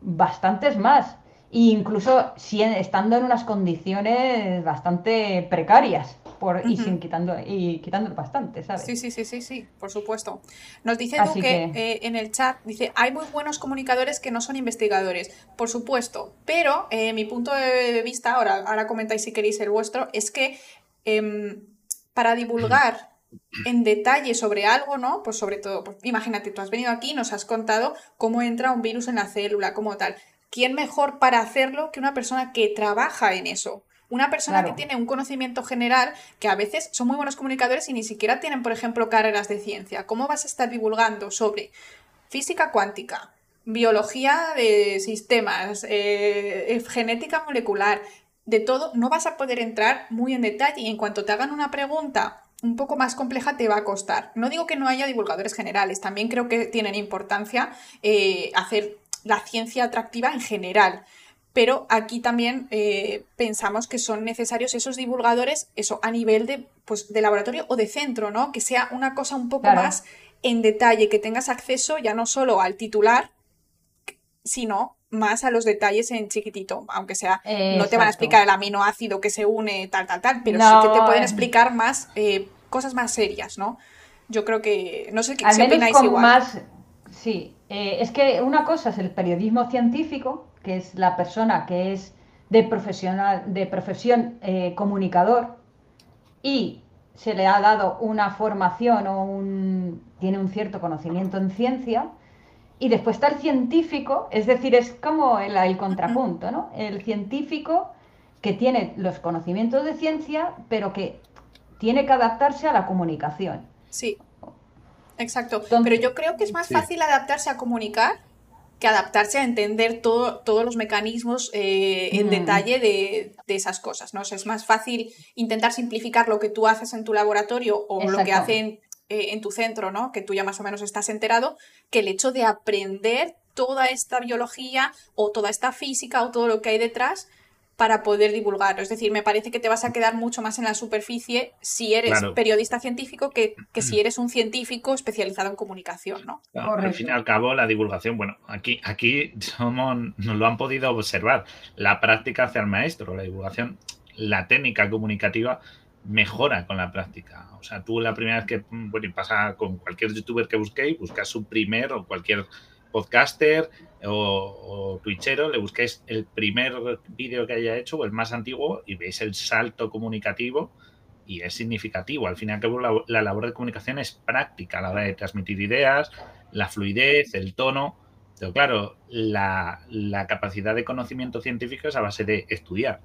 bastantes más. E incluso si, estando en unas condiciones bastante precarias y sin quitando y quitando bastante, ¿sabes? Sí, sí, sí, sí, sí, por supuesto. Nos dice Duque eh, en el chat, dice, hay muy buenos comunicadores que no son investigadores, por supuesto, pero eh, mi punto de vista, ahora, ahora comentáis si queréis el vuestro, es que em, para divulgar en detalle sobre algo, ¿no? Pues sobre todo, pues, imagínate, tú has venido aquí y nos has contado cómo entra un virus en la célula, como tal. ¿Quién mejor para hacerlo que una persona que trabaja en eso? Una persona que tiene un conocimiento general, que a veces son muy buenos comunicadores y ni siquiera tienen, por ejemplo, carreras de ciencia. ¿Cómo vas a estar divulgando sobre física cuántica, biología de sistemas, eh, eh, genética molecular, de todo? No vas a poder entrar muy en detalle y en cuanto te hagan una pregunta un poco más compleja te va a costar. No digo que no haya divulgadores generales, también creo que tienen importancia eh, hacer la ciencia atractiva en general pero aquí también eh, pensamos que son necesarios esos divulgadores, eso a nivel de, pues, de laboratorio o de centro, ¿no? Que sea una cosa un poco más en detalle, que tengas acceso ya no solo al titular, sino más a los detalles en chiquitito, aunque sea, no te van a explicar el aminoácido que se une, tal, tal, tal, pero sí que te pueden explicar más eh, cosas más serias, ¿no? Yo creo que, no sé qué si opináis igual. Más, sí, eh, es que una cosa es el periodismo científico, que es la persona que es de profesional, de profesión eh, comunicador y se le ha dado una formación o un, tiene un cierto conocimiento en ciencia, y después está el científico, es decir, es como el, el contrapunto, ¿no? El científico que tiene los conocimientos de ciencia, pero que tiene que adaptarse a la comunicación. Sí, exacto. pero yo creo que es más fácil adaptarse a comunicar que adaptarse a entender todo, todos los mecanismos eh, en mm. detalle de, esas cosas, ¿no? es más fácil intentar simplificar lo que tú haces en tu laboratorio o lo que hacen eh, en tu centro, ¿no? Que tú ya más o menos estás enterado, que el hecho de aprender toda esta biología o toda esta física o todo lo que hay detrás para poder divulgarlo. Es decir, me parece que te vas a quedar mucho más en la superficie si eres periodista científico que, si eres un científico especializado en comunicación, ¿no? al fin y al cabo, la divulgación, bueno, aquí, aquí somos, nos lo han podido observar. La práctica hace al maestro, la divulgación, la técnica comunicativa mejora con la práctica. O sea, tú la primera vez que, bueno, y pasa con cualquier youtuber que busquéis, buscas su primer o cualquier podcaster o, twitchero, le busquéis el primer vídeo que haya hecho o el más antiguo y veis el salto comunicativo y es significativo. Al fin y al cabo, la, labor de comunicación es práctica a la hora de transmitir ideas, la fluidez, el tono. Pero claro, la, la capacidad de conocimiento científico es a base de estudiar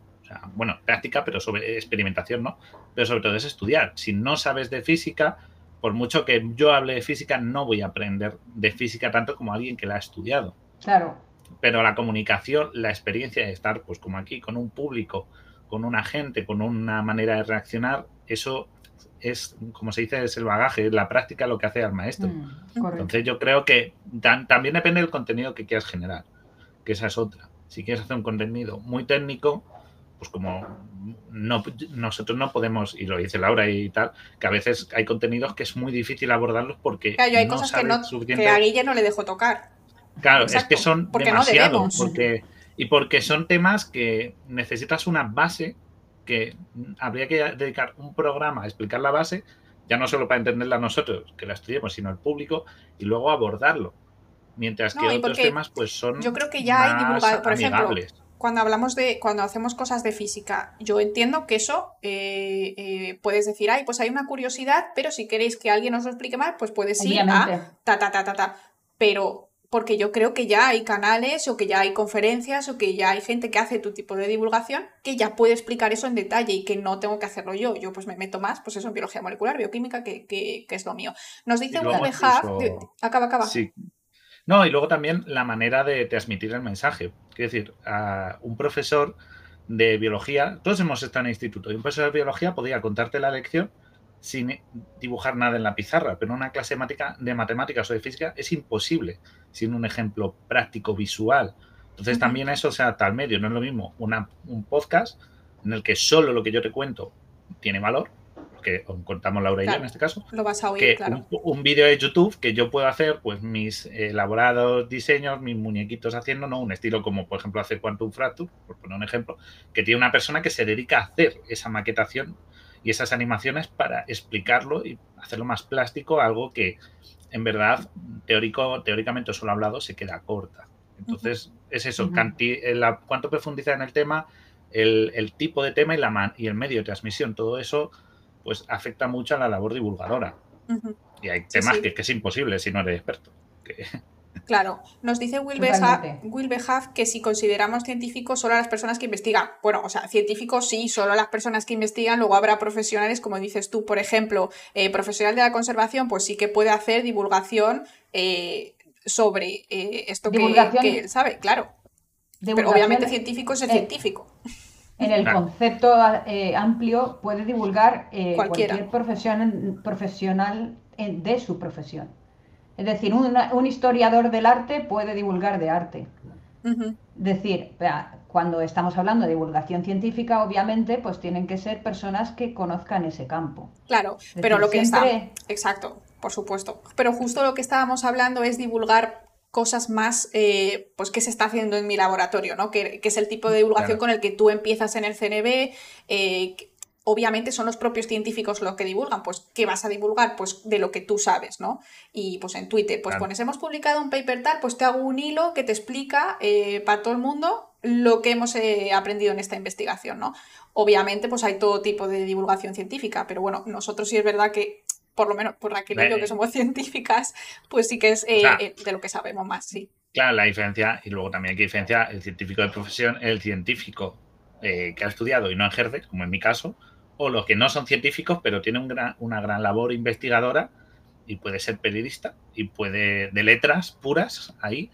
bueno, práctica, pero sobre experimentación, ¿no? Pero sobre todo es estudiar. Si no sabes de física, por mucho que yo hable de física, no voy a aprender de física tanto como alguien que la ha estudiado. Claro. Pero la comunicación, la experiencia de estar, pues como aquí, con un público, con una gente, con una manera de reaccionar, eso es, como se dice, es el bagaje, es la práctica lo que hace al maestro. Mm, Entonces yo creo que también depende del contenido que quieras generar, que esa es otra. Si quieres hacer un contenido muy técnico, pues como no, nosotros no podemos, y lo dice Laura y tal, que a veces hay contenidos que es muy difícil abordarlos porque. Claro, hay cosas que, no, que a Guille no le dejo tocar. Claro, es que son porque demasiados. porque, y porque son temas que necesitas una base que habría que dedicar un programa a explicar la base, ya no solo para entenderla nosotros, que la estudiemos, sino el público, y luego abordarlo. Mientras que otros temas, pues son. Yo creo que ya hay divulgado, por ejemplo cuando hablamos de, cuando hacemos cosas de física, yo entiendo que eso eh, eh, puedes decir, ay, pues hay una curiosidad, pero si queréis que alguien os lo explique mal, pues puedes ir a ta, ta, ta, ta, ta. Pero porque yo creo que ya hay canales o que ya hay conferencias o que ya hay gente que hace tu tipo de divulgación que ya puede explicar eso en detalle y que no tengo que hacerlo yo. Yo pues me meto más, pues eso en biología molecular, bioquímica, que, que, es lo mío. Nos dice un acaba, acaba. Sí, no, y luego también la manera de transmitir el mensaje. Quiero decir, a un profesor de biología, todos hemos estado en el instituto, y un profesor de biología podía contarte la lección sin dibujar nada en la pizarra, pero una clase de matemáticas o de física es imposible sin un ejemplo práctico visual. Entonces también eso se adapta al medio, no es lo mismo una, un podcast en el que solo lo que yo te cuento tiene valor que contamos Laura y yo en este caso, lo vas a oír, claro. un, vídeo de YouTube que yo puedo hacer pues mis elaborados diseños, mis muñequitos haciendo, ¿no? Un estilo como por ejemplo hace Quantum Fracture, por poner un ejemplo, que tiene una persona que se dedica a hacer esa maquetación y esas animaciones para explicarlo y hacerlo más plástico, algo que en verdad teórico, teóricamente solo hablado se queda corta. Entonces, es eso, cuánto profundiza en el tema, el, tipo de tema y, la y el medio de transmisión, todo eso pues afecta mucho a la labor divulgadora. Y hay temas Que, es imposible si no eres experto. Claro, nos dice Will Behaf que si consideramos científicos solo a las personas que investigan, bueno, o sea, científicos sí, solo a las personas que investigan, luego habrá profesionales, como dices tú, por ejemplo, eh, profesional de la conservación, pues sí que puede hacer divulgación eh, sobre eh, esto que, él sabe, claro. Pero obviamente científico es el científico. en el concepto eh, amplio puede divulgar eh, cualquier profesión, profesional de su profesión. Es decir, un, historiador del arte puede divulgar de arte. Es decir, cuando estamos hablando de divulgación científica, obviamente, pues tienen que ser personas que conozcan ese campo. Claro, pero lo que está... Exacto, por supuesto. Pero justo lo que estábamos hablando es divulgar cosas más, eh, pues, que se está haciendo en mi laboratorio, ¿no? Que, es el tipo de divulgación con el que tú empiezas en el CNB. Eh, obviamente son los propios científicos los que divulgan, pues, ¿qué vas a divulgar? Pues de lo que tú sabes, ¿no? Y pues en Twitter, pues pones, hemos publicado un paper tal, pues te hago un hilo que te explica eh, para todo el mundo lo que hemos aprendido en esta investigación, ¿no? Obviamente, pues hay todo tipo de divulgación científica, pero bueno, nosotros sí es verdad que por lo menos por Raquel y yo que somos científicas, pues sí que es eh, eh, de lo que sabemos más, sí. Claro, la diferencia, y luego también hay que diferenciar el científico de profesión, el científico eh, que ha estudiado y no ejerce, como en mi caso, o los que no son científicos, pero tienen una gran labor investigadora y puede ser periodista y puede de letras puras ahí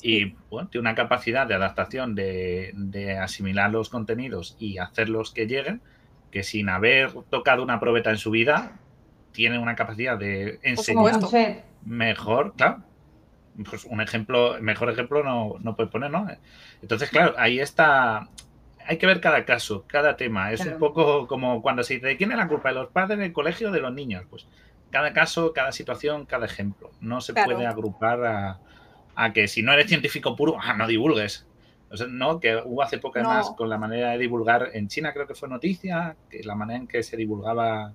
y bueno, tiene una capacidad de adaptación de, de, asimilar los contenidos y hacerlos que lleguen que sin haber tocado una probeta en su vida tiene una capacidad de enseñar mejor, claro. Pues un ejemplo, mejor ejemplo no, no puedes poner, ¿no? Entonces, claro, ahí está. Hay que ver cada caso, cada tema. Es un poco como cuando se dice, ¿quién es la culpa? ¿De los padres del colegio o de los niños? Pues cada caso, cada situación, cada ejemplo. No se puede agrupar a, que si no eres científico puro, ah, no divulgues. no, que hubo hace poco más con la manera de divulgar en China, creo que fue noticia, que la manera en que se divulgaba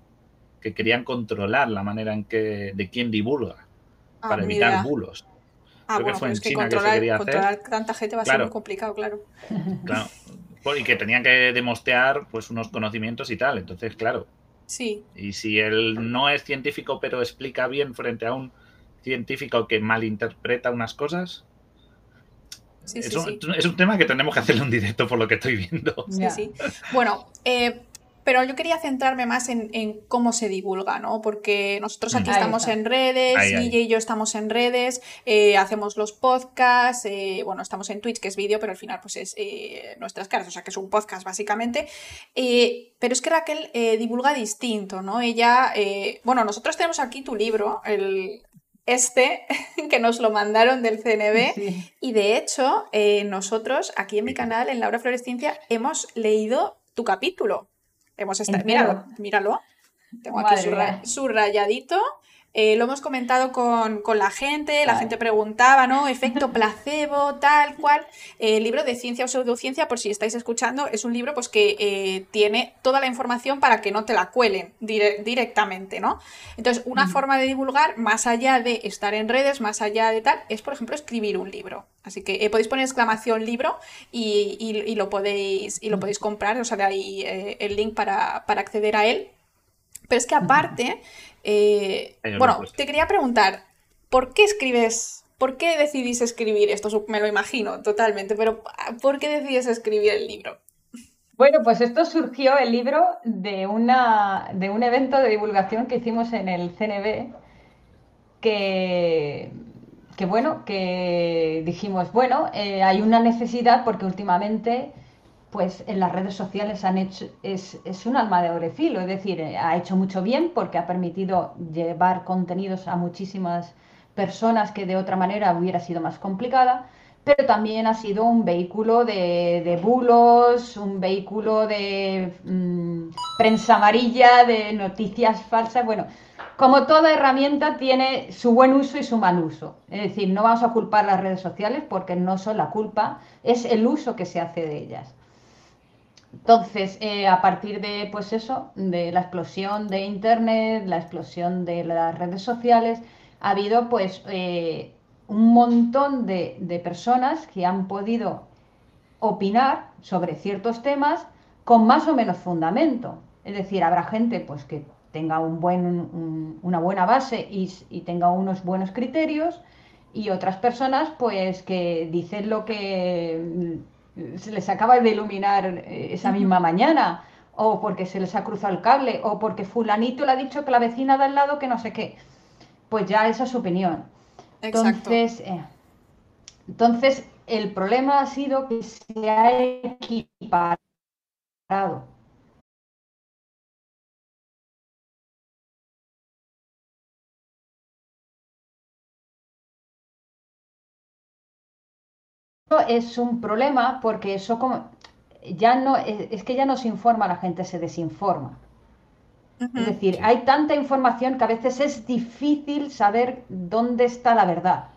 que querían controlar la manera en que de quién divulga ah, para evitar bulos. Ah, Creo que fue en China que se quería controlar tanta gente va a ser muy complicado, claro. Claro. Y que tenían que demostrar pues unos conocimientos y tal. Entonces, claro. Sí. Y si él no es científico pero explica bien frente a un científico que malinterpreta unas cosas, Sí, es, sí, un, sí. es, un, tema que tenemos que hacerle un directo por lo que estoy viendo. Sí, sí. Bueno, eh, pero yo quería centrarme más en, cómo se divulga, ¿no? Porque nosotros aquí estamos en redes, Guille y yo estamos en redes, eh, hacemos los podcasts, eh, bueno, estamos en Twitch, que es vídeo, pero al final pues es eh, nuestras caras, o sea que es un podcast básicamente. pero es que Raquel divulga distinto, ¿no? Ella, bueno, nosotros tenemos aquí tu libro, el, este, que nos lo mandaron del CNB. Y de hecho, nosotros aquí en mi canal, en Laura Floresciencia, hemos leído tu capítulo. Hemos estado, míralo, míralo. Tengo aquí subrayadito. Eh, lo hemos comentado con, la gente, la gente preguntaba, ¿no? Efecto placebo, tal cual. el libro de ciencia o pseudociencia, por si estáis escuchando, es un libro pues, que eh, tiene toda la información para que no te la cuelen directamente, ¿no? Entonces, una forma de divulgar, más allá de estar en redes, más allá de tal, es, por ejemplo, escribir un libro. Así que eh, podéis poner exclamación libro y, lo podéis, y lo podéis comprar, os haré ahí el link para, para acceder a él. Pero es que aparte, eh, bueno, te quería preguntar, ¿por qué escribes, por qué decidís escribir esto? Me lo imagino totalmente, pero ¿por qué decides escribir el libro? Bueno, pues esto surgió el libro de, una, de un evento de divulgación que hicimos en el CNB, que, que bueno, que dijimos, bueno, eh, hay una necesidad porque últimamente pues en las redes sociales han hecho, es, un alma de orefilo, es decir, eh, ha hecho mucho bien porque ha permitido llevar contenidos a muchísimas personas que de otra manera hubiera sido más complicada, pero también ha sido un vehículo de, bulos, un vehículo de mm, prensa amarilla, de noticias falsas, bueno, como toda herramienta tiene su buen uso y su mal uso. Es decir, no vamos a culpar las redes sociales porque no son la culpa, es el uso que se hace de ellas. Entonces, eh, a partir de, pues eso, de la explosión de Internet, la explosión de las redes sociales, ha habido pues eh, un montón de, personas que han podido opinar sobre ciertos temas con más o menos fundamento. Es decir, habrá gente pues que tenga un buen, una buena base y, y tenga unos buenos criterios y otras personas pues que dicen lo que se les acaba de iluminar eh, esa misma mañana, o porque se les ha cruzado el cable, o porque fulanito le ha dicho que la vecina de al lado que no sé qué. Pues ya esa es su opinión. Entonces, eh, entonces el problema ha sido que se ha equiparado es un problema porque eso como ya no es que ya no se informa, la gente se desinforma. Es decir, hay tanta información que a veces es difícil saber dónde está la verdad.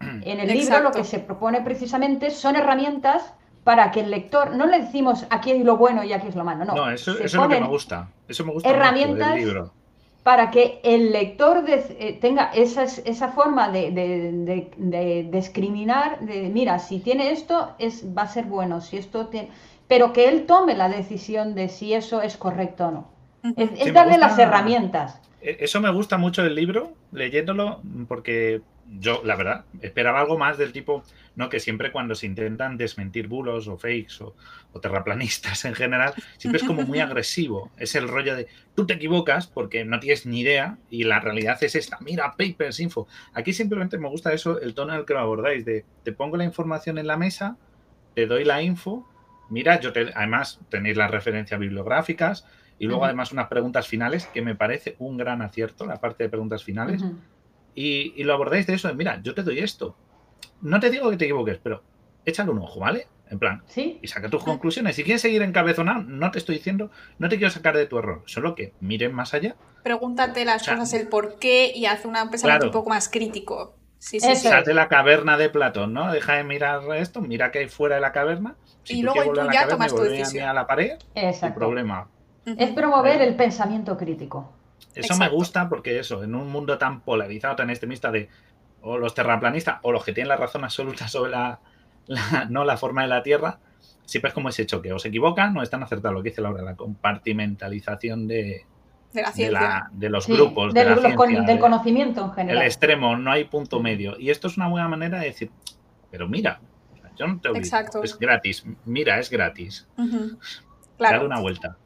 En el libro lo que se propone precisamente son herramientas para que el lector, no le decimos aquí hay lo bueno y aquí es lo malo, no. No, eso, es lo que me gusta. Eso me gusta herramientas mucho del libro. Para que el lector eh, tenga esa, esa forma de, de, discriminar, de mira, si tiene esto es, va a ser bueno, si esto tiene... Pero que él tome la decisión de si eso es correcto o no. Es, darle las herramientas. E, eso me gusta mucho del libro, leyéndolo, porque yo, la verdad, esperaba algo más del tipo, no que siempre cuando se intentan desmentir bulos o fakes o, terraplanistas en general, siempre es como muy agresivo. Es el rollo de tú te equivocas porque no tienes ni idea y la realidad es esta. Mira, papers, info. Aquí simplemente me gusta eso, el tono en el que lo abordáis, de te pongo la información en la mesa, te doy la info, mira, yo te, además tenéis las referencias bibliográficas y luego además unas preguntas finales que me parece un gran acierto, la parte de preguntas finales y, lo abordáis de eso, mira, yo te doy esto. No te digo que te equivoques, pero échale un ojo, ¿vale? En plan, ¿Sí? y saca tus conclusiones. Si quieres seguir encabezonado, no te estoy diciendo, no te quiero sacar de tu error, solo que miren más allá. Pregúntate las cosas, el por qué y haz un pensamiento un poco más crítico. Sí, sí, sí. de la caverna de Platón, ¿no? Deja de mirar esto, mira que hay fuera de la caverna. y luego tú ya tomas tu decisión. A la pared, Exacto. problema. Es promover el pensamiento crítico. Eso me gusta porque eso, en un mundo tan polarizado, tan extremista de o los terraplanistas o los que tienen la razón absoluta sobre la, no la forma de la Tierra, siempre es como ese choque. O se equivocan o están acertados. Lo que dice Laura, la compartimentalización de, de la. De, los grupos, de la ciencia, del conocimiento en general. El extremo, no hay punto medio. Y esto es una buena manera de decir, pero mira, yo no te obligo, es gratis. Mira, es gratis. Claro. una vuelta.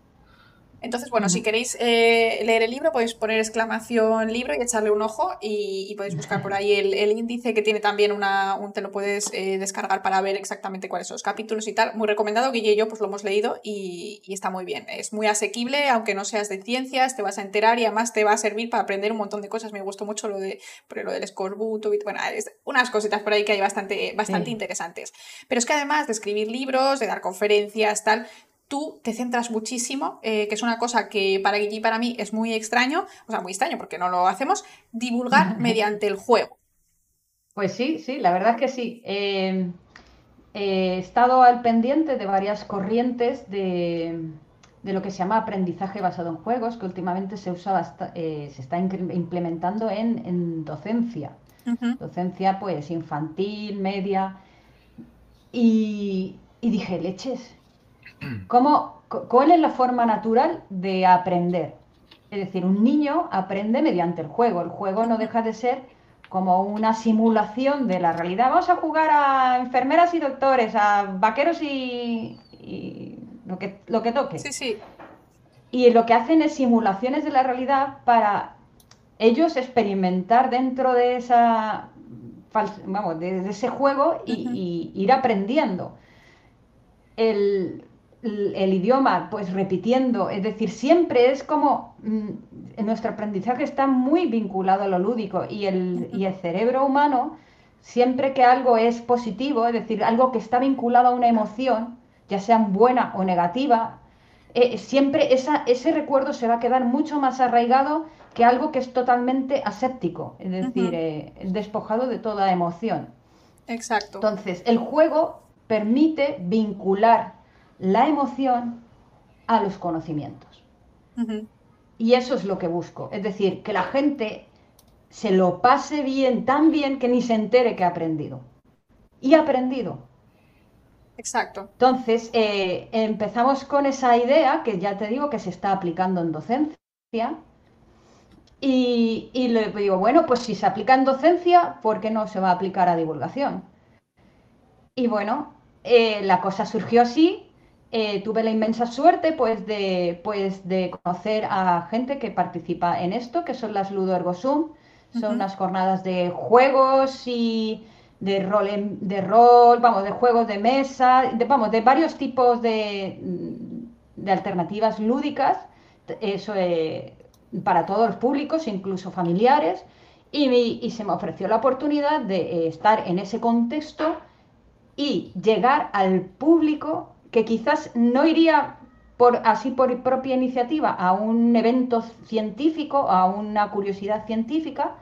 Entonces, bueno, si queréis eh, leer el libro, podéis poner exclamación libro y echarle un ojo y, podéis buscar por ahí el, índice que tiene también una, un, te lo puedes eh, descargar para ver exactamente cuáles son los capítulos y tal. Muy recomendado, Guille y yo pues lo hemos leído y, está muy bien. Es muy asequible, aunque no seas de ciencias, te vas a enterar y además te va a servir para aprender un montón de cosas. Me gustó mucho lo, de, lo del escorbuto, bueno, unas cositas por ahí que hay bastante, bastante interesantes. Pero es que además de escribir libros, de dar conferencias, tal, tú te centras muchísimo, eh, que es una cosa que para Guille y para mí es muy extraño, o sea, muy extraño porque no lo hacemos, divulgar mediante el juego. Pues sí, sí, la verdad es que sí. Eh, he estado al pendiente de varias corrientes de, lo que se llama aprendizaje basado en juegos, que últimamente se usa eh, se está implementando en, docencia. Docencia, pues, infantil, media. Y, y dije, leches, ¿Cómo, ¿Cuál es la forma natural de aprender? Es decir, un niño aprende mediante el juego. El juego no deja de ser como una simulación de la realidad. Vamos a jugar a enfermeras y doctores, a vaqueros y, lo, que, lo que toque. Sí, sí. Y lo que hacen es simulaciones de la realidad para ellos experimentar dentro de esa vamos, de, ese juego y, y ir aprendiendo. El, el idioma, pues repitiendo, es decir, siempre es como mm, nuestro aprendizaje está muy vinculado a lo lúdico y el, y el cerebro humano, siempre que algo es positivo, es decir, algo que está vinculado a una emoción, ya sea buena o negativa, eh, siempre esa, ese recuerdo se va a quedar mucho más arraigado que algo que es totalmente aséptico, es decir, eh, despojado de toda emoción. Exacto. Entonces, el juego permite vincular la emoción a los conocimientos. Y eso es lo que busco. Es decir, que la gente se lo pase bien, tan bien que ni se entere que ha aprendido. Y ha aprendido. Exacto. Entonces, eh, empezamos con esa idea que ya te digo que se está aplicando en docencia. Y, le digo, bueno, pues si se aplica en docencia, ¿por qué no se va a aplicar a divulgación? Y bueno, eh, la cosa surgió así eh, tuve la inmensa suerte pues de, pues de conocer a gente que participa en esto, que son las Ludo Ergo Son unas jornadas de juegos y de rol, de rol, vamos, de juegos de mesa, de, vamos, de varios tipos de, de alternativas lúdicas, eso eh, para todos los públicos, incluso familiares, y, y, se me ofreció la oportunidad de eh, estar en ese contexto y llegar al público que quizás no iría por, así por propia iniciativa a un evento científico, a una curiosidad científica,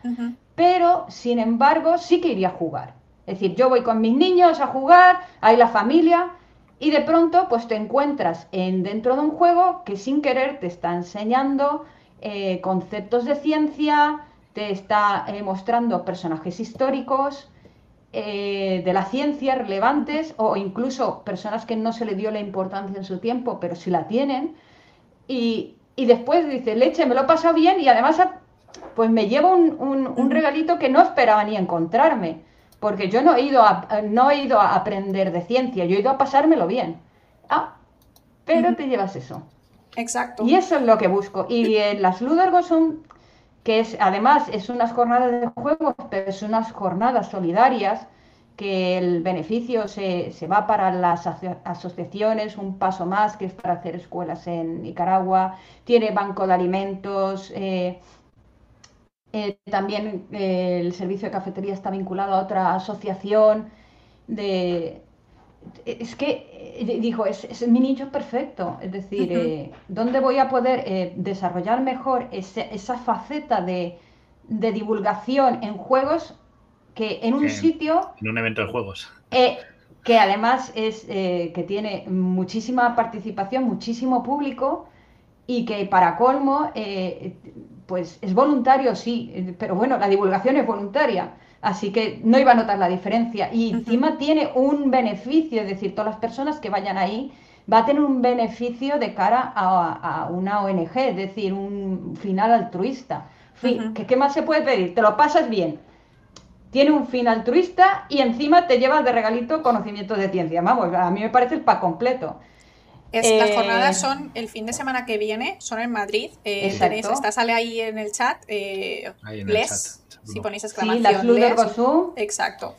pero sin embargo sí que iría a jugar. Es decir, yo voy con mis niños a jugar, hay la familia, y de pronto pues te encuentras en, dentro de un juego que sin querer te está enseñando eh, conceptos de ciencia, te está eh, mostrando personajes históricos eh, de la ciencia relevantes o incluso personas que no se le dio la importancia en su tiempo, pero sí la tienen. Y, después dice, leche, me lo he pasado bien y además pues me llevo un, un regalito que no esperaba ni encontrarme porque yo no he ido a, no he ido a aprender de ciencia, yo he ido a pasármelo bien. Ah, pero te llevas eso. Exacto. Y eso es lo que busco. Y en las Ludergos son, que es, además es unas jornadas de juegos, pero es unas jornadas solidarias, que el beneficio se, va para las asociaciones, un paso más, que es para hacer escuelas en Nicaragua, tiene banco de alimentos, eh, eh, también eh, el servicio de cafetería está vinculado a otra asociación de... Es que, eh, dijo, es, mi nicho perfecto. Es decir, ¿dónde voy a poder desarrollar mejor esa faceta de, divulgación en juegos que en un sitio... En un evento de juegos. que además es que tiene muchísima participación, muchísimo público y que para colmo pues es voluntario, sí, eh, pero bueno, la divulgación es voluntaria, así que no iba a notar la diferencia. Y encima tiene un beneficio, es decir, todas las personas que vayan ahí va a tener un beneficio de cara a, una ONG, es decir, un final altruista. ¿qué, más se puede pedir? Te lo pasas bien. Tiene un fin altruista y encima te llevas de regalito conocimiento de ciencia. Vamos, a mí me parece el pack completo las jornadas eh, son el fin de semana que viene, son en Madrid. Eh, tenéis, está, sale ahí en el chat. Eh, les, si ponéis exclamación. Sí, las Exacto.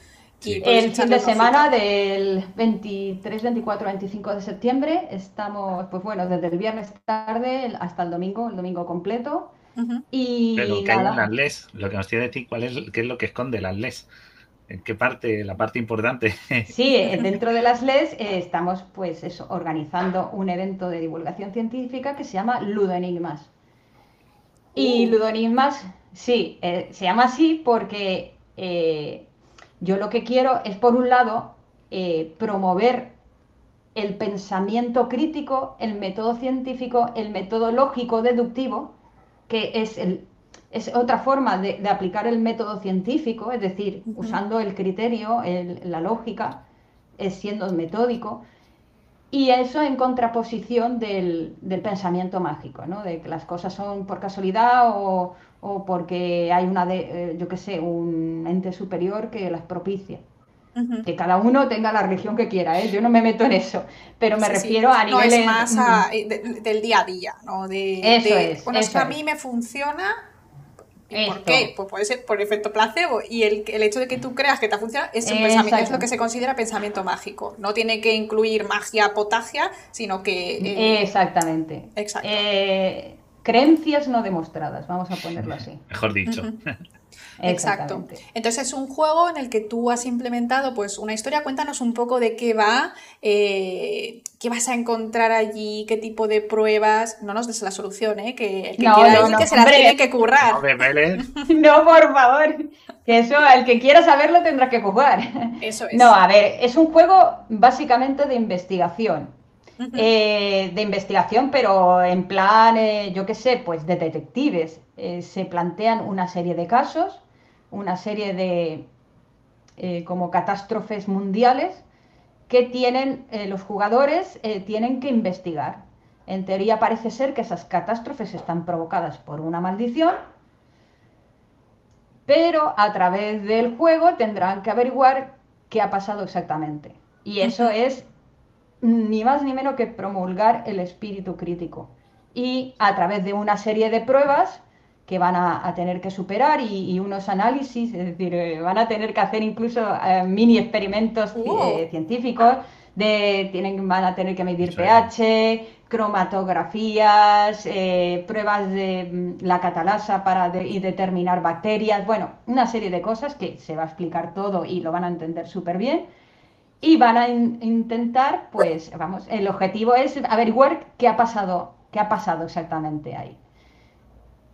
el fin de semana del 23, 24, 25 de septiembre estamos, pues bueno, desde el viernes tarde hasta el domingo, el domingo completo. Y Pero que hay las LES, lo que nos tiene que decir cuál es, qué es lo que esconde las LES. ¿En qué parte? La parte importante. Sí, eh, dentro de las LES eh, estamos pues eso, organizando un evento de divulgación científica que se llama Ludoenigmas. Y uh. Ludoenigmas, sí, eh, se llama así porque yo lo que quiero es, por un lado, promover el pensamiento crítico, el método científico, el método lógico deductivo, que es el, es otra forma de, aplicar el método científico, es decir, usando el criterio, la lógica, es siendo metódico, y eso en contraposición del, pensamiento mágico, ¿no? de que las cosas son por casualidad o, porque hay una, de, eh, yo qué sé, un ente superior que las propicia. Que cada uno tenga la religión que quiera, ¿eh? yo no me meto en eso, pero me refiero a nivel. No, es más del día a día, ¿no? De, eso es. Bueno, a mí me funciona, ¿Por qué? Pues puede ser por efecto placebo. Y el, el, hecho de que tú creas que te funciona es, un pensamiento, es lo que se considera pensamiento mágico. No tiene que incluir magia potagia, sino que. Eh, Exactamente. Exacto. Eh, creencias no demostradas, vamos a ponerlo así. Mejor dicho. Exacto. Entonces es un juego en el que tú has implementado pues una historia. Cuéntanos un poco de qué va, eh, qué vas a encontrar allí, qué tipo de pruebas. No nos des la solución, ¿eh? Que el que quiera ir, que se la tiene que currar. No, por favor. Que eso, el que quiera saberlo tendrá que jugar. Eso es. No, a ver, es un juego básicamente de investigación. Eh, de investigación, pero en plan, eh, yo qué sé, pues de detectives. se plantean una serie de casos una serie de eh, como catástrofes mundiales que tienen eh, los jugadores eh, tienen que investigar. En teoría parece ser que esas catástrofes están provocadas por una maldición, pero a través del juego tendrán que averiguar qué ha pasado exactamente. Y eso es ni más ni menos que promulgar el espíritu crítico. Y a través de una serie de pruebas que van a, tener que superar y, unos análisis, es decir, eh, van a tener que hacer incluso eh, mini experimentos eh, científicos, de, tienen, van a tener que medir pH, cromatografías, pruebas de mm, la catalasa para y determinar bacterias, bueno, una serie de cosas que se va a explicar todo y lo van a entender súper bien. Y van a intentar, pues, vamos, el objetivo es averiguar qué ha pasado, qué ha pasado exactamente ahí.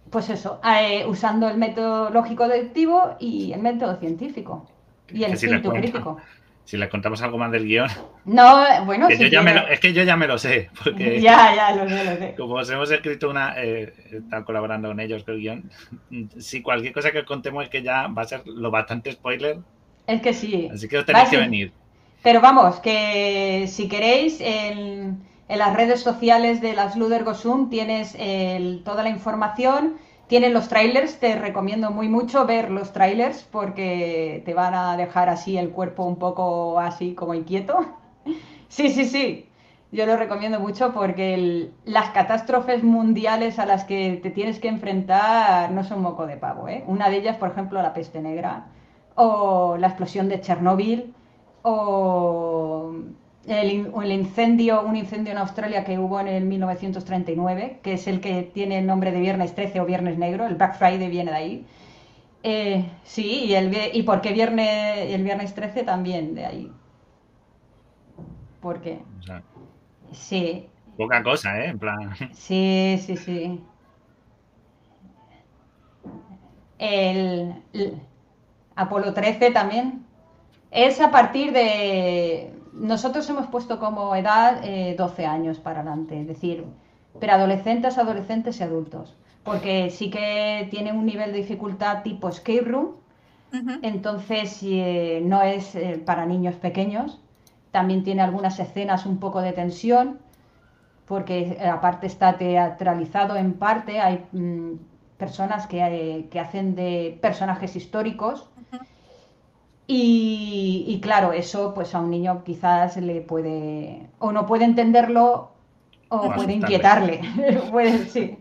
Pues eso, eh, usando el método lógico deductivo y el método científico y el espíritu crítico. Si le contamos algo más del guion. No, bueno, es que yo ya me lo sé. Porque ya, ya, lo sé, lo sé. Como os hemos escrito una. Eh, están colaborando con ellos con el guion. Si cualquier cosa que contemos es que ya va a ser lo bastante spoiler. Es que sí. Así que os tenéis que venir. Pero vamos, que si queréis, en, las redes sociales de las Luder Gosum tienes toda la información, tienes los trailers, te recomiendo muy mucho ver los trailers porque te van a dejar así el cuerpo un poco así como inquieto. sí, sí, sí. Yo lo recomiendo mucho porque las catástrofes mundiales a las que te tienes que enfrentar no son moco de pavo. ¿eh? Una de ellas, por ejemplo, la peste negra o la explosión de Chernóbil o el, incendio, un incendio en Australia que hubo en el 1939, que es el que tiene el nombre de Viernes 13 o Viernes Negro, el Black Friday viene de ahí. Eh, sí, y, el, y por qué viernes, el Viernes 13 también de ahí. ¿Por qué? sí. Poca cosa, ¿eh? En plan. Sí, sí, sí. el Apolo 13 también, es a partir de... Nosotros hemos puesto como edad 12 eh, años para adelante, es decir, preadolescentes, adolescentes y adultos, porque sí que tiene un nivel de dificultad tipo escape room, entonces eh, no es eh, para niños pequeños, también tiene algunas escenas un poco de tensión, porque aparte está teatralizado en parte, hay mm, personas que, que, hacen de personajes históricos y, claro, eso pues a un niño quizás le puede, o no puede entenderlo, o puede inquietarle. sí.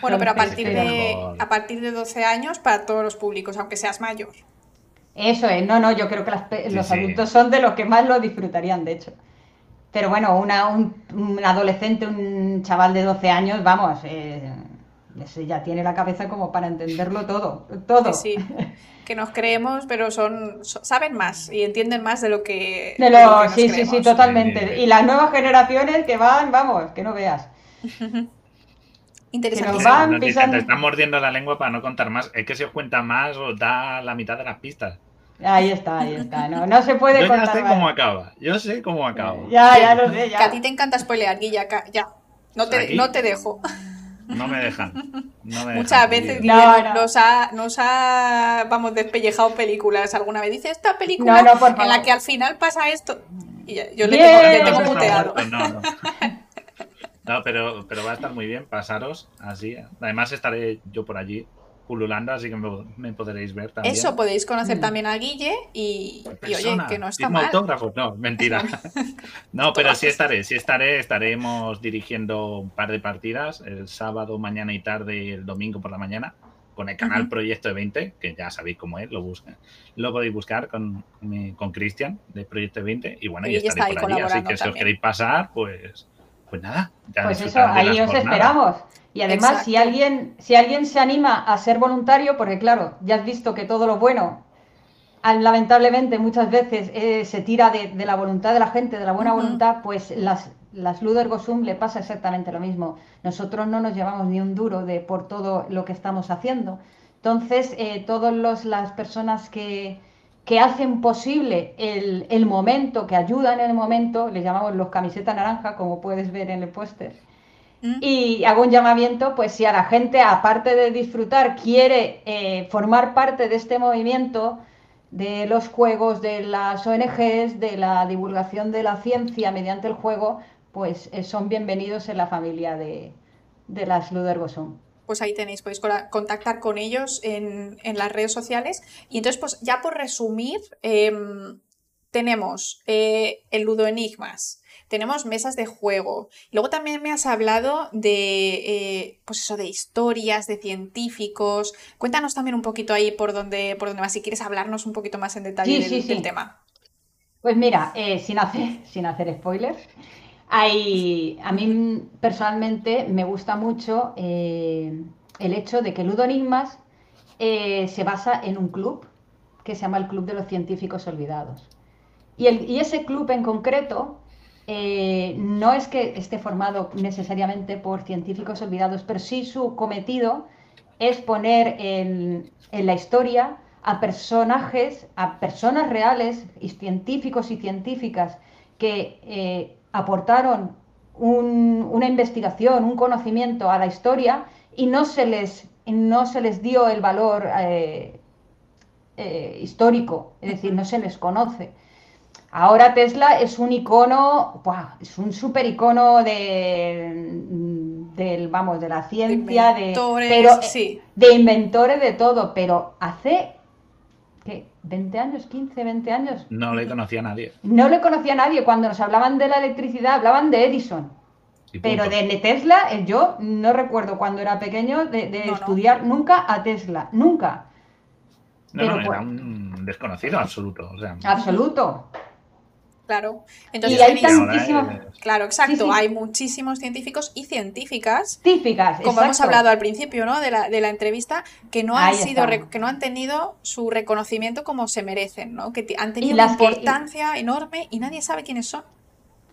Bueno, pero a partir, de, a partir de 12 años para todos los públicos, aunque seas mayor. Eso es, no, no, yo creo que los adultos son de los que más lo disfrutarían, de hecho. Pero bueno, una, un, adolescente, un chaval de 12 años, vamos, eh, ya tiene la cabeza como para entenderlo todo, todo. Sí, que nos creemos, pero son, saben más y entienden más de lo que. De lo, sí, sí, sí, totalmente. Y las nuevas generaciones que van, vamos, que no veas. Interesante. Que van Te están mordiendo la lengua para no contar más. Es que si os cuenta más os da la mitad de las pistas. Ahí está, ahí está. No, no se puede Yo ya sé cómo acaba. Yo sé cómo acaba. Ya, ya lo sé. Ya. Que a ti te encanta spoilear, Guilla. Ya. No te, no te dejo. No me dejan. Muchas veces Nos, ha, nos ha, vamos, despellejado películas. Alguna vez dice esta película en la que al final pasa esto. Y yo le tengo, le muteado. No, pero, pero va a estar muy bien pasaros así. Además estaré yo por allí pululando, así que me, podréis ver también. Eso, podéis conocer mm. también a Guille y, oye, que no está mal. autógrafos? No, mentira. no, pero sí estaré, sí estaré, estaremos dirigiendo un par de partidas el sábado, mañana y tarde y el domingo por la mañana con el canal Proyecto de 20, que ya sabéis cómo es, lo busca, lo podéis buscar con con Cristian de Proyecto de 20 y bueno, y, estaré por allí, así que si os queréis pasar, pues pues nada, ya Pues eso, ahí os esperamos. Y además, si alguien, si alguien se anima a ser voluntario, porque claro, ya has visto que todo lo bueno, lamentablemente muchas veces eh, se tira de, la voluntad de la gente, de la buena voluntad, pues las, las Luder Gosum le pasa exactamente lo mismo. Nosotros no nos llevamos ni un duro de por todo lo que estamos haciendo. Entonces, eh, todas las personas que, que hacen posible el, el, momento, que ayudan en el momento, les llamamos los camisetas naranja, como puedes ver en el póster, Mm. Y hago un llamamiento, pues si a la gente, aparte de disfrutar, quiere eh, formar parte de este movimiento de los juegos, de las ONGs, de la divulgación de la ciencia mediante el juego, pues eh, son bienvenidos en la familia de, las Ludergosum. Pues ahí tenéis, podéis contactar con ellos en, las redes sociales. Y entonces, pues ya por resumir, em, tenemos eh, el Ludo Enigmas, tenemos mesas de juego. Luego también me has hablado de, eh, pues eso, de historias, de científicos. Cuéntanos también un poquito ahí por dónde, por dónde vas, si quieres hablarnos un poquito más en detalle del, tema. Pues mira, eh, sin, hacer, sin hacer spoilers, hay, a mí personalmente me gusta mucho eh, el hecho de que Ludo Enigmas se basa en un club que se llama el Club de los Científicos Olvidados. Y, el, y ese club en concreto eh, no es que esté formado necesariamente por científicos olvidados, pero sí su cometido es poner en, la historia a personajes, a personas reales, y científicos y científicas que eh, aportaron una investigación, un conocimiento a la historia y no se les, no se les dio el valor eh, histórico, es decir, no se les conoce. Ahora Tesla es un icono, es un super icono de, del, vamos, de la ciencia, de, pero, sí. de inventores de todo, pero hace ¿qué? 20 años, 15, 20 años. No le conocía a nadie. No le conocía a nadie. Cuando nos hablaban de la electricidad, hablaban de Edison. Pero de Tesla, eh, yo no recuerdo cuando era pequeño de, estudiar nunca a Tesla, nunca. No, no, era un desconocido absoluto. absoluto. Claro. Entonces, hay tantísimos... Claro, exacto. Hay muchísimos científicos y científicas. Científicas, Como hemos hablado al principio, ¿no? De la, de la entrevista, que no han sido, que no han tenido su reconocimiento como se merecen, ¿no? Que han tenido una importancia enorme y nadie sabe quiénes son.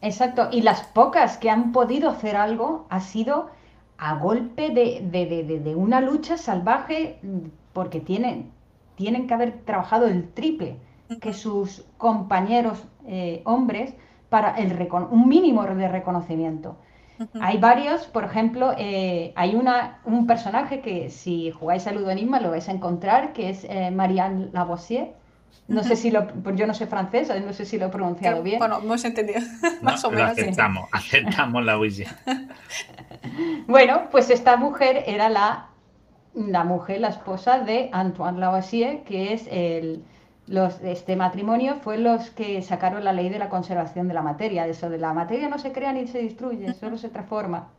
Exacto. Y las pocas que han podido hacer algo ha sido a golpe de, de, de una lucha salvaje, porque tienen, tienen que haber trabajado el triple que sus compañeros eh, hombres para el un mínimo de reconocimiento. Hay varios, por ejemplo, eh, hay una, un personaje que si jugáis al Enigma lo vais a encontrar, que es eh, Marianne Lavoisier. No sé si lo, pues yo no sé francés, no sé si lo he pronunciado bien. Bueno, hemos entendido, más o menos. aceptamos, aceptamos Lavoisier. bueno, pues esta mujer era la, la mujer, la esposa de Antoine Lavoisier, que es el, los, este matrimonio fue los que sacaron la ley de la conservación de la materia, eso de la materia no se crea ni se destruye, solo se transforma.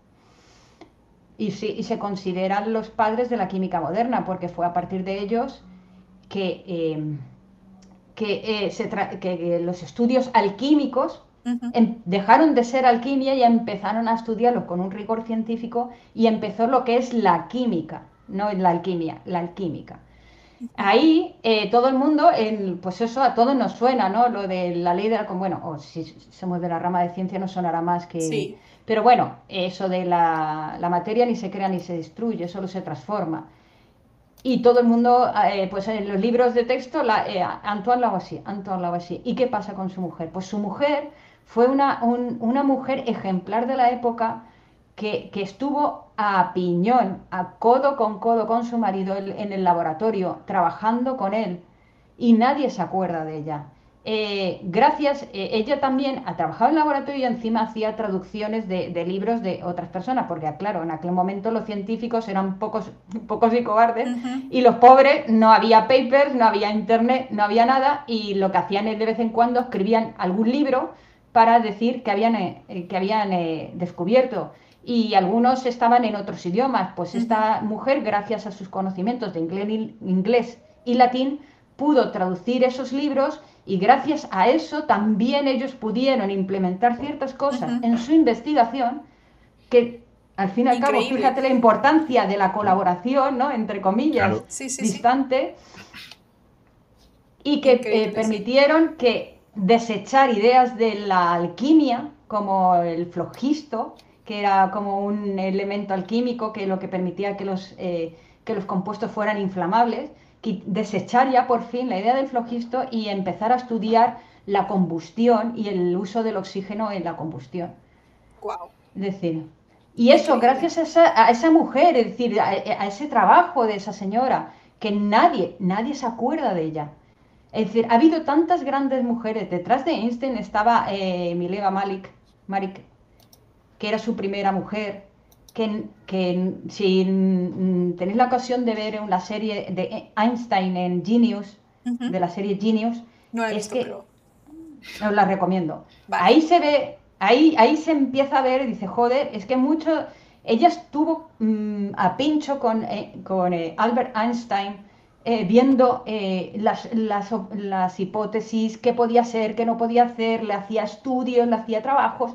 Y, se consideran los padres de la química moderna, porque fue a partir de ellos que, eh, que, eh, los estudios alquímicos em, dejaron de ser alquimia y empezaron a estudiarlo con un rigor científico y empezó lo que es la química, no la alquimia, la alquímica. Ahí eh, todo el mundo, pues eso a todos nos suena, ¿no? Lo de la ley de la... Bueno, o si somos de la rama de ciencia no sonará más que... Sí. Pero bueno, eso de la, materia ni se crea ni se destruye, solo se transforma. Y todo el mundo, eh, pues en los libros de texto, la, eh, Antoine Lavoisier, Antoine Lavoisier. ¿Y qué pasa con su mujer? Pues su mujer fue una, una mujer ejemplar de la época que, estuvo a piñón, a codo con codo con su marido en el laboratorio, trabajando con él, y nadie se acuerda de ella. Eh, gracias, eh, ella también ha trabajado en el laboratorio y encima hacía traducciones de, libros de otras personas, porque claro, en aquel momento los científicos eran pocos, pocos y cobardes, y los pobres no había papers, no había internet, no había nada, y lo que hacían es de vez en cuando escribían algún libro para decir que habían, eh, que habían descubierto y algunos estaban en otros idiomas. Pues esta mujer, gracias a sus conocimientos de inglés y latín, pudo traducir esos libros y gracias a eso también ellos pudieron implementar ciertas cosas en su investigación que al fin y al cabo, fíjate la importancia de la colaboración, ¿no? Entre comillas, distante, y que eh, permitieron que desechar ideas de la alquimia, como el flojisto, que era como un elemento alquímico que lo que permitía que los, eh, que los compuestos fueran inflamables, que desechar ya por fin la idea del flogisto y empezar a estudiar la combustión y el uso del oxígeno en la combustión. Wow. Es decir, y eso gracias a esa, a esa mujer, es decir, a, ese trabajo de esa señora, que nadie, nadie se acuerda de ella. Es decir, ha habido tantas grandes mujeres. Detrás de Einstein estaba eh, Mileva Malik, Marik, que era su primera mujer, que, que si tenéis la ocasión de ver la serie de Einstein en Genius, de la serie Genius, es que os la recomiendo. Ahí se ve, ahí, ahí se empieza a ver y dice, joder, es que mucho, ella estuvo mm, a pincho con, eh, con eh, Albert Einstein. Eh, viendo las, las, las, hipótesis, qué podía ser, qué no podía hacer, le hacía estudios, le hacía trabajos.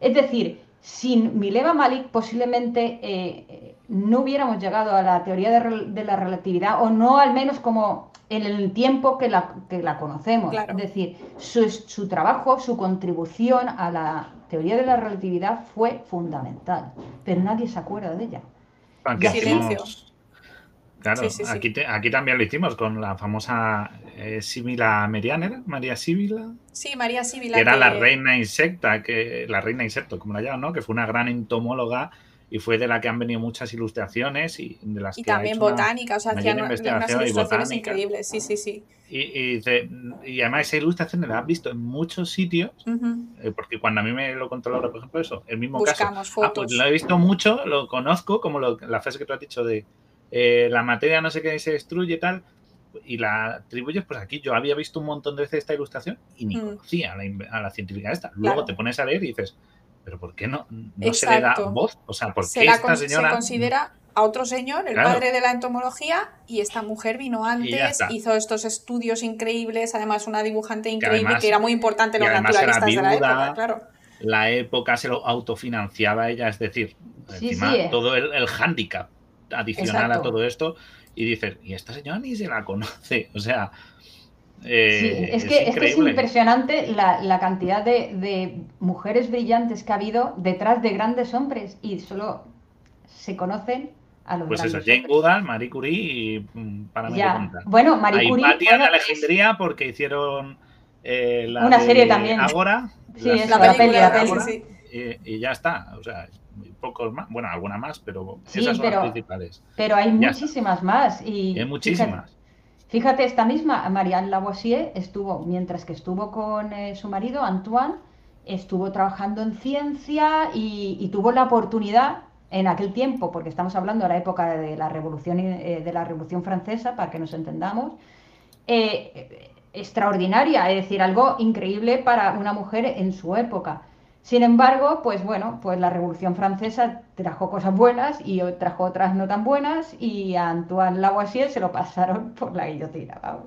Es decir, sin Mileva Malik posiblemente eh, no hubiéramos llegado a la teoría de, la relatividad, o no al menos como en el tiempo que la, que la conocemos. Es decir, su, su trabajo, su contribución a la teoría de la relatividad fue fundamental, pero nadie se acuerda de ella. Silencio. Claro, Aquí, aquí también lo hicimos con la famosa eh, Sibila Merian, María Sibila. Sí, María Sibila. Que era la reina insecta, que, la reina insecto, como la llaman, ¿no? Que fue una gran entomóloga y fue de la que han venido muchas ilustraciones y de las y también botánica, o sea, hacían unas ilustraciones increíbles, sí, sí, sí. Y, y, además esa ilustración la has visto en muchos sitios, eh, porque cuando a mí me lo contó Laura, por ejemplo, eso, el mismo caso. Ah, pues lo he visto mucho, lo conozco, como la frase que tú has dicho de eh, la materia no sé qué se destruye y tal, y la atribuyes, pues aquí yo había visto un montón de veces esta ilustración y ni mm. conocía a la, científica esta. Luego te pones a ver y dices, pero ¿por qué no, no se le da voz? O sea, ¿por qué esta señora... Se considera a otro señor, el padre de la entomología, y esta mujer vino antes, hizo estos estudios increíbles, además una dibujante increíble que era muy importante en los naturalistas de la época, claro. La época se lo autofinanciaba ella, es decir, encima eh. todo el, el hándicap adicional a todo esto y dices, y esta señora ni se la conoce, o sea... Eh, es, que, es, impresionante la, cantidad de, mujeres brillantes que ha habido detrás de grandes hombres y solo se conocen a los Pues eso, Jane Goodall, Marie Curie y mm, para mí Bueno, Marie Curie... Bueno, Alejandría porque hicieron eh, la una serie también. Ahora. Sí, es la, película, sí. y, ya está, o sea, pocos más, bueno, alguna más, pero esas son las principales. Pero hay muchísimas más. Y hay muchísimas. Fíjate, esta misma Marianne Lavoisier estuvo, mientras que estuvo con eh, su marido, Antoine, estuvo trabajando en ciencia y, tuvo la oportunidad en aquel tiempo, porque estamos hablando de la época de la Revolución, eh, de la Revolución Francesa, para que nos entendamos, eh, extraordinaria, es decir, algo increíble para una mujer en su época. Sin embargo, pues bueno, pues la Revolución Francesa trajo cosas buenas y trajo otras no tan buenas y a Antoine Lavoisier se lo pasaron por la guillotina, vamos.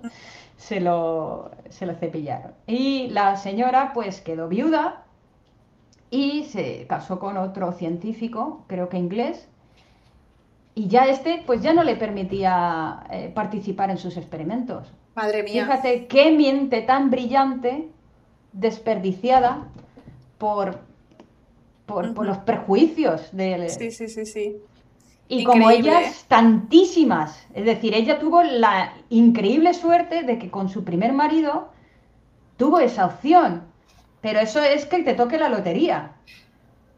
Se lo, se lo cepillaron. Y la señora pues quedó viuda y se casó con otro científico, creo que inglés, y ya este pues ya no le permitía eh, participar en sus experimentos. Madre mía. Fíjate qué miente tan brillante, desperdiciada, por, por, los prejuicios de... Sí, sí, sí, sí. Y como ellas, tantísimas. Es decir, ella tuvo la increíble suerte de que con su primer marido tuvo esa opción. Pero eso es que te toque la lotería.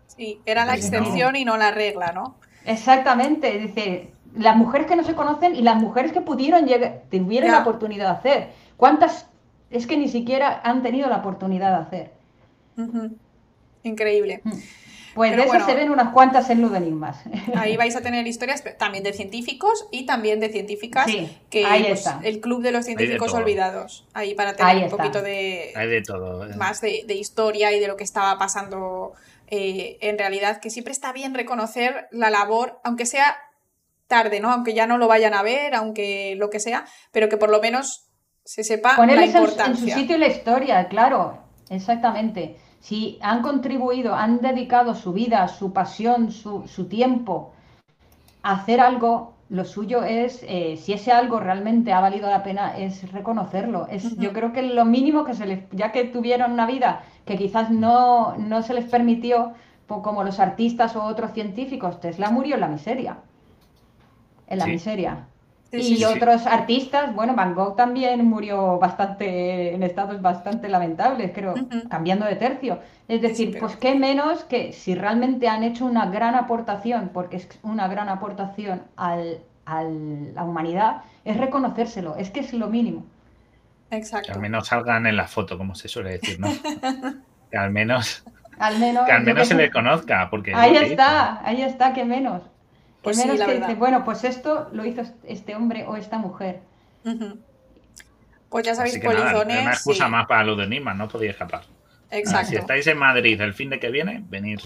Sí, era la excepción y no la regla, ¿no? Exactamente. Es decir, las mujeres que no se conocen y las mujeres que pudieron llegar, tuvieron la oportunidad de hacer. ¿Cuántas es que ni siquiera han tenido la oportunidad de hacer? Increíble. Pues de eso se ven unas cuantas en Ludenigmas. Ahí vais a tener historias también de científicos y también de científicas, que ahí pues, el club de los científicos olvidados. Ahí para tener un poquito de, de todo, eh. más de, historia y de lo que estaba pasando eh, en realidad, que siempre está bien reconocer la labor, aunque sea tarde, ¿no? Aunque ya no lo vayan a ver, aunque lo que sea, pero que por lo menos se sepa la importancia. en su sitio la historia, claro, exactamente si han contribuido, han dedicado su vida, su pasión, su, tiempo a hacer algo, lo suyo es, eh, si ese algo realmente ha valido la pena, es reconocerlo. Es, Yo creo que lo mínimo que se les, ya que tuvieron una vida que quizás no, no se les permitió, como los artistas o otros científicos, Tesla murió en la miseria. En la miseria y otros artistas, bueno, Van Gogh también murió bastante en estados bastante lamentables, creo, cambiando de tercio. Es decir, pues qué menos que si realmente han hecho una gran aportación, porque es una gran aportación al, a la humanidad, es reconocérselo, es que es lo mínimo. Exacto. Que al menos salgan en la foto, como se suele decir, ¿no? que al menos, al menos, que al menos se le conozca, porque... Ahí está, ahí está, que menos. Pues menos que bueno, pues esto lo hizo este hombre o esta mujer. Pues ya sabéis, polizones. una excusa más para lo de Nima, no podía escapar. Exacto. si estáis en Madrid el fin de que viene, venid.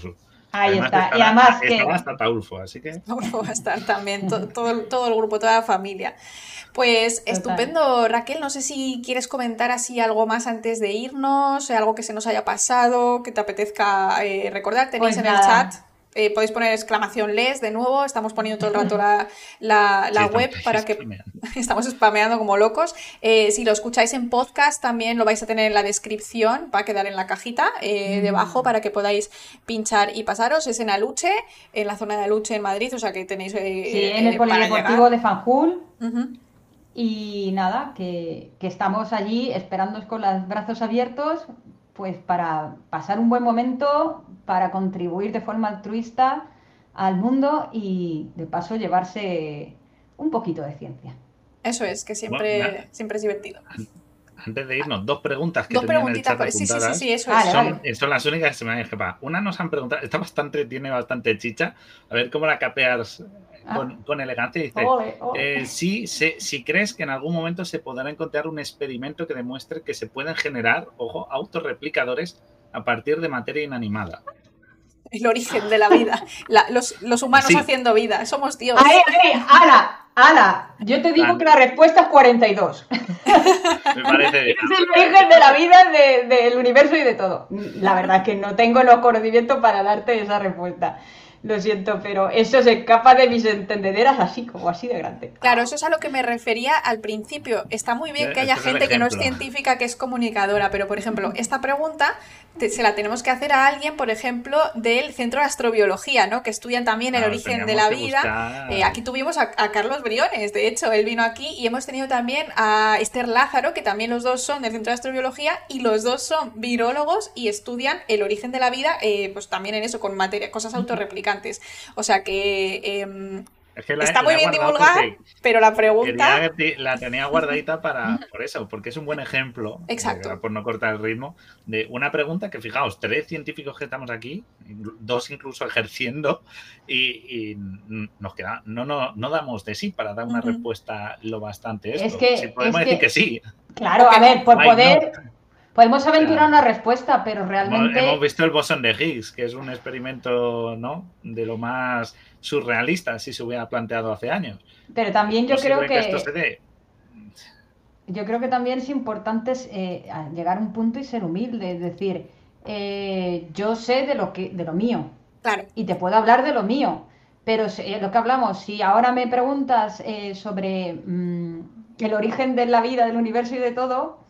Ahí está. y además que. hasta Taulfo, así que. Taulfo va a estar también, todo, todo, el grupo, toda la familia. Pues estupendo, Raquel. No sé si quieres comentar así algo más antes de irnos, algo que se nos haya pasado, que te apetezca eh, recordar. Tenéis pues en el chat eh, podéis poner exclamación les de nuevo, estamos poniendo todo el rato la, web para que estamos spameando como locos. Eh, si lo escucháis en podcast también lo vais a tener en la descripción, va a quedar en la cajita eh, mm. debajo para que podáis pinchar y pasaros. Es en Aluche, en la zona de Aluche en Madrid, o sea que tenéis... sí, en el Polideportivo de Fanjul. Y nada, que, que estamos allí esperándoos con los brazos abiertos pues para pasar un buen momento, para contribuir de forma altruista al mundo y de paso llevarse un poquito de ciencia. Eso es, que siempre, siempre es divertido. Antes de irnos, dos preguntas que dos preguntitas, el sí, sí, sí, eso es. Son, las únicas que se me han escapado. Una nos han preguntado, está bastante, tiene bastante chicha. A ver cómo la capeas Ah. con, elegancia. Dice, eh, si, crees que en algún momento se podrá encontrar un experimento que demuestre que se pueden generar, ojo, autorreplicadores a partir de materia inanimada. El origen de la vida. los, humanos haciendo vida. Somos Dios. Ay, Ana, Ana, yo te digo que la respuesta es 42. Me parece bien. Es el origen de la vida, del universo y de todo. La verdad es que no tengo los conocimientos para darte esa respuesta. Lo siento, pero eso se escapa de mis entendederas así, como así de grande. Claro, eso es a lo que me refería al principio. Está muy bien que haya gente que no es científica, que es comunicadora, pero por ejemplo, esta pregunta se la tenemos que hacer a alguien, por ejemplo, del Centro de Astrobiología, ¿no? Que estudian también el origen de la vida. Eh, aquí tuvimos a, Carlos Briones, de hecho, él vino aquí y hemos tenido también a Esther Lázaro, que también los dos son del Centro de Astrobiología y los dos son virólogos y estudian el origen de la vida, eh, pues también en eso, con materia, cosas autorreplicantes. O sea que em, Está muy bien divulgada, pero la pregunta. la tenía guardadita para por eso, porque es un buen ejemplo. Exacto. por no cortar el ritmo, de una pregunta que, fijaos, tres científicos que estamos aquí, dos incluso ejerciendo, y, nos queda. No, no, no damos de sí para dar una respuesta lo bastante. Esto. Es que. podemos decir que, sí. Claro, a ver, por poder. Podemos aventurar una respuesta, pero realmente. Hemos visto el bosón de Higgs, que es un experimento, ¿no? De lo más surrealista si se hubiera planteado hace años. Pero también yo creo que... Yo creo que también es importante eh, llegar a un punto y ser humilde, es decir, eh, yo sé de lo que de lo mío claro. y te puedo hablar de lo mío, pero eh, lo que hablamos, si ahora me preguntas sobre mm, el origen de la vida, del universo y de todo,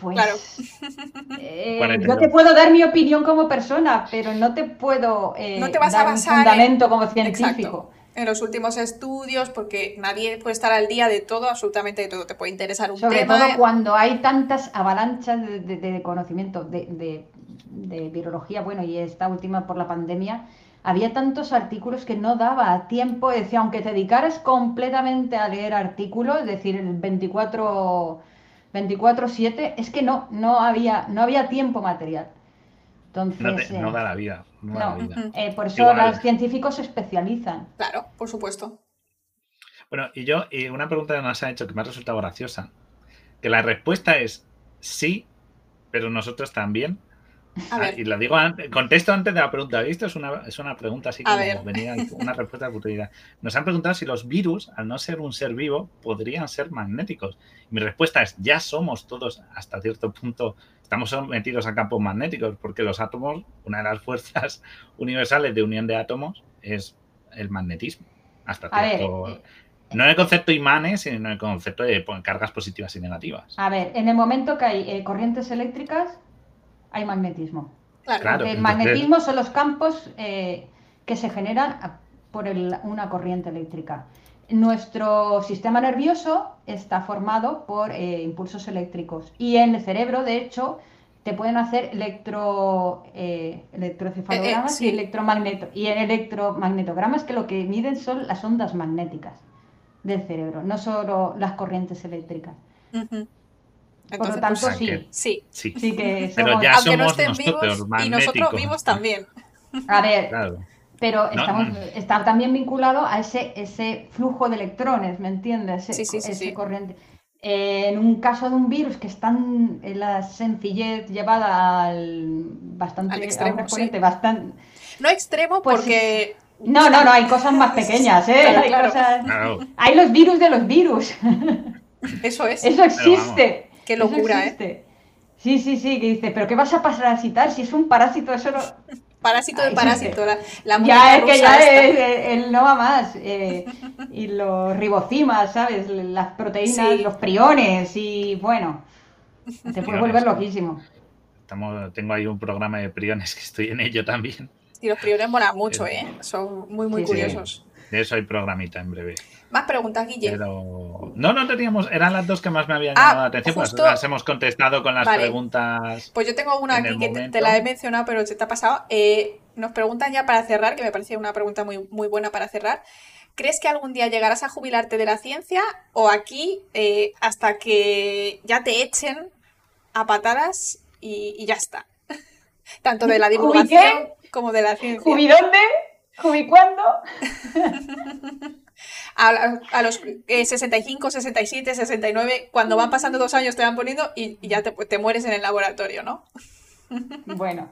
pues claro. Eh, yo te puedo dar mi opinión como persona, pero no te puedo eh, no te vas dar a basar un fundamento como científico. En los últimos estudios, porque nadie puede estar al día de todo, absolutamente de todo. Te puede interesar un Sobre tema. Sobre todo cuando hay tantas avalanchas de, conocimiento de, de, virología, bueno, y esta última por la pandemia, había tantos artículos que no daba tiempo. Decía, aunque te dedicaras completamente a leer artículos, es decir, el 24 24/7, es que no, no había, no había tiempo material. Entonces, no, da la vida. Eh, por eso los científicos se especializan. Claro, por supuesto. Bueno, y yo, y una pregunta que nos ha hecho que me ha resultado graciosa, que la respuesta es sí, pero nosotros también. Ah, y lo digo, contesto antes de la pregunta. Esto es una, es una pregunta así como venía una respuesta de futilidad. Nos han preguntado si los virus, al no ser un ser vivo, podrían ser magnéticos. mi respuesta es, ya somos todos hasta cierto punto, estamos sometidos a campos magnéticos, porque los átomos, una de las fuerzas universales de unión de átomos es el magnetismo. Hasta cierto... Eh, no en el concepto imanes, sino en el concepto de cargas positivas y negativas. A ver, en el momento que hay eh, corrientes eléctricas, hay magnetismo. Claro. el magnetismo son los campos eh, que se generan por una corriente eléctrica. Nuestro sistema nervioso está formado por eh, impulsos eléctricos y en el cerebro, de hecho, te pueden hacer electro, eh, electrocefalogramas y electromagneto y en electromagnetogramas que lo que miden son las ondas magnéticas del cerebro, no solo las corrientes eléctricas. Por lo tanto, sí. sí. Sí. que Pero ya somos no estén vivos y nosotros vivos también. A ver, pero estamos, está también vinculado a ese, ese flujo de electrones, ¿me entiendes? sí, sí, sí, corriente. en un caso de un virus que está en la sencillez llevada al bastante al extremo, bastante no extremo pues porque no no no hay cosas más pequeñas ¿eh? hay, cosas... hay los virus de los virus eso es eso existe Qué locura, ¿eh? Sí, sí, sí, que dice, pero ¿qué vas a parasitar si es un parásito? Eso no... Parásito de parásito, la, la Ya es que ya él no va más. Eh, y los ribocimas, ¿sabes? Las proteínas, los priones y bueno, se puede volver loquísimo. Estamos, tengo ahí un programa de priones que estoy en ello también. Y los priones molan mucho, ¿eh? Son muy, muy curiosos. De eso hay programita en breve. Más preguntas, Guille. No, no teníamos. Eran las dos que más me habían ah, llamado la atención. Pues las hemos contestado con las preguntas. Pues yo tengo una aquí que te, la he mencionado, pero se te ha pasado. Eh, nos preguntan ya para cerrar, que me parecía una pregunta muy, muy buena para cerrar. ¿Crees que algún día llegarás a jubilarte de la ciencia o aquí eh, hasta que ya te echen a patadas y, ya está? Tanto de la divulgación como de la ciencia. ¿Jubi dónde? ¿Jubi cuándo? a, los 65, 67, 69, cuando van pasando dos años te van poniendo y, ya te, mueres en el laboratorio, ¿no? Bueno,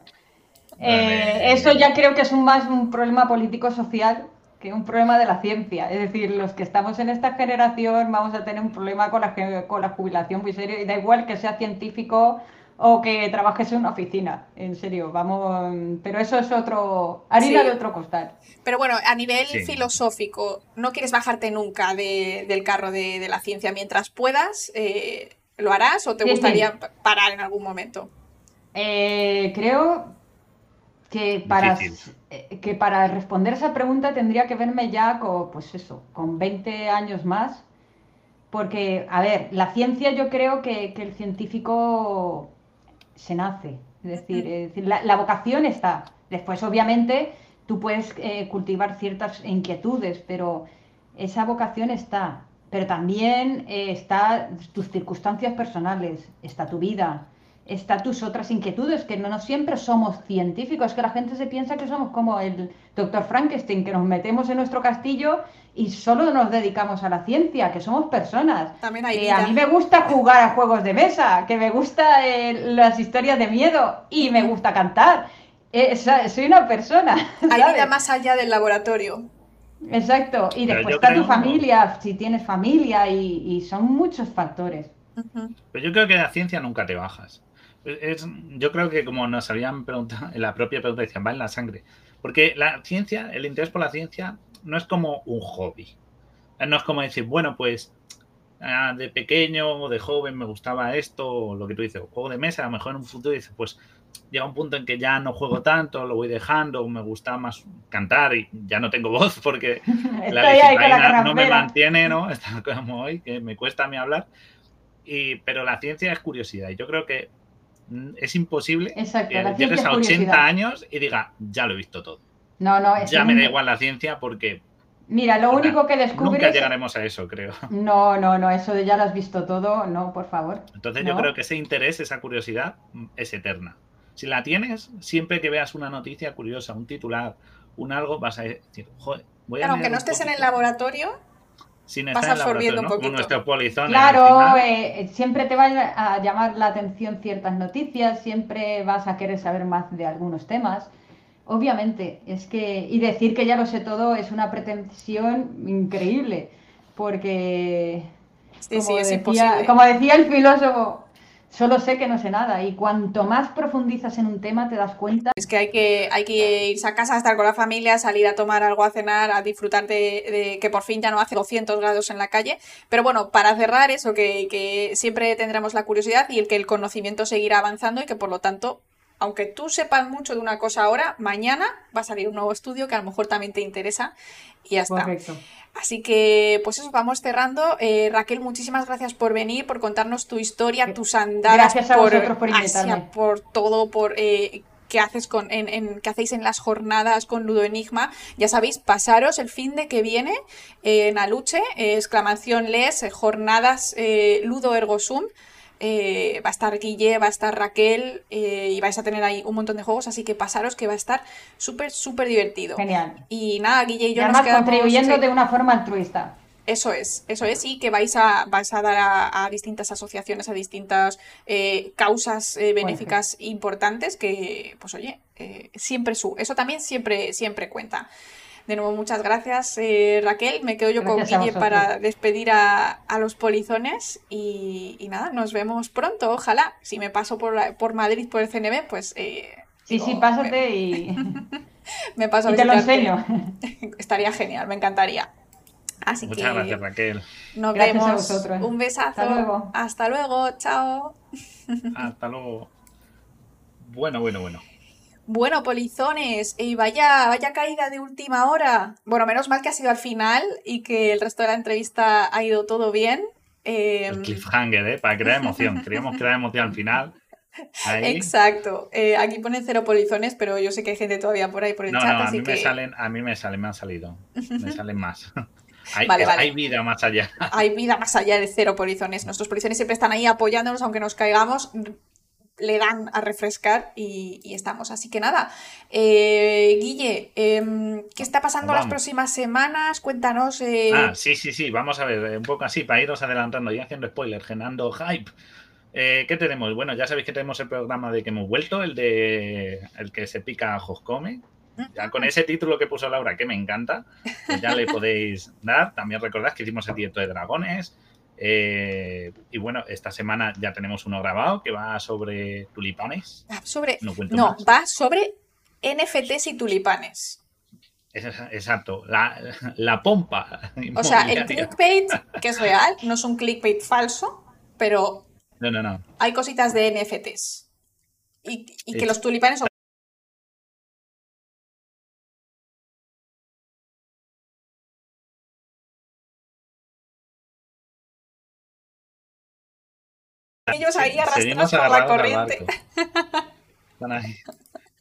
eh, eso ya creo que es un, más un problema político-social que un problema de la ciencia. Es decir, los que estamos en esta generación vamos a tener un problema con la, con la jubilación muy serio y da igual que sea científico o que trabajes en una oficina, en serio, vamos, pero eso es otro, harina de otro costal. Pero bueno, a nivel filosófico, no quieres bajarte nunca del carro de, la ciencia mientras puedas, eh, ¿lo harás o te gustaría parar en algún momento? Eh, creo que para, eh, que para responder esa pregunta tendría que verme ya con, pues eso, con 20 años más, porque, a ver, la ciencia yo creo que, que el científico se nace. Es decir, la, vocación está. Después, obviamente, tú puedes eh, cultivar ciertas inquietudes, pero esa vocación está. Pero también eh, está tus circunstancias personales, está tu vida, está tus otras inquietudes, que no, no, siempre somos científicos, que la gente se piensa que somos como el doctor Frankenstein, que nos metemos en nuestro castillo y solo nos dedicamos a la ciencia, que somos personas. También hay que a mí me gusta jugar a juegos de mesa, que me gusta eh, las historias de miedo y me gusta cantar. Eh, soy una persona. Hay vida más allá del laboratorio. Exacto, y después está tu familia, si tienes familia, y, son muchos factores. Pero yo creo que la ciencia nunca te bajas yo creo que como nos habían preguntado, en la propia pregunta decían, va en la sangre. Porque la ciencia, el interés por la ciencia no es como un hobby. No es como decir, bueno, pues ah, de pequeño o de joven me gustaba esto, o lo que tú dices, juego de mesa, a lo mejor en un futuro dices, pues llega un punto en que ya no juego tanto, lo voy dejando, me gusta más cantar y ya no tengo voz porque la disciplina no me mantiene, ¿no? Está como hoy, que me cuesta a mí hablar. Y, pero la ciencia es curiosidad y yo creo que es imposible que llegues a 80 años y diga, ya lo he visto todo. No, no, Ya me da igual la ciencia porque. Mira, lo único que descubres. Nunca llegaremos a eso, creo. No, no, no, eso de ya lo has visto todo, no, por favor. Entonces yo creo que ese interés, esa curiosidad mm, es eterna. Si la tienes, siempre que veas una noticia curiosa, un titular, un algo, vas a decir, joder, voy a. aunque no estés en el laboratorio, sin estar absorbiendo un poquito. Nuestro claro, eh, siempre te va a llamar la atención ciertas noticias, siempre vas a querer saber más de algunos temas. Obviamente, es que, y decir que ya lo sé todo es una pretensión increíble, porque, como decía el filósofo, Solo sé que no sé nada y cuanto más profundizas en un tema te das cuenta. Es que hay que, hay que irse a casa a estar con la familia, salir a tomar algo a cenar, a disfrutar de, que por fin ya no hace 200 grados en la calle. Pero bueno, para cerrar eso, que, que siempre tendremos la curiosidad y el que el conocimiento seguirá avanzando y que por lo tanto aunque tú sepas mucho de una cosa ahora, mañana va a salir un nuevo estudio que a lo mejor también te interesa y ya está. Así que, pues eso, vamos cerrando. Eh, Raquel, muchísimas gracias por venir, por contarnos tu historia, tus andadas, gracias por, por, por todo, por eh, que haces con, en, que hacéis en las jornadas con Ludo Enigma. Ya sabéis, pasaros el fin de que viene en Aluche, exclamación les, jornadas Ludo Ergo Sum. Eh, va a estar Guille, va a estar Raquel eh, y vais a tener ahí un montón de juegos, así que pasaros que va a estar súper, súper divertido. Genial. Y nada, Guille y yo además contribuyendo de una forma altruista. Eso es, eso es, y que vais a, vais a dar a, distintas asociaciones, a distintas eh, causas benéficas importantes que, pues oye, siempre su, eso también siempre, siempre cuenta. De nuevo, muchas gracias, eh, Raquel. Me quedo yo con Guille para despedir a, los polizones. Y, nada, nos vemos pronto, ojalá. Si me paso por, por Madrid, por el CNB, pues eh, Sí, sí, pásate y. me paso a y te lo enseño. Estaría genial, me encantaría. Así Muchas gracias, Raquel. Nos vemos. Un besazo. Hasta luego. Hasta luego. Chao. Hasta luego. Bueno, bueno, bueno. Bueno, polizones, y vaya, vaya caída de última hora. Bueno, menos mal que ha sido al final y que el resto de la entrevista ha ido todo bien. El em, cliffhanger, ¿eh? Para crear emoción. Queríamos crear emoción al final. Exacto. Eh, aquí ponen cero polizones, pero yo sé que hay gente todavía por ahí por el chat. No, a mí me salen, a mí me salen, me han salido. Me salen más. Hay, vida más allá. Hay vida más allá de cero polizones. Nuestros polizones siempre están ahí apoyándonos, aunque nos caigamos, le dan a refrescar y, estamos. Así que nada, eh, Guille, em, ¿qué está pasando las próximas semanas? Cuéntanos. Eh, ah, sí, sí, sí, vamos a ver, eh, un poco así, para iros adelantando y haciendo spoiler, generando hype. ¿Qué tenemos? Bueno, ya sabéis que tenemos el programa de que hemos vuelto, el de el que se pica a Joscome. Ya con ese título que puso Laura, que me encanta, pues ya le podéis dar. También recordad que hicimos el directo de dragones, eh, y bueno, esta semana ya tenemos uno grabado que va sobre tulipanes. Ah, sobre, no, va sobre NFTs y tulipanes. exacto, la, pompa. O sea, el clickbait, que es real, no es un clickbait falso, pero no, no, no. hay cositas de NFTs. Y, y que los tulipanes son ellos ahí arrastrados por la corriente. Están ahí.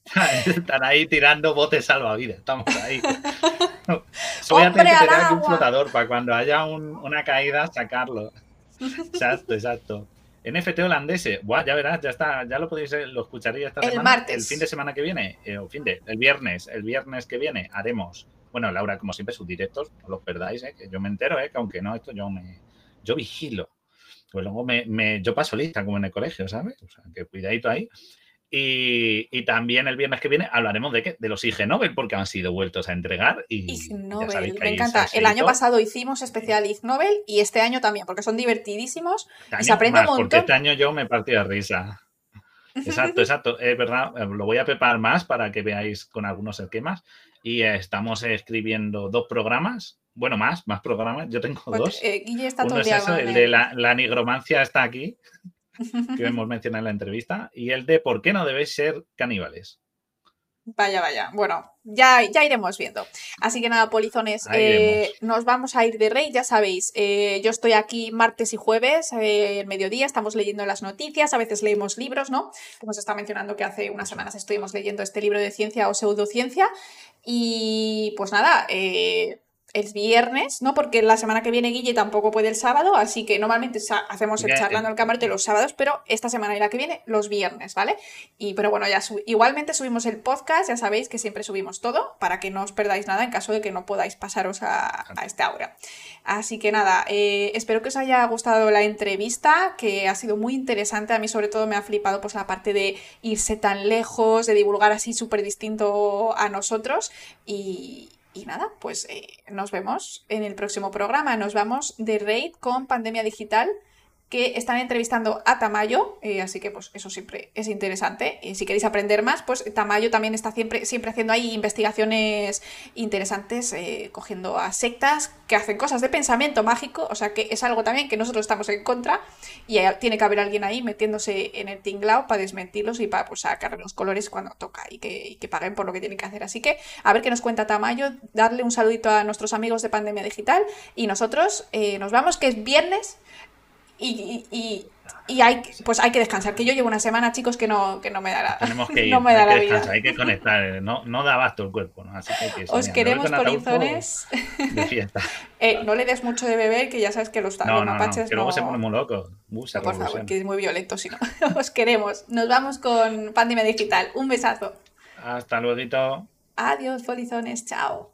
Están ahí tirando botes salvavidas. Estamos ahí. Voy a tener que tener un flotador para cuando haya una caída sacarlo. Exacto, exacto. NFT holandés, Buah, ya verás, ya está, ya lo podéis, lo escucharéis esta el semana. Martes. El fin de semana que viene, eh, o fin de, el viernes, el viernes que viene haremos, bueno, Laura, como siempre, sus directos, no los perdáis, eh, que yo me entero, eh, que aunque no, esto yo me, yo vigilo pues luego me, yo paso lista como en el colegio, ¿sabes? O sea, que cuidadito ahí. Y, también el viernes que viene hablaremos de qué? De los IG Nobel, porque han sido vueltos a entregar. Y Ig Nobel, me encanta. El año pasado hicimos especial Ig Nobel y este año también, porque son divertidísimos y se aprende un montón. Porque este año yo me partí de risa. Exacto, exacto. Es verdad, eh, lo voy a preparar más para que veáis con algunos esquemas. Y estamos escribiendo dos programas bueno, más, más programas. Yo tengo pues, dos. Eh, Guille está todo es el de la, nigromancia está aquí, que hemos mencionado en la entrevista, y el de por qué no debéis ser caníbales. Vaya, vaya. Bueno, ya, ya iremos viendo. Así que nada, polizones, eh, nos vamos a ir de rey, ya sabéis. Eh, yo estoy aquí martes y jueves, el mediodía, estamos leyendo las noticias, a veces leemos libros, ¿no? Como se está mencionando que hace unas semanas estuvimos leyendo este libro de ciencia o pseudociencia. Y pues nada, eh, el viernes, ¿no? Porque la semana que viene Guille tampoco puede el sábado, así que normalmente hacemos el charlando al camarote los sábados, pero esta semana y la que viene los viernes, ¿vale? Y pero bueno, ya igualmente subimos el podcast, ya sabéis que siempre subimos todo para que no os perdáis nada en caso de que no podáis pasaros a, esta hora. Así que nada, eh, espero que os haya gustado la entrevista, que ha sido muy interesante. A mí sobre todo me ha flipado pues la parte de irse tan lejos, de divulgar así súper distinto a nosotros y, y nada, pues eh, nos vemos en el próximo programa. Nos vamos de Raid con Pandemia Digital que están entrevistando a Tamayo, eh, así que pues eso siempre es interesante. Y si queréis aprender más, pues Tamayo también está siempre, siempre haciendo ahí investigaciones interesantes, eh, cogiendo a sectas que hacen cosas de pensamiento mágico, o sea que es algo también que nosotros estamos en contra y tiene que haber alguien ahí metiéndose en el tinglao para desmentirlos y para pues, sacar los colores cuando toca y que, que paguen por lo que tienen que hacer. Así que a ver qué nos cuenta Tamayo, darle un saludito a nuestros amigos de Pandemia Digital y nosotros eh, nos vamos, que es viernes y, y, y, hay, pues hay que descansar, que yo llevo una semana, chicos, que no, que no me dará. Tenemos que ir, no me da hay que descansar, hay que conectar, eh, no, no da abasto el cuerpo, ¿no? Así que, que Os queremos, polizones. De fiesta. eh, no le des mucho de beber, que ya sabes que los, no, mapaches no, que luego se pone muy loco. por favor, que es muy violento, si no. Os queremos. Nos vamos con Pandemia Digital. Un besazo. Hasta luego. Adiós, polizones. Chao.